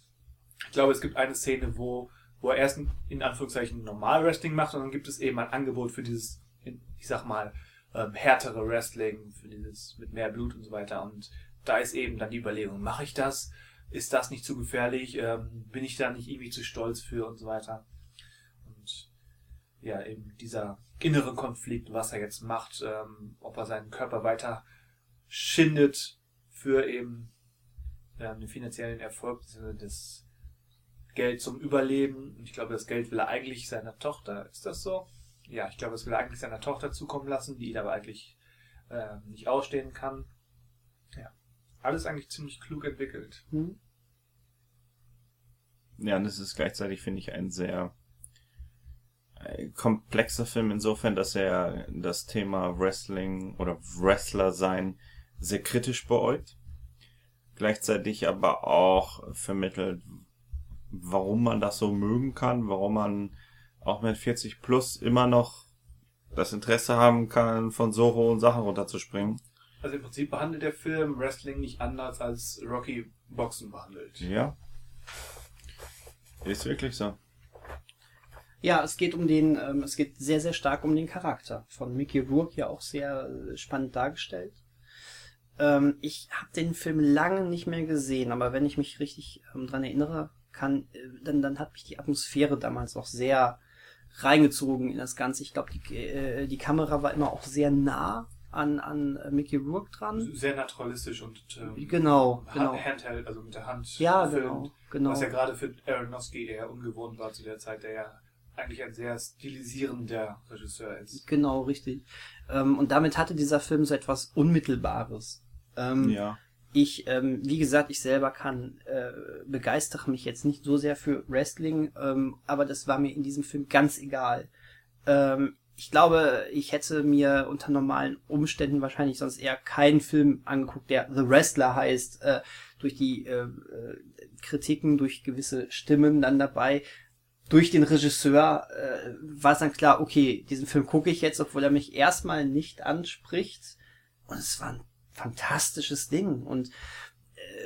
ich glaube, es gibt eine Szene, wo, wo er erst in, Anführungszeichen normal Wrestling macht und dann gibt es eben ein Angebot für dieses, ich sag mal, ähm, härtere Wrestling, für dieses mit mehr Blut und so weiter. Und da ist eben dann die Überlegung, mache ich das? Ist das nicht zu gefährlich? Ähm, bin ich da nicht irgendwie zu stolz für und so weiter? Und ja, eben dieser innere Konflikt, was er jetzt macht, ähm, ob er seinen Körper weiter schindet für eben ähm, den finanziellen Erfolg, das Geld zum Überleben. Und ich glaube, das Geld will er eigentlich seiner Tochter. Ist das so? Ja, ich glaube, das will er eigentlich seiner Tochter zukommen lassen, die ihn aber eigentlich äh, nicht ausstehen kann. Ja. Alles eigentlich ziemlich klug entwickelt. Mhm. Ja, und es ist gleichzeitig, finde ich, ein sehr äh, komplexer Film insofern, dass er das Thema Wrestling oder Wrestler sein sehr kritisch beäugt. Gleichzeitig aber auch vermittelt, warum man das so mögen kann, warum man auch mit 40 plus immer noch das Interesse haben kann, von so hohen Sachen runterzuspringen. Also im Prinzip behandelt der Film Wrestling nicht anders als Rocky Boxen behandelt. Ja. Ist wirklich so. Ja, es geht um den, ähm, es geht sehr, sehr stark um den Charakter. Von Mickey Rourke ja auch sehr äh, spannend dargestellt. Ähm, ich habe den Film lange nicht mehr gesehen, aber wenn ich mich richtig ähm, dran erinnere, kann, äh, dann, dann hat mich die Atmosphäre damals auch sehr reingezogen in das Ganze. Ich glaube, die, äh, die Kamera war immer auch sehr nah an, an äh, Mickey Rourke dran. Sehr naturalistisch und ähm, Genau, genau. Handheld, also mit der Hand Ja, gefilmt, genau, genau. Was ja gerade für Aronofsky eher ungewohnt war zu der Zeit, der ja eigentlich ein sehr stilisierender Regisseur ist. Genau, richtig. Ähm, und damit hatte dieser Film so etwas Unmittelbares. Ähm, Ja. Ich, ähm, wie gesagt, ich selber kann, äh, begeistere mich jetzt nicht so sehr für Wrestling, ähm, aber das war mir in diesem Film ganz egal. Ähm, ich glaube, ich hätte mir unter normalen Umständen wahrscheinlich sonst eher keinen Film angeguckt, der The Wrestler heißt, äh, durch die äh, äh, Kritiken, durch gewisse Stimmen dann dabei. Durch den Regisseur äh, war es dann klar, okay, diesen Film gucke ich jetzt, obwohl er mich erstmal nicht anspricht. Und es war ein fantastisches Ding. Und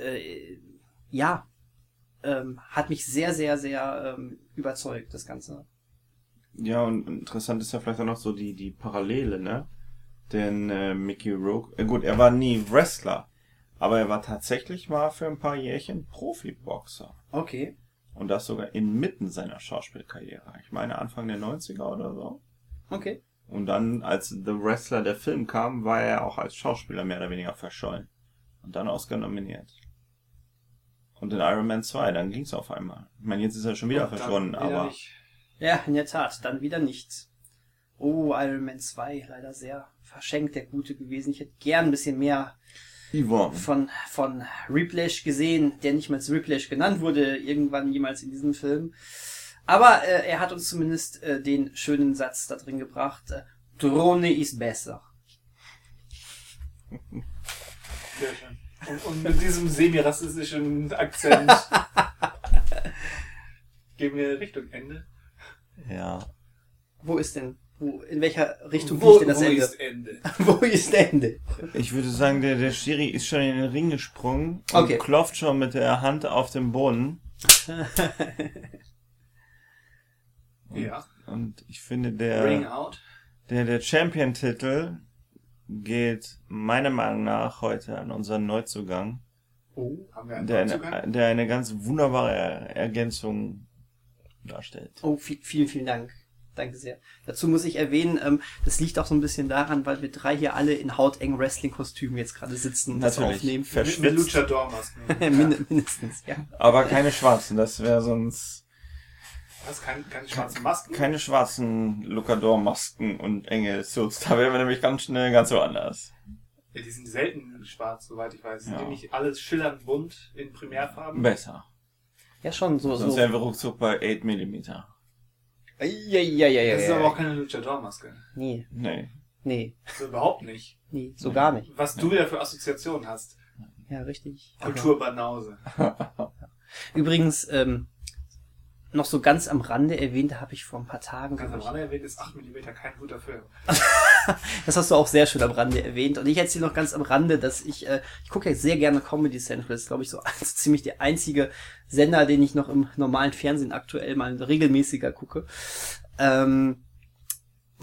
äh, ja, ähm, hat mich sehr, sehr, sehr ähm, überzeugt, das Ganze. Ja, und interessant ist ja vielleicht auch noch so die, die Parallele, ne? Denn äh, Mickey Rourke, äh, gut, er war nie Wrestler, aber er war tatsächlich mal für ein paar Jährchen Profiboxer. Okay. Und das sogar inmitten seiner Schauspielkarriere. Ich meine Anfang der 90er oder so. Okay. Und dann, als The Wrestler der Film kam, war er auch als Schauspieler mehr oder weniger verschollen. Und dann Oscar nominiert. Und in Iron Man 2, dann ging's auf einmal. Ich meine, jetzt ist er schon wieder verschwunden, aber nicht. Ja, in der Tat, dann wieder nichts. Oh, Iron Man 2, leider sehr verschenkt, der Gute gewesen. Ich hätte gern ein bisschen mehr Yvonne. von, von Riplash gesehen, der nicht mal als Riplash genannt wurde, irgendwann jemals in diesem Film. Aber äh, er hat uns zumindest äh, den schönen Satz da drin gebracht, äh, Drohne ist besser. Sehr schön. Und, und mit diesem semi-rassistischen Akzent gehen wir Richtung Ende. Ja. Wo ist denn, wo, in welcher Richtung wo, denn das wo Ende? ist Ende? wo ist Ende? Ich würde sagen, der, der Schiri ist schon in den Ring gesprungen und Okay. klopft schon mit der Hand auf den Boden. Ja. Und ich finde, Ring der, out. der, der Champion-Titel geht meiner Meinung nach heute an unseren Neuzugang, Oh, haben wir einen der Neuzugang? eine, der eine ganz wunderbare Ergänzung darstellt. Oh, vi- vielen, vielen Dank. Danke sehr. Dazu muss ich erwähnen, ähm, das liegt auch so ein bisschen daran, weil wir drei hier alle in hautengen Wrestling-Kostümen jetzt gerade sitzen und das Natürlich. aufnehmen. Ver- Mit, mit verschwitzt. Luchador-Masken. Min mindestens, ja. Aber keine schwarzen, das wäre sonst Was? Kein, keine schwarzen Masken? keine schwarzen Lucador-Masken und enge Suits. Da wären wir nämlich ganz schnell ganz woanders. Ja, die sind selten schwarz, soweit ich weiß. Sind Ja. die nicht alles schillernd bunt in Primärfarben? Besser. Ja, schon so. Sonst so. wären wir ruckzuck bei 8 mm. Ja, ja, ja, ja, Das ist aber auch keine Luchador-Maske. Nee, Nee. nee, Also überhaupt nicht. nee, so gar nicht. Was du wieder für Assoziationen hast. Ja, richtig. Kulturbanause. Übrigens, ähm, noch so ganz am Rande erwähnt, da habe ich vor ein paar Tagen. Ganz am Rande erwähnt ist 8 mm kein guter Film. Das hast du auch sehr schön am Rande erwähnt. Und ich erzähle noch ganz am Rande, dass ich, äh, ich gucke ja sehr gerne Comedy Central. Das ist, glaube ich, so also ziemlich der einzige Sender, den ich noch im normalen Fernsehen aktuell mal regelmäßiger gucke. Ähm,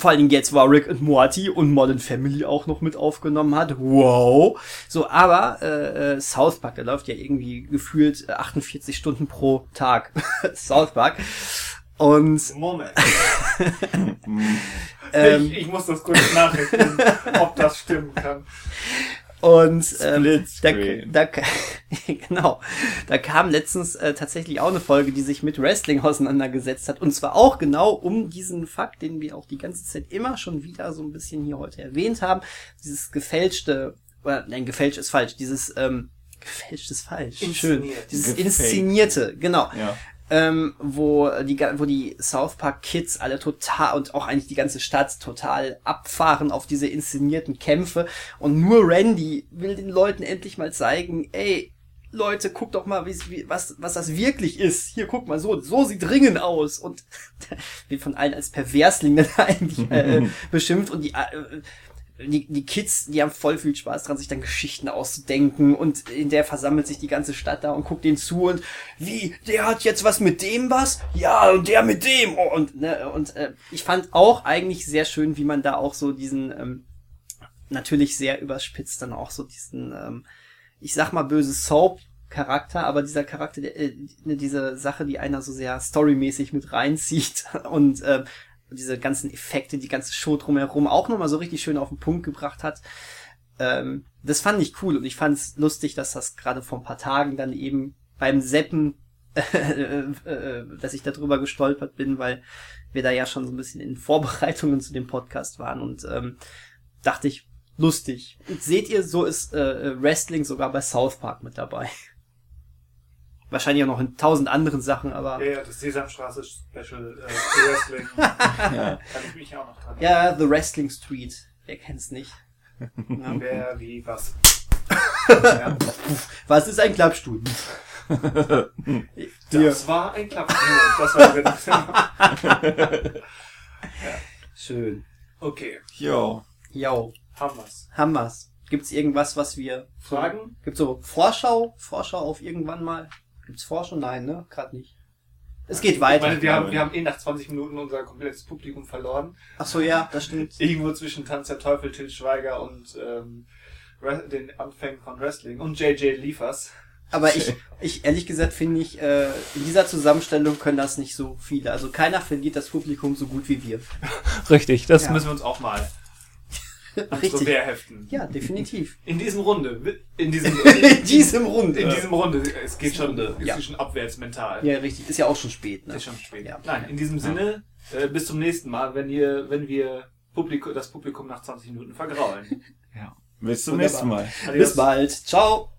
vor allen Dingen jetzt, wo Rick und Morty und Modern Family auch noch mit aufgenommen hat. Wow. So, aber äh, äh, South Park, der läuft ja irgendwie gefühlt äh, 48 Stunden pro Tag. South Park. Und Moment. ähm, ich, ich muss das kurz nachrechnen, ob das stimmen kann. Und ähm, da, da, genau, da kam letztens äh, tatsächlich auch eine Folge, die sich mit Wrestling auseinandergesetzt hat. Und zwar auch genau um diesen Fakt, den wir auch die ganze Zeit immer schon wieder so ein bisschen hier heute erwähnt haben. Dieses gefälschte, oder nein, gefälscht ist falsch, dieses ähm, gefälscht ist falsch. Schön. Dieses Gefaked. Inszenierte, genau Ja. Ähm, wo die wo die South Park Kids alle total und auch eigentlich die ganze Stadt total abfahren auf diese inszenierten Kämpfe und nur Randy will den Leuten endlich mal zeigen, ey Leute, guckt doch mal, wie, wie, was, was das wirklich ist. Hier, guck mal, so, so sieht Ringen aus. Und wird von allen als Perversling dann eigentlich äh, beschimpft. Und die, äh, die, die Kids, die haben voll viel Spaß dran, sich dann Geschichten auszudenken und in der versammelt sich die ganze Stadt da und guckt denen zu und wie, der hat jetzt was mit dem was? Ja, und der mit dem. Oh, und ne, und äh, ich fand auch eigentlich sehr schön, wie man da auch so diesen, ähm, natürlich sehr überspitzt dann auch so diesen, ähm, ich sag mal böse Soap Charakter, aber dieser Charakter, der, äh, diese Sache, die einer so sehr storymäßig mit reinzieht und äh, diese ganzen Effekte, die ganze Show drumherum auch nochmal so richtig schön auf den Punkt gebracht hat. Ähm, das fand ich cool und ich fand es lustig, dass das gerade vor ein paar Tagen dann eben beim Seppen äh, äh, dass ich darüber gestolpert bin, weil wir da ja schon so ein bisschen in Vorbereitungen zu dem Podcast waren und ähm, dachte ich, lustig. Seht ihr, so ist äh, Wrestling sogar bei South Park mit dabei. Wahrscheinlich auch noch in tausend anderen Sachen, aber Ja, ja, das Sesamstraße Special äh, Wrestling. Ja. Kann ich mich auch noch dran. ja, The Wrestling Street. Wer kennt's nicht? Ja. Wer, wie, was. ja. Was ist ein Klappstuhl? Das war ein Klapp. Das war drin. Schön. Okay, Jo. Jo, haben wir's. haben wir's. Gibt's irgendwas, was wir Fragen? Gibt's so Vorschau? Vorschau auf irgendwann mal? Gibt's Vorschau? Nein, ne? Gerade nicht. Es geht Ich weiter. meine, wir, haben, wir haben eh nach 20 Minuten unser komplettes Publikum verloren. Ach so, ja, das stimmt. Irgendwo zwischen Tanz der Teufel, Til Schweiger und ähm, den Anfängen von Wrestling und JJ Liefers. Aber ich, ich ehrlich gesagt finde ich, äh, in dieser Zusammenstellung können das nicht so viele. Also keiner verliert das Publikum so gut wie wir. Richtig, das Ja. müssen wir uns auch mal Richtig. Wehr heften. Ja, definitiv. In diesem Runde, in diesem, In diesem Rund. in diesem Runde, es geht schon, Runde, es ja. geht schon abwärts mental. Ja, richtig. Ist ja auch schon spät, ne? Ist schon spät. Ja. Nein, in diesem Sinne, äh, bis zum nächsten Mal, wenn ihr, wenn wir Publikum, das Publikum nach 20 Minuten vergraulen. Bis zum Wunderbar. nächsten Mal. Bis bald. Ciao.